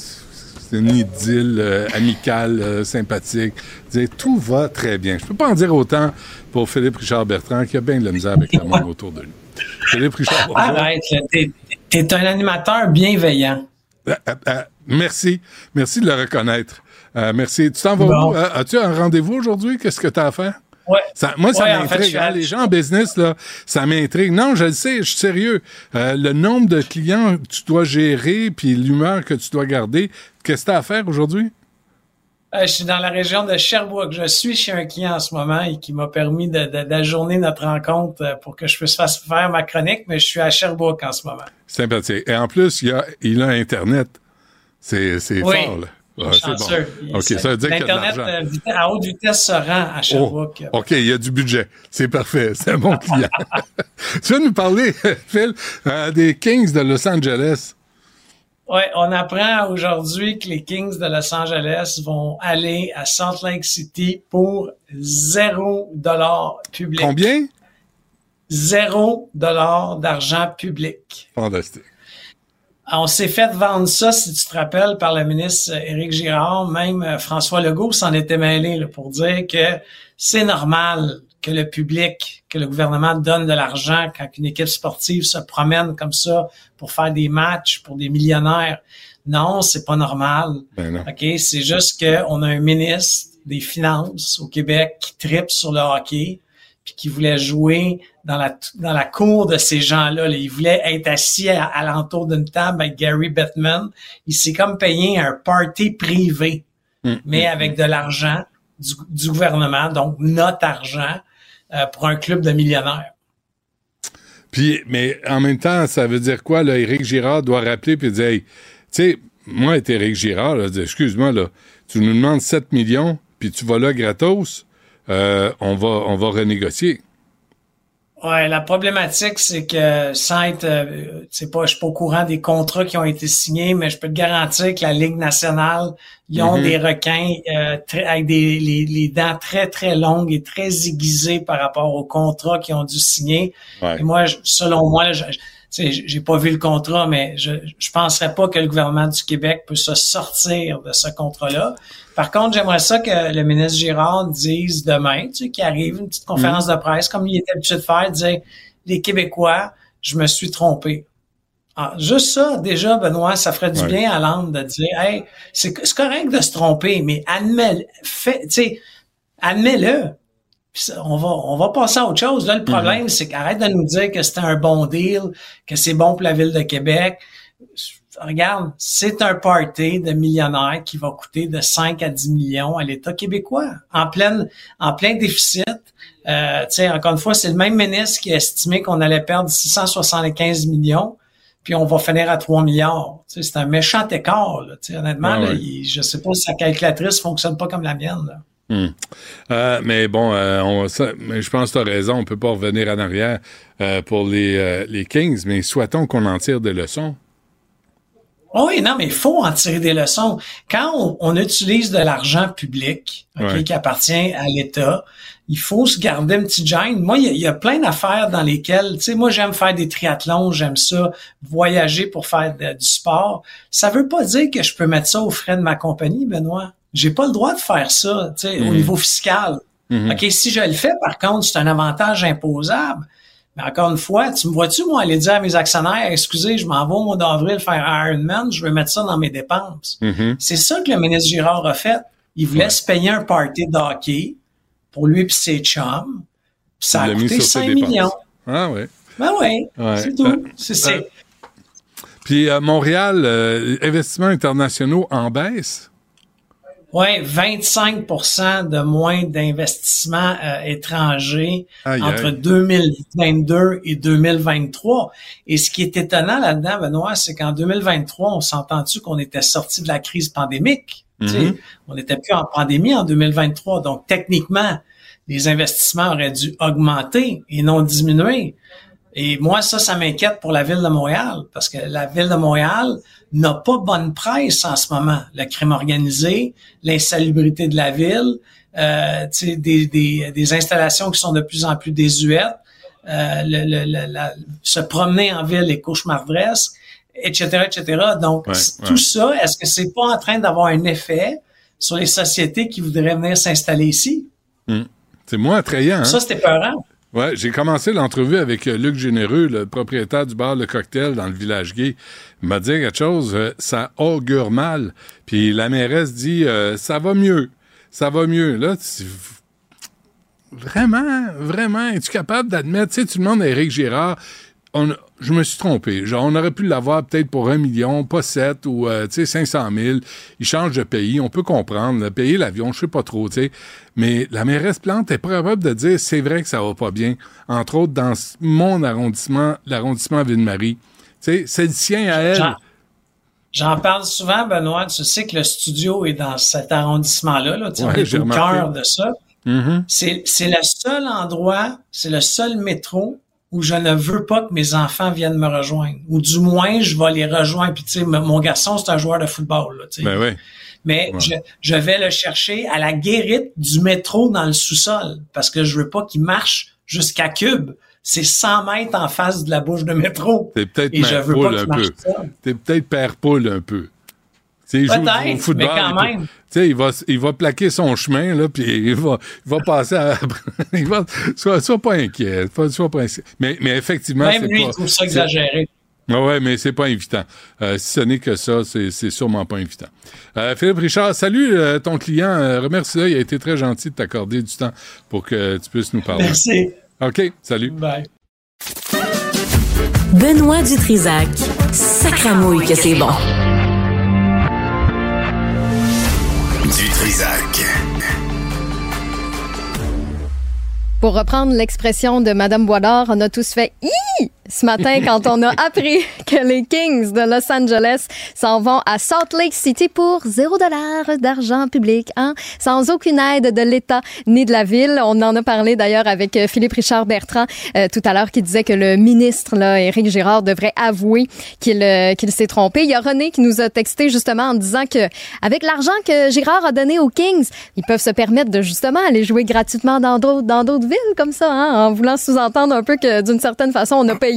c'est une idylle euh, amicale, euh, sympathique. T'sais, tout va très bien. Je peux pas en dire autant pour Philippe Richard Bertrand, qui a bien de la misère avec le monde autour de lui. Philippe Richard, bonjour. Arrête, là, t'es, t'es un animateur bienveillant. Euh, euh, euh, merci. Merci de le reconnaître. Euh, merci. Tu t'en vas Bon. où? As-tu un rendez-vous aujourd'hui? Qu'est-ce que tu as à faire? Ouais. Ça, moi, ça Ouais, en fait, m'intrigue. hein. Les gens en business, là, ça m'intrigue. Non, je le sais, je suis sérieux. Euh, le nombre de clients que tu dois gérer, puis l'humeur que tu dois garder, qu'est-ce que tu as à faire aujourd'hui? Euh, je suis dans la région de Sherbrooke. Je suis chez un client en ce moment et qui m'a permis d'ajourner notre rencontre euh, pour que je puisse faire- ma chronique, mais je suis à Sherbrooke en ce moment. Sympathique. Et en plus, il a, il a Internet. C'est, c'est Oui. fort, là. Ouais, c'est bon. OK, ça veut dire qu'il y a de L'Internet l'argent. euh, à haute vitesse se rend à Oh, Sherbrooke. OK, il y a du budget. C'est parfait. C'est bon (laughs) client. (laughs) tu vas nous parler, (laughs) Phil, euh, des Kings de Los Angeles? Ouais, on apprend aujourd'hui que les Kings de Los Angeles vont aller à Salt Lake City pour zéro dollar public. Combien? Zéro dollar d'argent public. Fantastique. On s'est fait vendre ça, si tu te rappelles, par le ministre euh, Éric Girard, même euh, François Legault s'en était mêlé là, pour dire que c'est normal que le public, que le gouvernement donne de l'argent quand une équipe sportive se promène comme ça pour faire des matchs pour des millionnaires. Non, c'est pas normal. Ben non. OK, c'est juste qu'on a un ministre des Finances au Québec qui tripe sur le hockey puis qui voulait jouer dans la dans la cour de ces gens-là. là. Il voulait être assis à, à l'entour d'une table avec Gary Bettman. Il s'est comme payé un party privé, mais avec de l'argent du, du gouvernement, donc notre argent, euh, pour un club de millionnaires. Puis, mais en même temps, ça veut dire quoi, là? Éric Girard doit rappeler puis dire, hey, tu sais, moi, Éric Girard, excuse-moi, là, tu nous demandes 7 millions, puis tu vas là gratos, euh, on va, on va renégocier. Ouais, la problématique, c'est que sans être, euh, c'est pas, je suis pas au courant des contrats qui ont été signés, mais je peux te garantir que la Ligue nationale, ils ont Mhm. des requins euh, très, avec des les, les dents très très longues et très aiguisées par rapport aux contrats qu'ils ont dû signer. Ouais. Et moi, je- selon moi, je, j'ai pas vu le contrat, mais je je penserais pas que le gouvernement du Québec peut se sortir de ce contrat-là. Par contre, j'aimerais ça que le ministre Girard dise demain, tu sais, qu'il arrive une petite conférence de presse, comme il est habitué de faire, dire les Québécois, je me suis trompé. Ah, juste ça, déjà, Benoît, ça ferait du Ouais. bien à l'âme de dire, hey, c'est correct de se tromper, mais admets, sais, admets-le. On va, on va passer à autre chose. Là, le problème, c'est qu'arrête de nous dire que c'était un bon deal, que c'est bon pour la ville de Québec. Regarde, c'est un party de millionnaires qui va coûter de 5 à 10 millions à l'État québécois, en pleine, en plein déficit. Euh, tu sais, encore une fois, c'est le même ministre qui a estimé qu'on allait perdre 675 millions, puis on va finir à 3 milliards. C'est un méchant écart. Là, tu sais, honnêtement, là, ouais. il- je sais pas si sa calculatrice fonctionne pas comme la mienne. Là. Hmm. Euh, mais bon, euh, on, ça- mais je pense que tu as raison, on peut pas revenir en arrière euh, pour les, euh, les Kings, mais souhaitons qu'on en tire des leçons. Oh Oui, non, mais il faut en tirer des leçons. Quand on, on utilise de l'argent public ok, Ouais. qui appartient à l'État, il faut se garder une petite gêne. Moi, il y a, il y a plein d'affaires dans lesquelles, tu sais, moi, j'aime faire des triathlons, j'aime ça, voyager pour faire de- du sport. Ça veut pas dire que je peux mettre ça aux frais de ma compagnie, Benoît. J'ai pas le droit de faire ça, tu sais, au Mhm. niveau fiscal. Mhm. OK, si je le fais, par contre, c'est un avantage imposable. Mais encore une fois, tu me vois-tu, moi, aller dire à mes actionnaires, excusez, je m'en vais au mois d'avril faire Ironman, je veux mettre ça dans mes dépenses. Mhm. C'est ça que le ministre Girard a fait. Il voulait se payer un party de hockey pour lui et ses chums. Ça a coûté sur ses 5 dépenses. millions. Ah oui. Ben oui, Ouais. c'est tout. Euh, c'est c'est- euh, Puis euh, Montréal, euh, investissements internationaux en baisse. Ouais, 25% de moins d'investissements euh, étrangers Aïe, entre aïe. 2022 et 2023. Et ce qui est étonnant là-dedans, Benoît, c'est qu'en 2023, on s'entend-tu qu'on était sorti de la crise pandémique? Mhm. On n'était plus en pandémie en 2023. Donc, techniquement, les investissements auraient dû augmenter et non diminuer. Et moi, ça, ça m'inquiète pour la ville de Montréal, parce que la ville de Montréal n'a pas bonne presse en ce moment. Le crime organisé, l'insalubrité de la ville, euh, des, des, des installations qui sont de plus en plus désuètes, euh, le, le- la- se promener en ville est cauchemardesque, etc., etc. Donc, Ouais, c- ouais. tout ça, est-ce que c'est pas en train d'avoir un effet sur les sociétés qui voudraient venir s'installer ici? Hmm. C'est moins attrayant. Hein? Ça, c'était peurant. Ouais, j'ai commencé l'entrevue avec euh, Luc Généreux, le propriétaire du bar Le Cocktail dans le village gay. Il m'a dit quelque chose, euh, ça augure mal. Puis la mairesse dit, euh, ça va mieux, ça va mieux. Là, tu- vraiment, vraiment, es-tu capable d'admettre, tu sais, tu demandes à Éric Girard, on, je me suis trompé. Genre, on aurait pu l'avoir peut-être pour un million, pas sept ou, euh, tu sais, 500 000. Il change de pays, on peut comprendre. payer l'avion, je sais pas trop, tu sais. Mais la mairesse Plante est capable de dire, c'est vrai que ça va pas bien. Entre autres, dans mon arrondissement, l'arrondissement Ville-Marie. Tu sais, c'est le sien à elle. J'en parle souvent, Benoît. Tu sais que le studio est dans cet arrondissement-là. Là. Ouais, remarqué. cœur de ça. Mhm. C'est c'est le seul endroit, c'est le seul métro où je ne veux pas que mes enfants viennent me rejoindre. Ou du moins, je vais les rejoindre. Puis, tu sais, mon garçon, c'est un joueur de football. Là, tu sais. Ben. Mais Ouais. je, je vais le chercher à la guérite du métro dans le sous-sol parce que je veux pas qu'il marche jusqu'à Cube. C'est 100 mètres en face de la bouche de métro. T'es peut-être poule qu'il un peu. T'es peut-être père poule un peu. Il joue Peut-être, au football. mais quand même. Tu sais, il va, il va plaquer son chemin, là, puis il va, il va passer à... (laughs) il va, sois, sois pas inquiet. Sois, sois pas inquiet. Mais, mais effectivement, Même c'est lui, pas... il trouve ça exagéré. Ah ouais, mais c'est pas évitant. Euh, si ce n'est que ça, c'est c'est sûrement pas évitant. Euh, Philippe Richard, salut euh, ton client. Euh, Remercie-le. Il a été très gentil de t'accorder du temps pour que tu puisses nous parler. Merci. OK, salut. Bye. Benoît Dutrisac. Sacramouille que c'est bon. Pour reprendre l'expression de Madame Boisdor, on a tous fait Hi! Ce matin quand on a appris que les Kings de Los Angeles s'en vont à Salt Lake City pour zéro dollar d'argent public, hein, sans aucune aide de l'État ni de la ville. On en a parlé d'ailleurs avec euh, Philippe Richard Bertrand euh, tout à l'heure qui disait que le ministre là, Éric Girard devrait avouer qu'il euh, qu'il s'est trompé. Il y a René qui nous a texté justement en disant que avec l'argent que Girard a donné aux Kings, ils peuvent se permettre de justement aller jouer gratuitement dans d'autres dans d'autres villes comme ça, hein, en voulant sous-entendre un peu que d'une certaine façon on a payé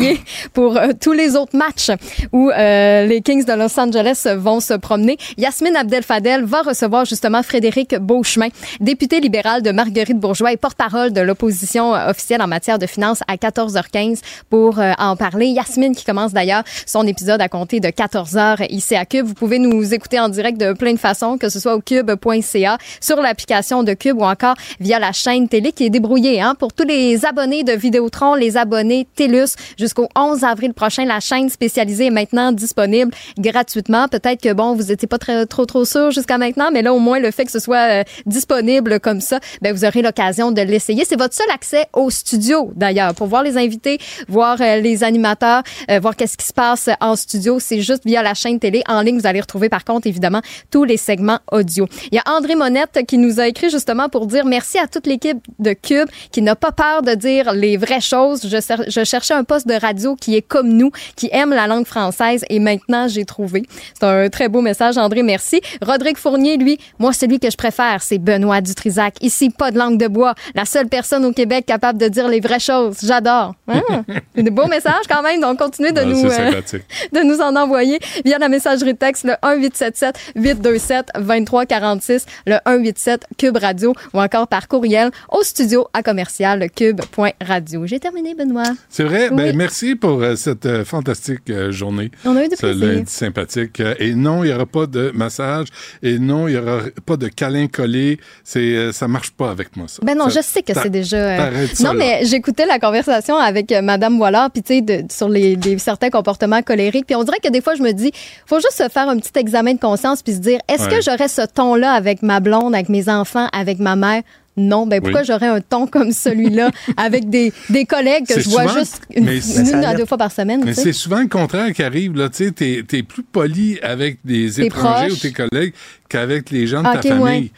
pour euh, tous les autres matchs où euh, les Kings de Los Angeles vont se promener. Yasmine Abdel-Fadel va recevoir justement Frédéric Beauchemin, député libéral de Marguerite Bourgeois et porte-parole de l'opposition euh, officielle en matière de finances à 14h15 pour euh, en parler. Yasmine qui commence d'ailleurs son épisode à compter de 14h ici à Cube. Vous pouvez nous écouter en direct de plein de façons, que ce soit au cube.ca, sur l'application de Cube ou encore via la chaîne télé qui est débrouillée hein, pour tous les abonnés de Vidéotron, les abonnés TELUS. Jusqu'au 11 avril prochain, la chaîne spécialisée est maintenant disponible gratuitement. Peut-être que, bon, vous étiez pas très, trop, trop sûr jusqu'à maintenant, mais là, au moins, le fait que ce soit euh, disponible comme ça, ben, vous aurez l'occasion de l'essayer. C'est votre seul accès au studio, d'ailleurs, pour voir les invités, voir euh, les animateurs, euh, voir qu'est-ce qui se passe en studio. C'est juste via la chaîne télé. En ligne, vous allez retrouver, par contre, évidemment, tous les segments audio. Il y a André Monette qui nous a écrit justement pour dire merci à toute l'équipe de Cube qui n'a pas peur de dire les vraies choses. Je, je cherchais un poste de radio qui est comme nous, qui aime la langue française et maintenant j'ai trouvé. C'est un très beau message, André, merci. Rodrigue Fournier, lui, moi, celui que je préfère, c'est Benoît Dutrisac. Ici, pas de langue de bois. La seule personne au Québec capable de dire les vraies choses. J'adore. Hein? (laughs) C'est des beaux messages quand même, donc continuez de nous... euh, (laughs) de nous en envoyer via la messagerie texte le 1877 827 2346 le 187 Cube Radio ou encore par courriel au studio à commercial cube.radio. J'ai terminé Benoît. C'est vrai? Oui. Ben, merci pour euh, cette euh, fantastique euh, journée. On a eu du plaisir. lundi sympathique. Et non, il n'y aura pas de massage. Et non, il n'y aura pas de câlin collé. C'est, ça marche pas avec moi, ça. Ben non, Ça- je sais que c'est déjà. euh, ça, non, mais j'écoutais la conversation avec Madame Wallard, puis tu sais, sur les, certains comportements colériques. Puis on dirait que des fois, je me dis, faut juste se faire un petit examen de conscience puis se dire, est-ce Ouais. que j'aurais ce ton-là avec ma blonde, avec mes enfants, avec ma mère? Non, ben pourquoi Oui. j'aurais un ton comme celui-là (laughs) avec des, des collègues que je vois souvent- juste une, mais une c'est- à deux fois par semaine? Mais c'est souvent le contraire qui arrive. Tu t'es, t'es plus poli avec des étrangers proches. ou tes collègues qu'avec les gens de ta famille. ouais.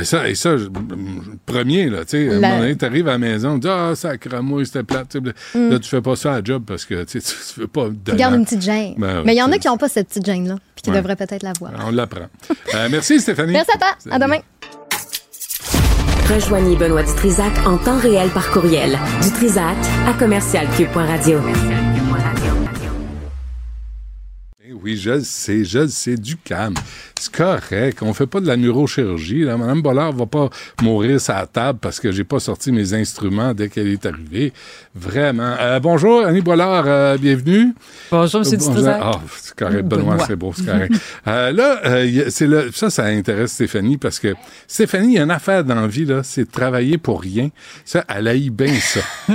Et ça, et ça, je- premier, là, tu sais, à La- à maison, tu dis, ah, ça cramouille, c'était plate. Mm. Là, tu fais pas ça à la job parce que, tu (laughs) tu veux pas Tu gardes une petite gêne. Ben mais il y en a qui n'ont pas cette petite gêne-là, puis qui Ouais. devraient peut-être l'avoir. On l'apprend. Euh, merci, Stéphanie. Merci à toi. À demain. Rejoignez Benoît Dutrisac en temps réel par courriel. Dutrisac à commercialcube.radio. Oui, je le sais, je le sais, du calme. C'est correct. On fait pas de la neurochirurgie. Là. Madame Bollard va pas mourir la table parce que j'ai pas sorti mes instruments dès qu'elle est arrivée. Vraiment. Euh, bonjour, Annie Bollard, euh, bienvenue. Bonjour, M. Euh, bonjour. Ah, c'est correct, Benoît, Benoît. c'est beau, c'est correct. (laughs) Euh, là, euh, c'est le, ça, ça intéresse Stéphanie parce que Stéphanie, il y a une affaire dans la vie, là, c'est de travailler pour rien. Ça, elle haït bien ça. (laughs)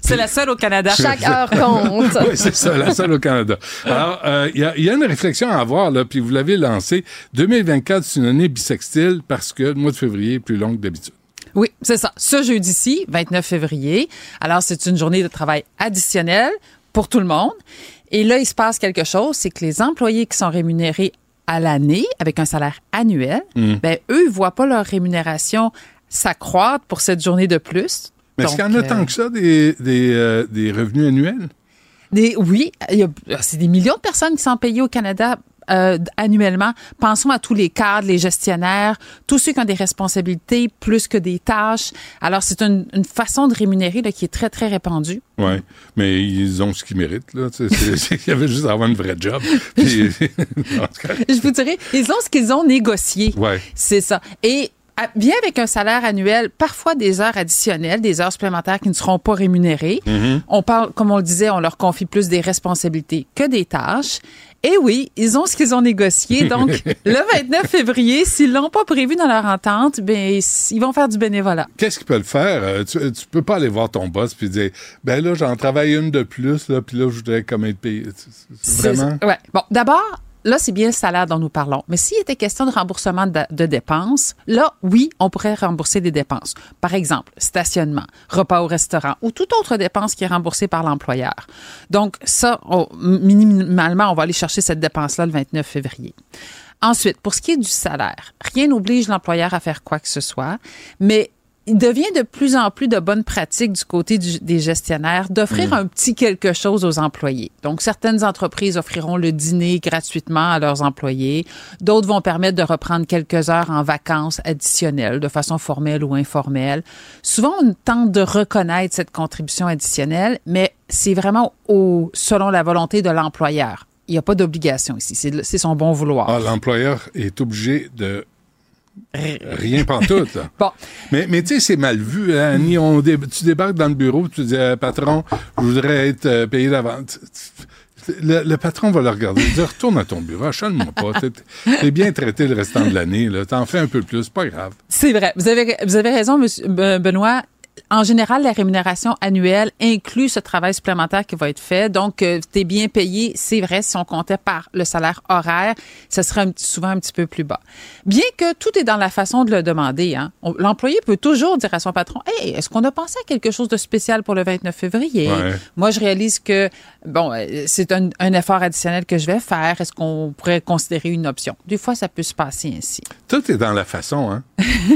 C'est la seule au Canada. Chaque heure compte. (laughs) oui, c'est ça, la seule au Canada. Alors, euh, il y, a, il y a une réflexion à avoir, là, puis vous l'avez lancée. 2024, c'est une année bisextile parce que le mois de février est plus long que d'habitude. Oui, c'est ça. Ce jeudi-ci, 29 février. Alors, c'est une journée de travail additionnelle pour tout le monde. Et là, il se passe quelque chose, c'est que les employés qui sont rémunérés à l'année avec un salaire annuel, Mm. ben eux, ils voient pas leur rémunération s'accroître pour cette journée de plus. Mais est-ce qu'il y en a euh, tant que ça, des, des, euh, des revenus annuels? Des, oui, c'est des millions de personnes qui sont payées au Canada euh, annuellement. Pensons à tous les cadres, les gestionnaires, tous ceux qui ont des responsabilités plus que des tâches. Alors, c'est une, une façon de rémunérer là, qui est très, très répandue. Oui, mais ils ont ce qu'ils méritent. Là. (laughs) Il y avait juste à avoir une vraie job. Puis-. (laughs) Je vous dirais, ils ont ce qu'ils ont négocié. Ouais. C'est ça. Et bien avec un salaire annuel, parfois des heures additionnelles, des heures supplémentaires qui ne seront pas rémunérées. Mhm. On parle, comme on le disait, on leur confie plus des responsabilités que des tâches. Et oui, ils ont ce qu'ils ont négocié. Donc, (laughs) le 29 février, s'ils l'ont pas prévu dans leur entente, ben, ils vont faire du bénévolat. Qu'est-ce qu'ils peuvent faire? Euh, Tu, tu peux pas aller voir ton boss puis dire ben là, j'en travaille une de plus, là, puis là, je voudrais comme être payé. Vraiment? Ouais. Bon, d'abord, là, c'est bien le salaire dont nous parlons. Mais s'il était question de remboursement de, dépenses, là, oui, on pourrait rembourser des dépenses. Par exemple, stationnement, repas au restaurant ou toute autre dépense qui est remboursée par l'employeur. Donc, ça, on- minimalement, on va aller chercher cette dépense-là le 29 février. Ensuite, pour ce qui est du salaire, rien n'oblige l'employeur à faire quoi que ce soit, mais il devient de plus en plus de bonnes pratiques du côté du- des gestionnaires d'offrir Mm. un petit quelque chose aux employés. Donc, certaines entreprises offriront le dîner gratuitement à leurs employés. D'autres vont permettre de reprendre quelques heures en vacances additionnelles, de façon formelle ou informelle. Souvent, on tente de reconnaître cette contribution additionnelle, mais c'est vraiment au, selon la volonté de l'employeur. Il n'y a pas d'obligation ici. C'est son bon vouloir. Ah, l'employeur est obligé de rien pantoute. Là. Bon. Mais, mais tu sais, c'est mal vu, hein, Annie. On dé- tu débarques dans le bureau, tu dis, euh, patron, je voudrais être euh, payé d'avance. Le, le patron va le regarder. Il dit, retourne à ton bureau, achale-moi pas. T'es- bien traité le restant de l'année. là. T'en fais un peu plus, pas grave. C'est vrai. Vous avez, vous avez raison, monsieur Be- Benoît. En général, la rémunération annuelle inclut ce travail supplémentaire qui va être fait. Donc, tu es bien payé, c'est vrai, si on comptait par le salaire horaire, ce serait un souvent un petit peu plus bas. Bien que tout est dans la façon de le demander. Hein. L'employé peut toujours dire à son patron, « Hey, est-ce qu'on a pensé à quelque chose de spécial pour le 29 février? Ouais. Moi, je réalise que, bon, euh, c'est un, un effort additionnel que je vais faire. Est-ce qu'on pourrait considérer une option? Des fois, ça peut se passer ainsi. Tout est dans la façon, hein.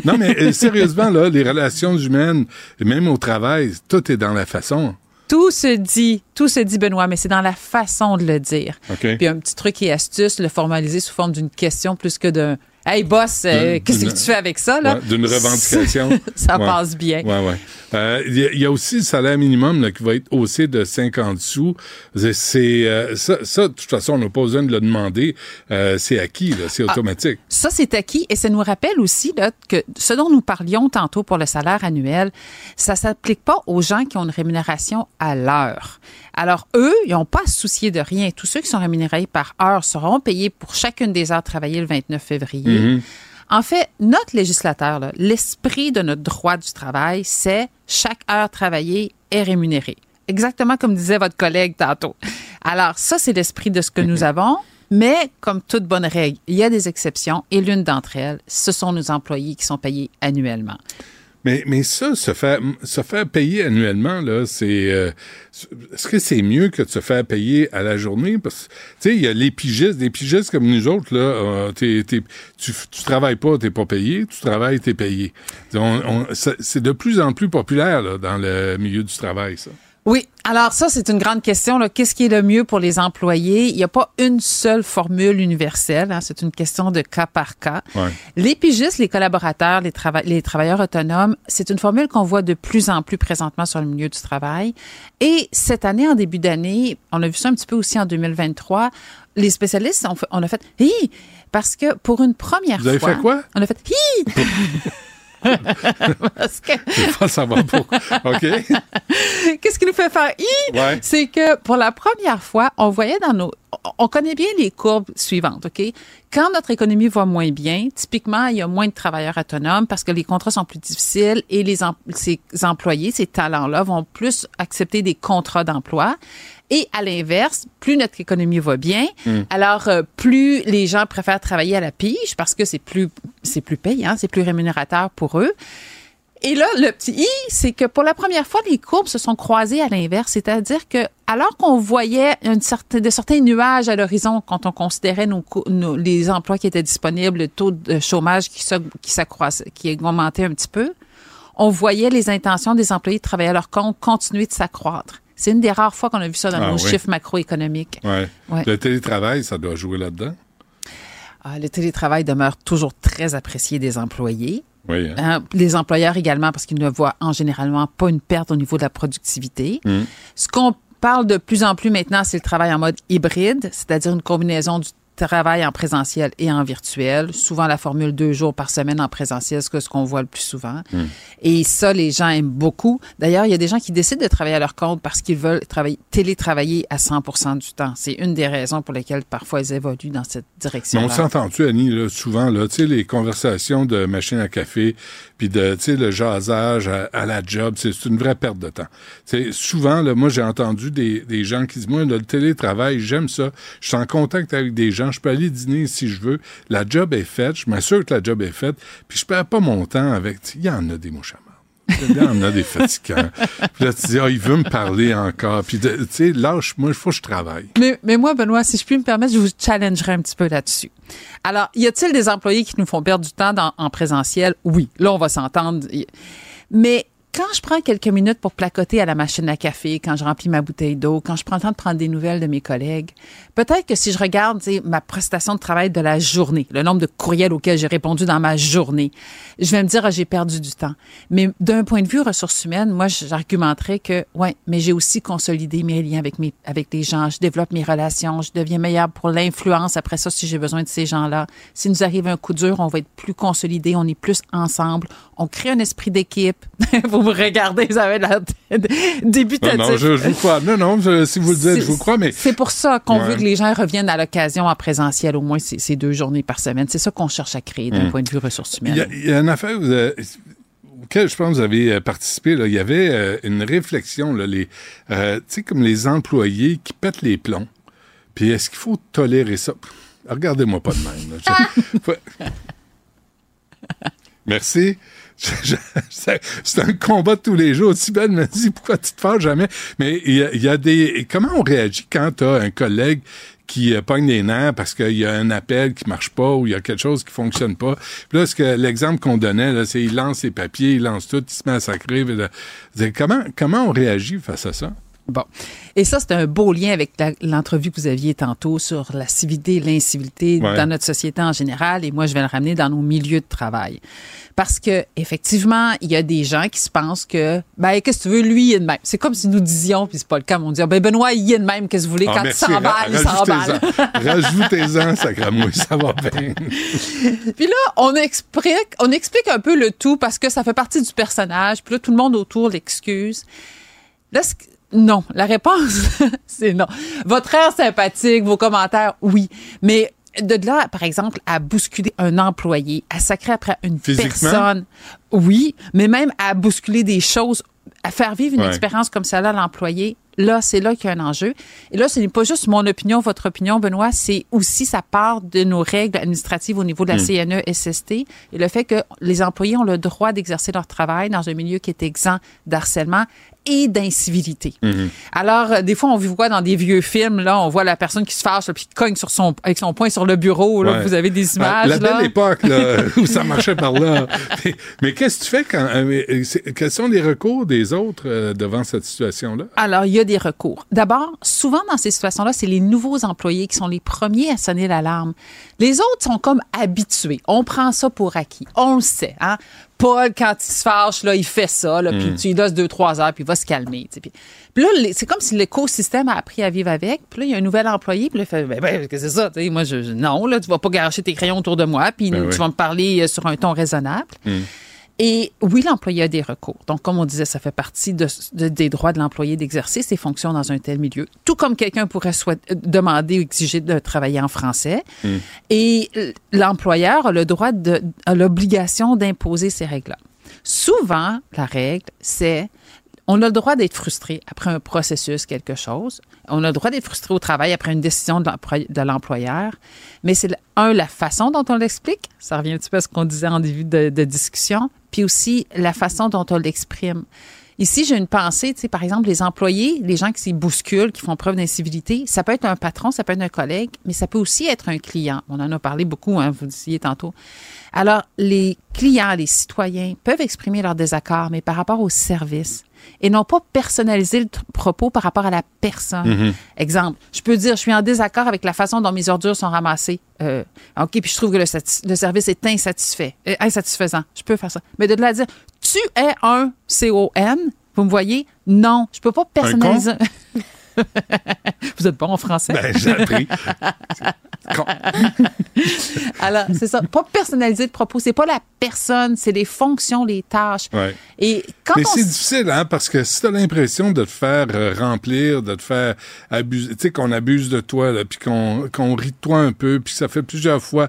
Non, mais euh, sérieusement, là, les relations humaines, même au travail, tout est dans la façon. Tout se dit, tout se dit, Benoît, mais c'est dans la façon de le dire. OK. Puis un petit truc et astuce, le formaliser sous forme d'une question plus que d'un Hey boss, euh, qu'est-ce que tu fais avec ça, là? Ouais, D'une revendication. (laughs) ça Ouais. passe bien. Ouais, ouais. Euh, Il y, a- il y a aussi le salaire minimum là, qui va être haussé de 50 sous. C'est, euh, ça, ça, de toute façon, on n'a pas besoin de le demander. Euh, c'est acquis, c'est Ah. automatique. Ça, c'est acquis et ça nous rappelle aussi là, que ce dont nous parlions tantôt pour le salaire annuel, ça s'applique pas aux gens qui ont une rémunération à l'heure. Alors, eux, ils n'ont pas à se soucier de rien. Tous ceux qui sont rémunérés par heure seront payés pour chacune des heures travaillées le 29 février. Mhm. En fait, notre législateur, l'esprit de notre droit du travail, c'est chaque heure travaillée est rémunérée. Exactement comme disait votre collègue tantôt. Alors, ça, c'est l'esprit de ce que nous avons. Mais comme toute bonne règle, il y a des exceptions et l'une d'entre elles, ce sont nos employés qui sont payés annuellement. Mais, mais ça, se faire, se faire payer annuellement, là, c'est. euh, est-ce que c'est mieux que de se faire payer à la journée? Parce tu sais, il y a les pigistes, des pigistes comme nous autres, là, euh, tu, tu travailles pas, t'es pas payé, tu travailles, t'es payé. C'est de plus en plus populaire, là, dans le milieu du travail, ça. Oui, alors ça, c'est une grande question. Qu'est-ce qui est le mieux pour les employés? Il n'y a pas une seule formule universelle. hein. C'est une question de cas par cas. Ouais. Les pigistes, les collaborateurs, les, trava- les travailleurs autonomes, c'est une formule qu'on voit de plus en plus présentement sur le milieu du travail. Et cette année, en début d'année, on a vu ça un petit peu aussi en 2023, les spécialistes, fait- on a fait « Hi! » Parce que pour une première Vous avez fois... fait quoi? On a fait « Hi! (laughs) » Parce que... Je veux pas savoir pourquoi. OK? (laughs) Qu'est-ce qui nous fait faire? Ouais. C'est que pour la première fois, on voyait dans nos. On connaît bien les courbes suivantes, OK? Quand notre économie va moins bien, typiquement, il y a moins de travailleurs autonomes parce que les contrats sont plus difficiles et les em- ces employés, ces talents-là, vont plus accepter des contrats d'emploi. Et à l'inverse, plus notre économie va bien, Mm. alors euh, plus les gens préfèrent travailler à la pige parce que c'est plus c'est plus payant, c'est plus rémunérateur pour eux. Et là, le petit i, c'est que pour la première fois, les courbes se sont croisées à l'inverse, c'est-à-dire que alors qu'on voyait une certaine, de certains nuages à l'horizon quand on considérait nos, cou- nos- les emplois qui étaient disponibles, le taux de chômage qui qui s'accroissait, qui augmentait un petit peu, on voyait les intentions des employés de travailler à leur compte continuer de s'accroître. C'est une des rares fois qu'on a vu ça dans Ah nos oui. chiffres macroéconomiques. Ouais. Ouais. Le télétravail, ça doit jouer là-dedans? Ah, le télétravail demeure toujours très apprécié des employés. Oui. hein. Hein, les employeurs également, parce qu'ils ne voient en généralement pas une perte au niveau de la productivité. Mm. Ce qu'on parle de plus en plus maintenant, c'est le travail en mode hybride, c'est-à-dire une combinaison du travail en présentiel et en virtuel. Souvent la formule deux jours par semaine en présentiel, c'est ce qu'on voit le plus souvent. Mm. Et ça, les gens aiment beaucoup. D'ailleurs, il y a des gens qui décident de travailler à leur compte parce qu'ils veulent travailler, télétravailler à 100 du temps. C'est une des raisons pour lesquelles parfois ils évoluent dans cette direction. on s'entend-tu, Annie, là, souvent, là, tu sais, les conversations de machine à café, puis de, tu sais, le jasage à, à la job, c'est c'est une vraie perte de temps. Sais, souvent, là, moi, j'ai entendu des, des gens qui disent, moi, le télétravail, j'aime ça. Je suis en contact avec des gens, je peux aller dîner si je veux. La job est faite, je m'assure que la job est faite, puis je perds pas mon temps avec, il y en a des mouches. Il y en a des fatigants. Puis là, tu dis, ah, il veut me parler encore. Puis, tu sais, lâche-moi, il faut que je travaille. Mais, moi, Benoît, si je puis me permettre, je vous challengerai un petit peu là-dessus. Alors, y a-t-il des employés qui nous font perdre du temps en présentiel? Oui. Là, on va s'entendre. Mais quand je prends quelques minutes pour placoter à la machine à café, quand je remplis ma bouteille d'eau, quand je prends le temps de prendre des nouvelles de mes collègues, peut-être que si je regarde ma prestation de travail de la journée, le nombre de courriels auxquels j'ai répondu dans ma journée, je vais me dire, ah, j'ai perdu du temps. Mais d'un point de vue ressources humaines, moi, j'argumenterais que, ouais, mais j'ai aussi consolidé mes liens avec, mes, avec les gens, je développe mes relations, je deviens meilleur pour l'influence après ça si j'ai besoin de ces gens-là. S'il nous arrive un coup dur, on va être plus consolidés, on est plus ensemble, on crée un esprit d'équipe. (laughs) vous me regardez, vous avez l'air débutatif. Non, non, je, je vous crois. Non, non, je- si vous le dites, je vous crois, mais. C'est pour ça qu'on Ouais. veut que les gens reviennent à l'occasion en présentiel au moins ces, ces deux journées par semaine. C'est ça qu'on cherche à créer d'un Mm. point de vue ressources humaines. il y a une affaire vous avez- auquel je pense que vous avez euh, participé. là. Il y avait euh, une réflexion, là, les, euh, tu sais, comme les employés qui pètent les plombs. Puis est-ce qu'il faut tolérer ça? Regardez-moi pas de même. là. Je- (laughs) faut- Merci. C'est un combat de tous les jours. Sibelle me dit pourquoi tu te fâches jamais? Mais il y a, des. Comment on réagit quand tu as un collègue qui euh, pogne les nerfs parce qu'il y a un appel qui marche pas ou il y a quelque chose qui fonctionne pas? Puis là, l'exemple qu'on donnait, c'est il lance ses papiers, il lance tout, il se met à sacrer. comment, comment on réagit face à ça? Bon. Et ça, c'est un beau lien avec l'entrevue que vous aviez tantôt sur la civilité l'incivilité Ouais. dans notre société en général. Et moi, je vais le ramener dans nos milieux de travail. Parce que, effectivement, il y a des gens qui se pensent que, ben, qu'est-ce que tu veux, lui, il est de même. C'est comme si nous disions, puis c'est pas le cas, mais on dit, ben, Benoît, il est de même, qu'est-ce que vous voulez, Ah, quand merci. il s'emballe, il s'emballe. Rajoutez-en. (laughs) Sacramouille, ça va bien. (laughs) Puis là, on explique, on explique un peu le tout parce que ça fait partie du personnage. Puis là, tout le monde autour l'excuse. Là, ce- non. La réponse, (laughs) c'est non. Votre air sympathique, vos commentaires, oui. Mais de là, par exemple, à bousculer un employé, à sacrer après une personne, oui. Mais même à bousculer des choses, à faire vivre une Ouais. expérience comme celle-là à l'employé, là, c'est là qu'il y a un enjeu. Et là, ce n'est pas juste mon opinion, votre opinion, Benoît, c'est aussi ça part de nos règles administratives au niveau de la Hmm. CNE-SST et le fait que les employés ont le droit d'exercer leur travail dans un milieu qui est exempt d'harcèlement et d'incivilité. Mhm. Alors, euh, des fois, on voit dans des vieux films, là, on voit la personne qui se fâche, là, puis qui cogne sur son, avec son poing sur le bureau. Là, Ouais. Vous avez des Ah, images. La là. belle époque là, (laughs) où ça marchait par là. Mais, mais qu'est-ce que tu fais quand. euh, quels sont les recours des autres euh, devant cette situation-là? Alors, il y a des recours. D'abord, souvent dans ces situations-là, c'est les nouveaux employés qui sont les premiers à sonner l'alarme. Les autres sont comme habitués. On prend ça pour acquis. On le sait. Hein? Paul, quand il se fâche, là, il fait ça, là, puis Mm. tu lui laisses deux, trois heures, puis il va se calmer. Puis, puis là, c'est comme si l'écosystème a appris à vivre avec. Puis là, il y a un nouvel employé, puis là, il fait, ben, ben, c'est ça? Tu sais, moi, je, je- non, là, tu vas pas garocher tes crayons autour de moi, puis Ben tu oui. vas me parler euh, sur un ton raisonnable. Et oui, l'employé a des recours. Donc, comme on disait, ça fait partie de- de- des droits de l'employé d'exercer ses fonctions dans un tel milieu. Tout comme quelqu'un pourrait euh, demander ou exiger de travailler en français. Et l- l'employeur a le droit de, a l'obligation d'imposer ces règles-là. Souvent, la règle, c'est on a le droit d'être frustré après un processus, quelque chose. On a le droit d'être frustré au travail après une décision de l'employ- de l'employeur. Mais c'est, un, la façon dont on l'explique. Ça revient un petit peu à ce qu'on disait en début de, de discussion. Puis aussi, la façon dont on l'exprime. Ici, j'ai une pensée, tu sais, par exemple, les employés, les gens qui s'y bousculent, qui font preuve d'incivilité, ça peut être un patron, ça peut être un collègue, mais ça peut aussi être un client. On en a parlé beaucoup, hein, vous le disiez tantôt. Alors, les clients, les citoyens peuvent exprimer leur désaccord, mais par rapport au service et non pas personnaliser le propos par rapport à la personne. Mhm. Exemple, je peux dire, je suis en désaccord avec la façon dont mes ordures sont ramassées. Euh, OK, puis je trouve que le service est insatisfait, euh, insatisfaisant. Je peux faire ça. Mais de là à dire, tu es un CON, vous me voyez? Non, je peux pas personnaliser. (laughs) vous êtes bon en français? Ben, j'ai appris. (laughs) (laughs) Alors, c'est ça. Pas personnaliser le propos. C'est pas la personne, c'est les fonctions, les tâches. Ouais. Et quand Mais c'est difficile, hein, parce que si t'as l'impression de te faire euh, remplir, de te faire abuser, tu sais, qu'on abuse de toi, là, puis qu'on qu'on rit de toi un peu, puis ça fait plusieurs fois,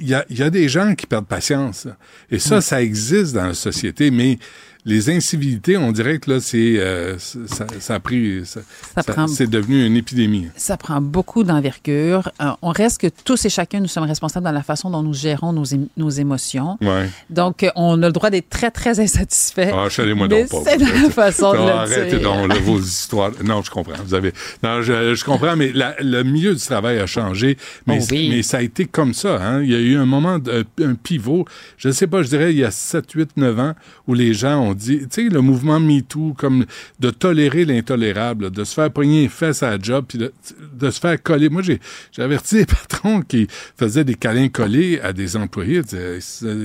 il y a, il y a des gens qui perdent patience. là. Et ça, ça existe dans la société, mais les incivilités, on dirait que là, c'est euh, ça, ça a pris, ça, Ça c'est devenu une épidémie. Ça prend beaucoup d'envergure. Euh, on reste que tous et chacun, nous sommes responsables dans la façon dont nous gérons nos, nos émotions. Ouais. Donc, euh, on a le droit d'être très, très insatisfait. Ah, chalez-moi Mais donc pas. c'est la façon de Non, le Arrêtez dire. donc là, vos histoires. Non, je comprends. Vous avez. Non, je, je comprends, mais la- le milieu du travail a changé. Mais, Oh oui. mais ça a été comme ça. Hein. Il y a eu un moment, de- un pivot. Je ne sais pas, je dirais il y a 7, 8, 9 ans où les gens ont dit, tu sais, le mouvement MeToo, comme de tolérer l'intolérable, de se faire pogner les fesses à la job, puis de, de se faire coller. Moi, j'ai averti des (laughs) patrons qui faisaient des câlins collés à des employés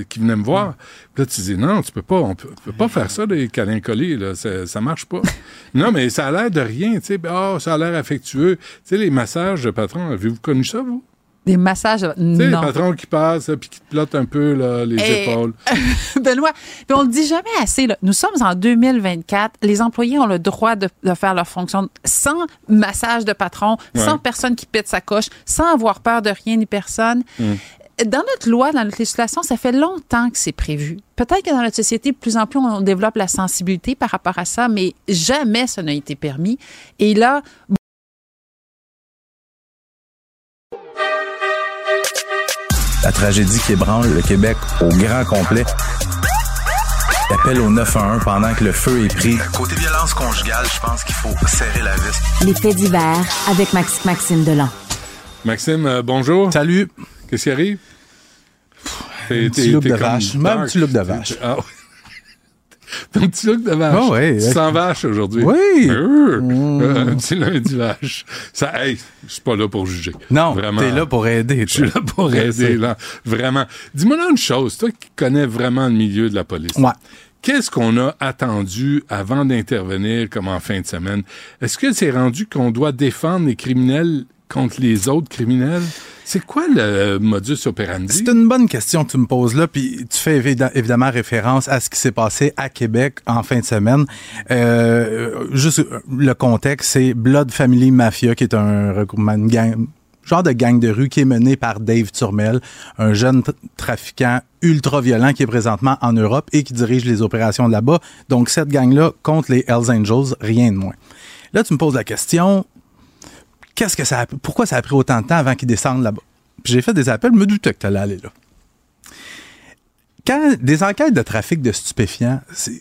qui venaient me voir. Puis là, tu dis, non, tu peux pas, on peut, on peut pas faire ça, des câlins collés, là, ça, ça marche pas. (laughs) non, mais ça a l'air de rien, tu sais, Ah, ça a l'air affectueux. Tu sais, les massages de patrons, avez-vous connu ça, vous? Des massages. Tu sais, les patrons qui passent, puis qui te plottent un peu, là, les Eh, épaules. (laughs) Benoît, puis on le dit jamais assez. là. Nous sommes en 2024. Les employés ont le droit de, de faire leur fonction sans massage de patron, Ouais. sans personne qui pète sa coche, sans avoir peur de rien ni personne. Mm. Dans notre loi, dans notre législation, ça fait longtemps que c'est prévu. Peut-être que dans notre société, de plus en plus, on développe la sensibilité par rapport à ça, mais jamais ça n'a été permis. Et là, La tragédie qui ébranle le Québec au grand complet. Appel au 911 pendant que le feu est pris. Côté violence conjugale, je pense qu'il faut serrer la vis. Les faits divers avec Max- Maxime Delan. Maxime, euh, bonjour. Salut. Qu'est-ce qui arrive? Un petit look de vache. Même un petit look de vache. Ah oui. (laughs) Ton petit look de vache. Ah ouais. Tu sens vache aujourd'hui. Oui. Euh, Mm. euh, Un petit lundi vache. Ça, hey, je suis pas là pour juger. Non, t'es là pour aider. Je suis là pour aider, là. Vraiment. Dis-moi là une chose, toi qui connais vraiment le milieu de la police. Ouais. Qu'est-ce qu'on a attendu avant d'intervenir comme en fin de semaine? Est-ce que c'est rendu qu'on doit défendre les criminels contre les autres criminels? C'est quoi le modus operandi? C'est une bonne question que tu me poses là, puis tu fais évi- évidemment référence à ce qui s'est passé à Québec en fin de semaine. Euh, juste le contexte, c'est Blood Family Mafia, qui est un une gang, genre de gang de rue qui est mené par Dave Turmel, un jeune tra- trafiquant ultra violent qui est présentement en Europe et qui dirige les opérations là-bas. Donc cette gang-là contre les Hells Angels, rien de moins. Là, tu me poses la question, qu'est-ce que ça a, pourquoi ça a pris autant de temps avant qu'ils descendent là-bas? Puis j'ai fait des appels, me doutais que tu allais aller là. Quand des enquêtes de trafic de stupéfiants, c'est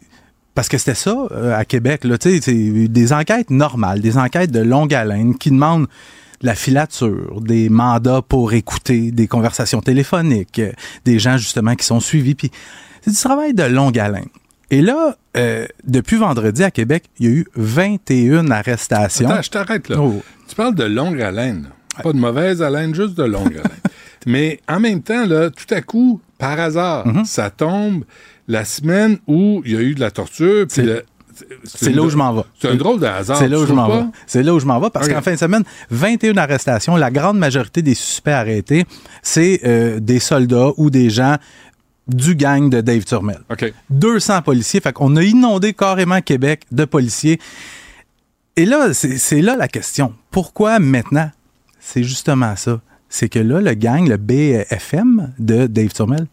parce que c'était ça euh, à Québec, là, c'est des enquêtes normales, des enquêtes de longue haleine qui demandent de la filature, des mandats pour écouter, des conversations téléphoniques, euh, des gens justement qui sont suivis, puis c'est du travail de longue haleine. Et là, euh, depuis vendredi à Québec, il y a eu 21 arrestations. Attends, je t'arrête là. Oh. Tu parles de longue haleine. Pas de mauvaise haleine, juste de longue haleine. (laughs) Mais en même temps, là, tout à coup, par hasard, Mm-hmm. ça tombe la semaine où il y a eu de la torture. puis C'est- là où je m'en vais. C'est un drôle de hasard. C'est là où je m'en vais. C'est là où je m'en vais parce qu'en fin de semaine, 21 arrestations. La grande majorité des suspects arrêtés, c'est euh, des soldats ou des gens du gang de Dave Turmel. 200 policiers. Fait qu'on a inondé carrément Québec de policiers. Et là, c'est là la question. Pourquoi maintenant? C'est justement ça. C'est que là, le gang, le BFM de Dave Turmel,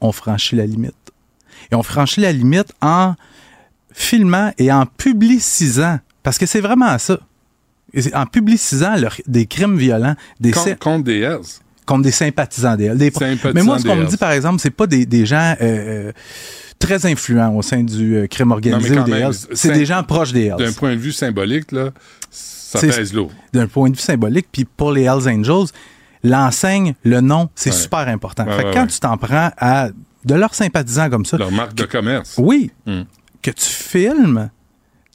ont franchi la limite. Et ont franchi la limite en filmant et en publicisant, parce que c'est vraiment ça, en publicisant leur- des crimes violents, des Contre, des. Contre des sympathisants des Des- Mais moi, ce qu'on me dit, par exemple, c'est pas des, des gens euh, euh, très influents au sein du euh, crime organisé Non, ou des. C'est des gens proches des Hells. D'un point de vue symbolique, là, ça pèse lourd. D'un point de vue symbolique. Puis pour les Hells Angels, l'enseigne, le nom, c'est Ouais. super important. Ouais, fait ouais, quand tu t'en prends à de leurs sympathisants comme ça, Leur marque de commerce. oui, Hmm. que tu filmes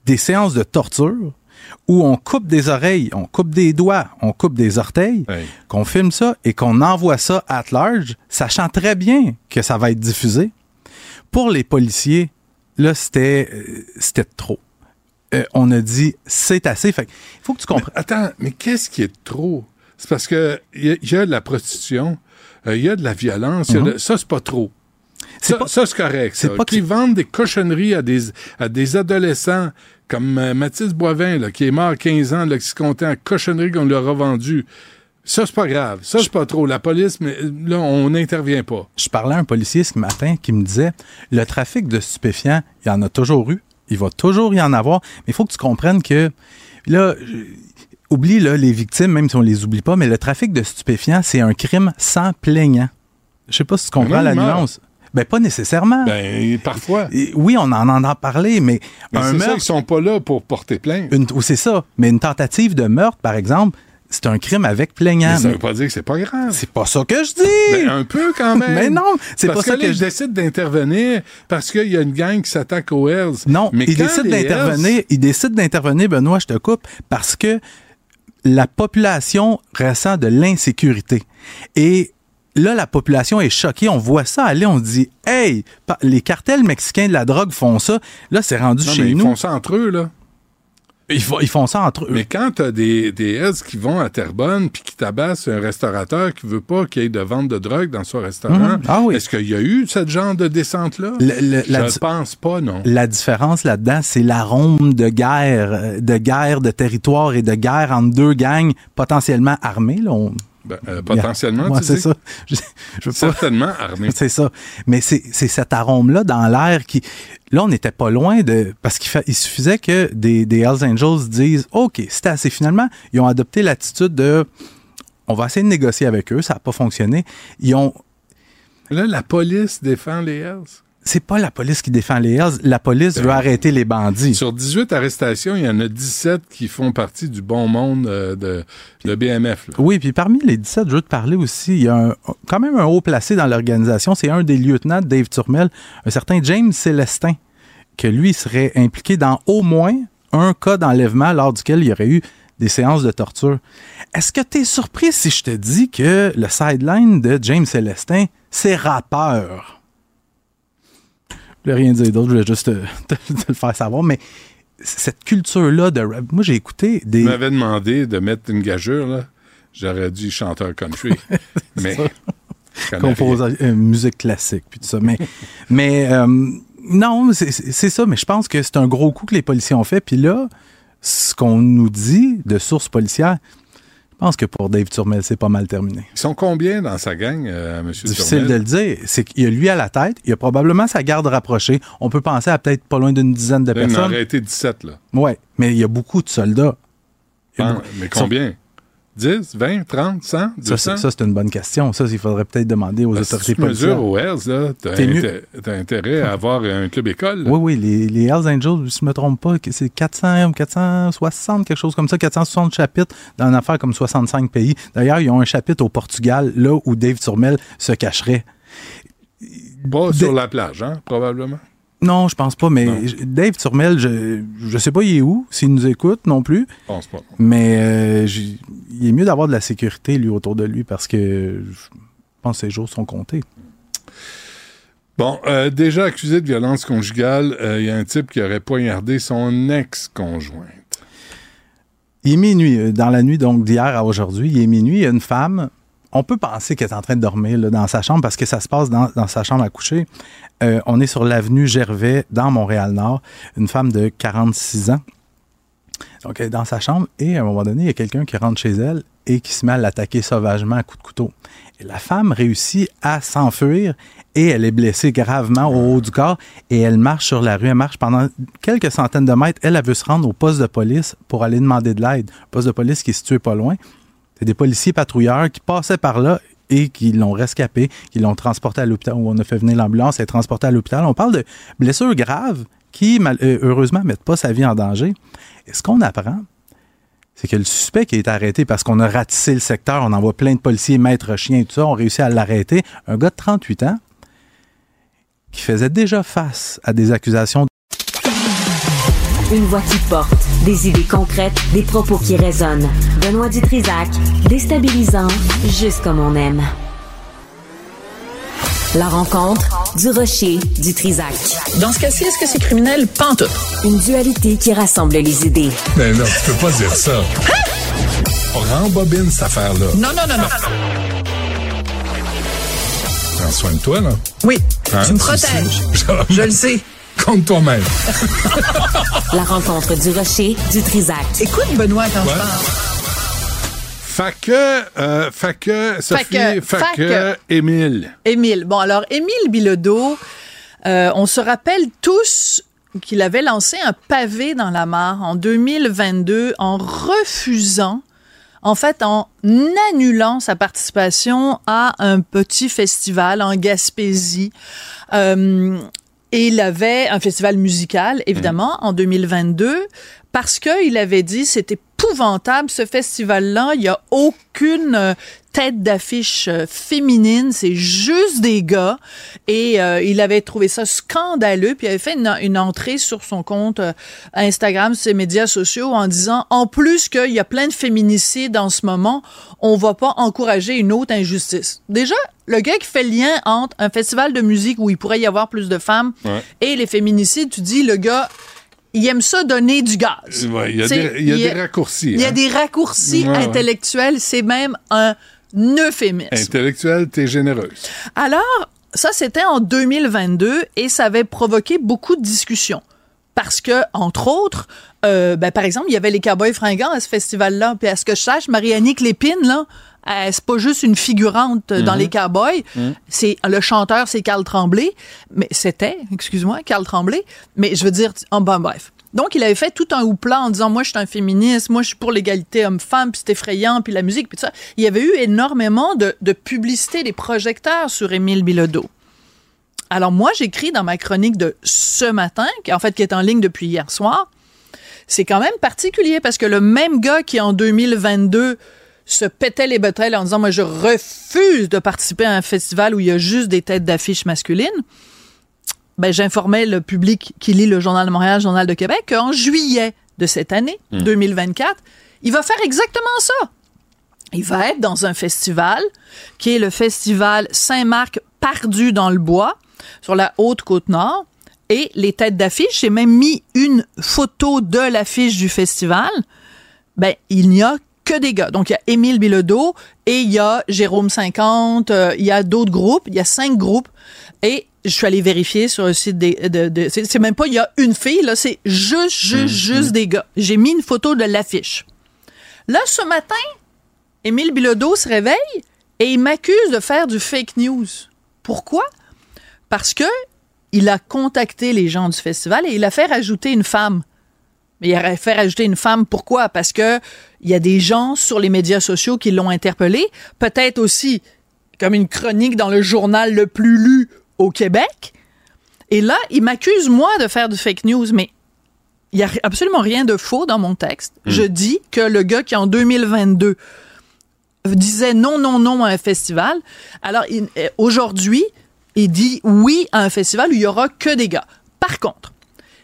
des séances de torture où on coupe des oreilles, on coupe des doigts, on coupe des orteils, qu'on filme ça et qu'on envoie ça at large, sachant très bien que ça va être diffusé. Pour les policiers, là, c'était euh, c'était trop. Euh, on a dit, c'est assez. Fait il faut que tu comprennes. Attends, mais qu'est-ce qui est trop? C'est parce que il y, a- il y a de la prostitution, euh, il y a de la violence, de- Mhm. ça, c'est pas trop. C'est Ça, pas- ça, c'est correct. c'est pas Qu'ils vendent des cochonneries à des, à des adolescents comme euh, Mathis Boivin, là, qui est mort à 15 ans, là, qui se comptait en cochonneries qu'on lui a revendues. Ça, c'est pas grave. Ça, c'est pas trop. La police, mais euh, là, on n'intervient pas. Je parlais à un policier ce matin qui me disait le trafic de stupéfiants, il y en a toujours eu, il va toujours y en avoir, mais il faut que tu comprennes que là, oublie là, les victimes, même si on les oublie pas, mais le trafic de stupéfiants, c'est un crime sans plaignant. Je sais pas si tu comprends la nuance. Ben, pas nécessairement. Ben, parfois. Oui, on en entend parler, mais, Mais un ça, meurtre, ils sont pas là pour porter plainte. une- ou c'est ça, mais une tentative de meurtre, par exemple, c'est un crime avec plaignant. Mais ça veut pas dire que c'est pas grave. C'est pas ça que je dis. Ben, un peu quand même. (laughs) Mais non, c'est pas ça que, que là, je ils décident d'intervenir parce qu'il y a une gang qui s'attaque aux Hells. Non, mais il décide d'intervenir. Hells- Il décide d'intervenir, Benoît, je te coupe, parce que la population ressent de l'insécurité. Et là, la population est choquée. On voit ça aller, on se dit, hey, les cartels mexicains de la drogue font ça. Là, c'est rendu Non, chez mais ils nous. font ça entre eux, là. Ils, font, ils font ça entre eux. Mais quand t'as des, des Hells qui vont à Terrebonne puis qui tabassent un restaurateur qui veut pas qu'il y ait de vente de drogue dans son restaurant, Mhm. Ah oui. est-ce qu'il y a eu ce genre de descente-là? Je ne pense pas, non. La différence là-dedans, c'est l'arôme de guerre, euh, de guerre de territoire et de guerre entre deux gangs potentiellement armés. Là, on- Ben, euh, potentiellement, (laughs) tu c'est dis? ça. (laughs) Je, je veux pas- Certainement armé. (laughs) C'est ça. Mais c'est c'est cet arôme-là dans l'air qui. Là, on n'était pas loin de. Parce qu'il fa- il suffisait que des, des Hells Angels disent OK, c'était assez. Finalement, ils ont adopté l'attitude de on va essayer de négocier avec eux, ça n'a pas fonctionné. Ils ont. Là, la police défend les Hells. C'est pas la police qui défend les Hells, la police veut arrêter les bandits. Sur 18 arrestations, il y en a 17 qui font partie du bon monde euh, de, de BMF. là. Oui, puis parmi les 17, je veux te parler aussi, il y a un- quand même un haut placé dans l'organisation, c'est un des lieutenants de Dave Turmel, un certain James Célestin, que lui serait impliqué dans au moins un cas d'enlèvement lors duquel il y aurait eu des séances de torture. Est-ce que tu es surpris si je te dis que le sideline de James Célestin, c'est rappeur? Je voulais rien dire d'autre, je voulais juste te, te- te le faire savoir, mais cette culture-là de rap, moi j'ai écouté des... Tu m'avais demandé de mettre une gageure, là. J'aurais dit chanteur country. (laughs) mais. composa- euh, musique classique, puis tout ça. Mais, (laughs) mais euh, non, c'est ça. Mais je pense que c'est un gros coup que les policiers ont fait. Puis là, ce qu'on nous dit de sources policières, je pense que pour Dave Turmel, c'est pas mal terminé. Ils sont combien dans sa gang, euh, M. Difficile de le dire. C'est qu'il y a lui à la tête, il y a probablement sa garde rapprochée. On peut penser à peut-être pas loin d'une dizaine de Là, il en personnes. aurait été 17, là. Ouais, mais il y a beaucoup de soldats. Ah, beaucoup- mais combien? 10, 20, 30, 100, Ça, 200? c'est- ça, c'est une bonne question. Ça, il faudrait peut-être demander aux autorités si tu mesures aux Hells, inté- t'as intérêt à avoir un club école. là. Oui, oui, les, les Hells Angels, si je ne me trompe pas, c'est 400, 460, quelque chose comme ça, 460 chapitres dans une affaire comme 65 pays. D'ailleurs, ils ont un chapitre au Portugal, là où Dave Turmel se cacherait. Pas sur la plage, hein, probablement. Non, je pense pas, mais Dave Turmel, je, je sais pas il est où, s'il nous écoute non plus. Je pense pas. Mais euh, il est mieux d'avoir de la sécurité, lui, autour de lui, parce que je pense que ses jours sont comptés. Bon, euh, déjà accusé de violence conjugale, euh, il y a un type qui aurait poignardé son ex-conjointe. Il est minuit, dans la nuit donc d'hier à aujourd'hui, il est minuit, il y a une femme, on peut penser qu'elle est en train de dormir dans sa chambre parce que ça se passe dans, sa chambre à coucher. Euh, on est sur l'avenue Gervais dans Montréal-Nord, une femme de 46 ans. Donc elle est dans sa chambre et à un moment donné, il y a quelqu'un qui rentre chez elle et qui se met à l'attaquer sauvagement à coups de couteau. La femme réussit à s'enfuir et elle est blessée gravement au haut du corps et elle marche sur la rue. Elle marche pendant quelques centaines de mètres. Elle, elle veut se rendre au poste de police pour aller demander de l'aide. Poste de police qui est situé pas loin. C'est des policiers patrouilleurs qui passaient par là et qui l'ont rescapé, qui l'ont transporté à l'hôpital où on a fait venir l'ambulance. Elle est transportée à l'hôpital. On parle de blessures graves qui, euh, heureusement, ne mettent pas sa vie en danger. Et ce qu'on apprend, c'est que le suspect qui est arrêté parce qu'on a ratissé le secteur, on envoie plein de policiers, maîtres chiens et tout ça, on réussit à l'arrêter. Un gars de 38 ans qui faisait déjà face à des accusations Une voix porte, des idées concrètes, des propos qui résonnent. Benoît Dutrisac, déstabilisant, juste comme on aime. La rencontre du rocher du Trisac. Dans ce cas-ci, est-ce que c'est criminel? Pantoute. Une dualité qui rassemble les idées. Mais non, tu peux pas dire ça. On rembobine cette affaire-là. Non, non, non, non. Prends soin de toi, là. Oui, Hein, tu me protèges. (laughs) Je le sais. Contre toi-même. La rencontre du rocher du Trisac. Écoute, Benoît, quand Ouais. je parle. Fait que, euh, fait que, Sophie, fait que- fait que, Émile. Émile. Bon, alors, Émile Bilodeau, euh, on se rappelle tous qu'il avait lancé un pavé dans la mare en 2022 en refusant, en fait, en annulant sa participation à un petit festival en Gaspésie. Euh, et il avait un festival musical, évidemment, en 2022, parce qu'il avait dit c'est épouvantable ce festival-là, il n'y a aucune euh, tête d'affiche euh, féminine, c'est juste des gars. Et euh, il avait trouvé ça scandaleux, puis il avait fait une, une entrée sur son compte euh, Instagram, ses médias sociaux, en disant en plus qu'il y a plein de féminicides en ce moment, on va pas encourager une autre injustice. Déjà, le gars qui fait le lien entre un festival de musique où il pourrait y avoir plus de femmes Ouais. et les féminicides, tu dis le gars, il aime ça donner du gaz. Ouais, il y a des- il y a des raccourcis, Il y a hein. des raccourcis Ouais, ouais. intellectuels, c'est même un euphémisme. Intellectuel, t'es généreuse. Alors, ça, c'était en 2022 et ça avait provoqué beaucoup de discussions. Parce que, entre autres, euh, ben, par exemple, il y avait les Cowboys fringants à ce festival-là. Puis à ce que je sache, Marie-Annick Lépine, là, euh, c'est pas juste une figurante dans Mhm. les Cowboys. Mhm. C'est le chanteur, c'est Carl Tremblay. Mais c'était, excuse-moi, Carl Tremblay. Mais je veux dire, oh, ben, bref. Donc, il avait fait tout un houpla en disant, moi, je suis un féministe, moi, je suis pour l'égalité homme-femme, puis c'est effrayant, puis la musique, puis tout ça. Il y avait eu énormément de, de publicité des projecteurs sur Émile Bilodeau. Alors, moi, j'écris dans ma chronique de ce matin, qui en fait, qui est en ligne depuis hier soir. C'est quand même particulier parce que le même gars qui, en 2022, se pétait les bretelles en disant, moi, je refuse de participer à un festival où il y a juste des têtes d'affiches masculines. Ben, j'informais le public qui lit le Journal de Montréal, le Journal de Québec, qu'en juillet de cette année, Mm. 2024, il va faire exactement ça. Il va être dans un festival qui est le festival Saint-Marc Pardu dans le bois, sur la haute côte nord. Et les têtes d'affiche, j'ai même mis une photo de l'affiche du festival. Ben, il n'y a que des gars. Donc, il y a Émile Bilodeau et il y a Jérôme 50, euh, il y a d'autres groupes, il y a cinq groupes. Et je suis allée vérifier sur le site des, de, de- c'est même pas il y a une fille, là, c'est juste, juste, juste des gars. J'ai mis une photo de l'affiche. Là, ce matin, Émile Bilodeau se réveille et il m'accuse de faire du fake news. Pourquoi? Parce que il a contacté les gens du festival et il a fait rajouter une femme Mais il aurait fait rajouter une femme. Pourquoi? Parce que il y a des gens sur les médias sociaux qui l'ont interpellé. Peut-être aussi comme une chronique dans le journal le plus lu au Québec. Et là, il m'accuse, moi, de faire du fake news, mais il n'y a absolument rien de faux dans mon texte. Je dis que le gars qui, en 2022, disait non, non, non à un festival, alors il- euh, aujourd'hui, il dit oui à un festival où il y aura que des gars. Par contre,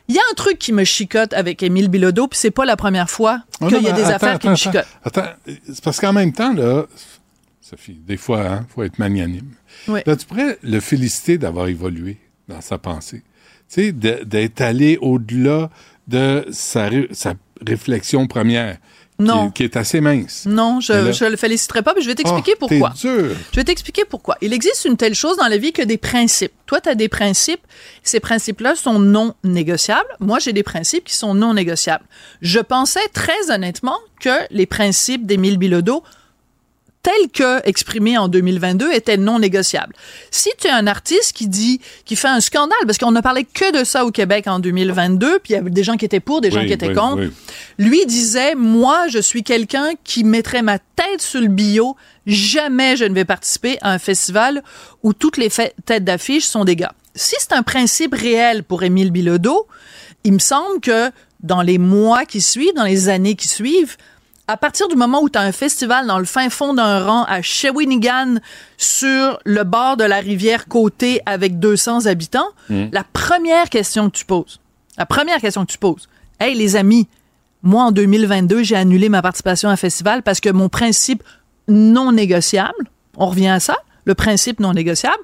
il y a un truc qui me chicote avec Émile Bilodeau, puis c'est pas la première fois Oh qu'il y a des attends, affaires qui me chicotent. Attends, attends, c'est parce qu'en même temps, là, Sophie, des fois, hein, faut être magnanime. Oui. Là, tu pourrais le féliciter d'avoir évolué dans sa pensée. Tu sais, d'être allé au-delà de sa, ré- sa réflexion première. qui- Non. Qui, est assez mince. Non, je, je le féliciterai pas, mais je vais t'expliquer Ah, pourquoi. dur. Je vais t'expliquer pourquoi. Il existe une telle chose dans la vie que des principes. Toi, tu as des principes. Ces principes-là sont non négociables. Moi, j'ai des principes qui sont non négociables. Je pensais très honnêtement que les principes d'Émile Bilodeau tels que exprimés en 2022 étaient non négociables. Si tu es un artiste qui dit, qui fait un scandale, parce qu'on ne parlait que de ça au Québec en 2022, puis il y avait des gens qui étaient pour, des gens qui étaient oui, contre. oui. Lui disait, moi, je suis quelqu'un qui mettrait ma tête sur le bio. Jamais je ne vais participer à un festival où toutes les têtes d'affiche sont des gars. Si c'est un principe réel pour Émile Bilodeau, il me semble que dans les mois qui suivent, dans les années qui suivent, à partir du moment où tu as un festival dans le fin fond d'un rang à Shawinigan sur le bord de la rivière Côté avec 200 habitants, Mm. la première question que tu poses, la première question que tu poses, hey les amis, moi en 2022, j'ai annulé ma participation à un festival parce que mon principe non négociable, on revient à ça, le principe non négociable,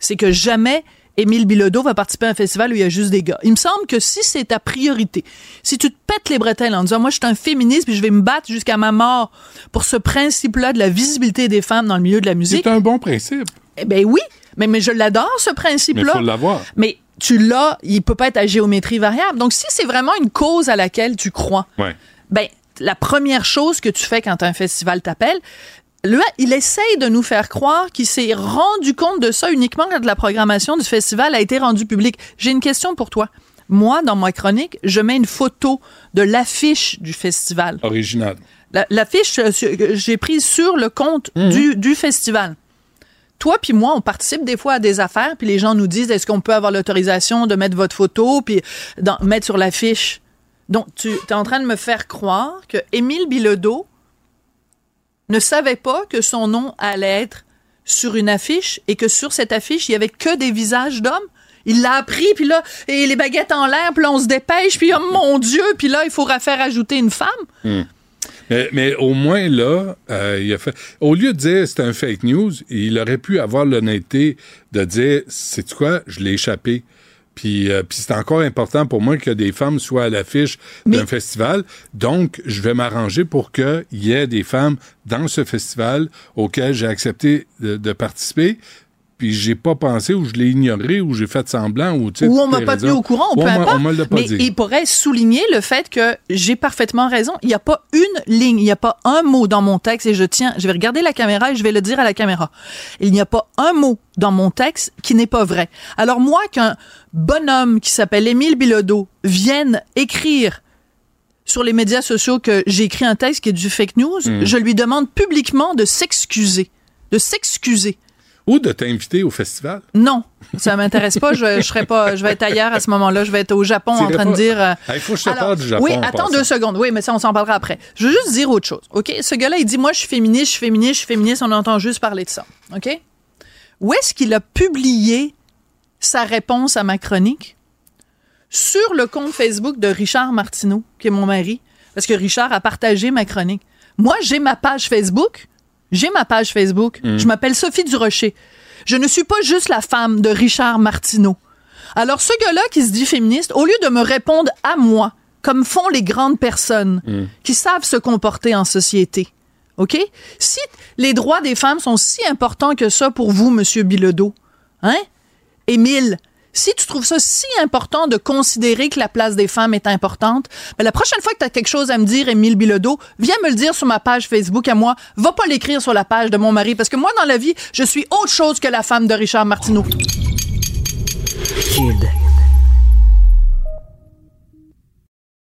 c'est que jamais Émile Bilodeau va participer à un festival où il y a juste des gars. Il me semble que si c'est ta priorité, si tu te pètes les bretelles en disant moi je suis un féministe puis je vais me battre jusqu'à ma mort pour ce principe-là de la visibilité des femmes dans le milieu de la musique. C'est un bon principe. Eh ben oui, mais, mais je l'adore ce Mais principe-là. il faut l'avoir. Mais tu l'as, il peut pas être à géométrie variable. Donc si c'est vraiment une cause à laquelle tu crois, Ouais. ben, la première chose que tu fais quand un festival t'appelle, là, il essaye de nous faire croire qu'il s'est rendu compte de ça uniquement quand la programmation du festival a été rendue publique. J'ai une question pour toi. Moi, dans ma chronique, je mets une photo de l'affiche du festival. Original. La- L'affiche, euh, sur- que j'ai prise sur le compte du, du festival. Toi puis moi, on participe des fois à des affaires, puis les gens nous disent est-ce qu'on peut avoir l'autorisation de mettre votre photo, puis mettre sur l'affiche? Donc, tu es en train de me faire croire que Émile Bilodeau ne savait pas que son nom allait être sur une affiche et que sur cette affiche, il y avait que des visages d'hommes. Il l'a appris, puis là, et les baguettes en l'air, puis on se dépêche, puis oh mon Dieu, puis là, il faudra faire ajouter une femme. Hmm. Mais, mais au moins, là, euh, il a fait. Au lieu de dire c'est un fake news, il aurait pu avoir l'honnêteté de dire c'est quoi, je l'ai échappé. Puis, euh, puis c'est encore important pour moi que des femmes soient à l'affiche d'un festival. Donc, je vais m'arranger pour qu'il y ait des femmes dans ce festival auquel j'ai accepté de, de participer. Puis j'ai pas pensé ou je l'ai ignoré ou j'ai fait semblant ou tu sais, ou on m'a pas tenu au courant, ou Ou peu on importe. on me l'a pas mais dit. il pourrait souligner le fait que j'ai parfaitement raison. Il n'y a pas une ligne, il n'y a pas un mot dans mon texte et je tiens, je vais regarder la caméra et je vais le dire à la caméra. Il n'y a pas un mot dans mon texte qui n'est pas vrai. Alors moi, qu'un bonhomme qui s'appelle Émile Bilodeau vienne écrire sur les médias sociaux que j'ai écrit un texte qui est du fake news, Mm. je lui demande publiquement de s'excuser. De s'excuser. Ou de t'inviter au festival? Non, ça m'intéresse pas. Je, je serai pas. Je vais être ailleurs à ce moment-là. Je vais être au Japon en train de dire. euh, il faut que je te alors, parle du Japon. Oui, en attends deux secondes. Oui, mais ça, on s'en parlera après. Je veux juste dire autre chose. Ok, ce gars-là, il dit moi, je suis féministe, je suis féministe, je suis féministe. On entend juste parler de ça. Ok? Où est-ce qu'il a publié sa réponse à ma chronique? Sur le compte Facebook de Richard Martineau, qui est mon mari, parce que Richard a partagé ma chronique. Moi, j'ai ma page Facebook. J'ai ma page Facebook. Mm. Je m'appelle Sophie Durocher. Je ne suis pas juste la femme de Richard Martineau. Alors, ce gars-là qui se dit féministe, au lieu de me répondre à moi, comme font les grandes personnes qui savent se comporter en société, OK? Si les droits des femmes sont si importants que ça pour vous, Monsieur Bilodeau, hein? Émile, si tu trouves ça si important de considérer que la place des femmes est importante, ben la prochaine fois que tu as quelque chose à me dire, Émile Bilodeau, viens me le dire sur ma page Facebook à moi. Va pas l'écrire sur la page de mon mari, parce que moi, dans la vie, je suis autre chose que la femme de Richard Martineau. Kid.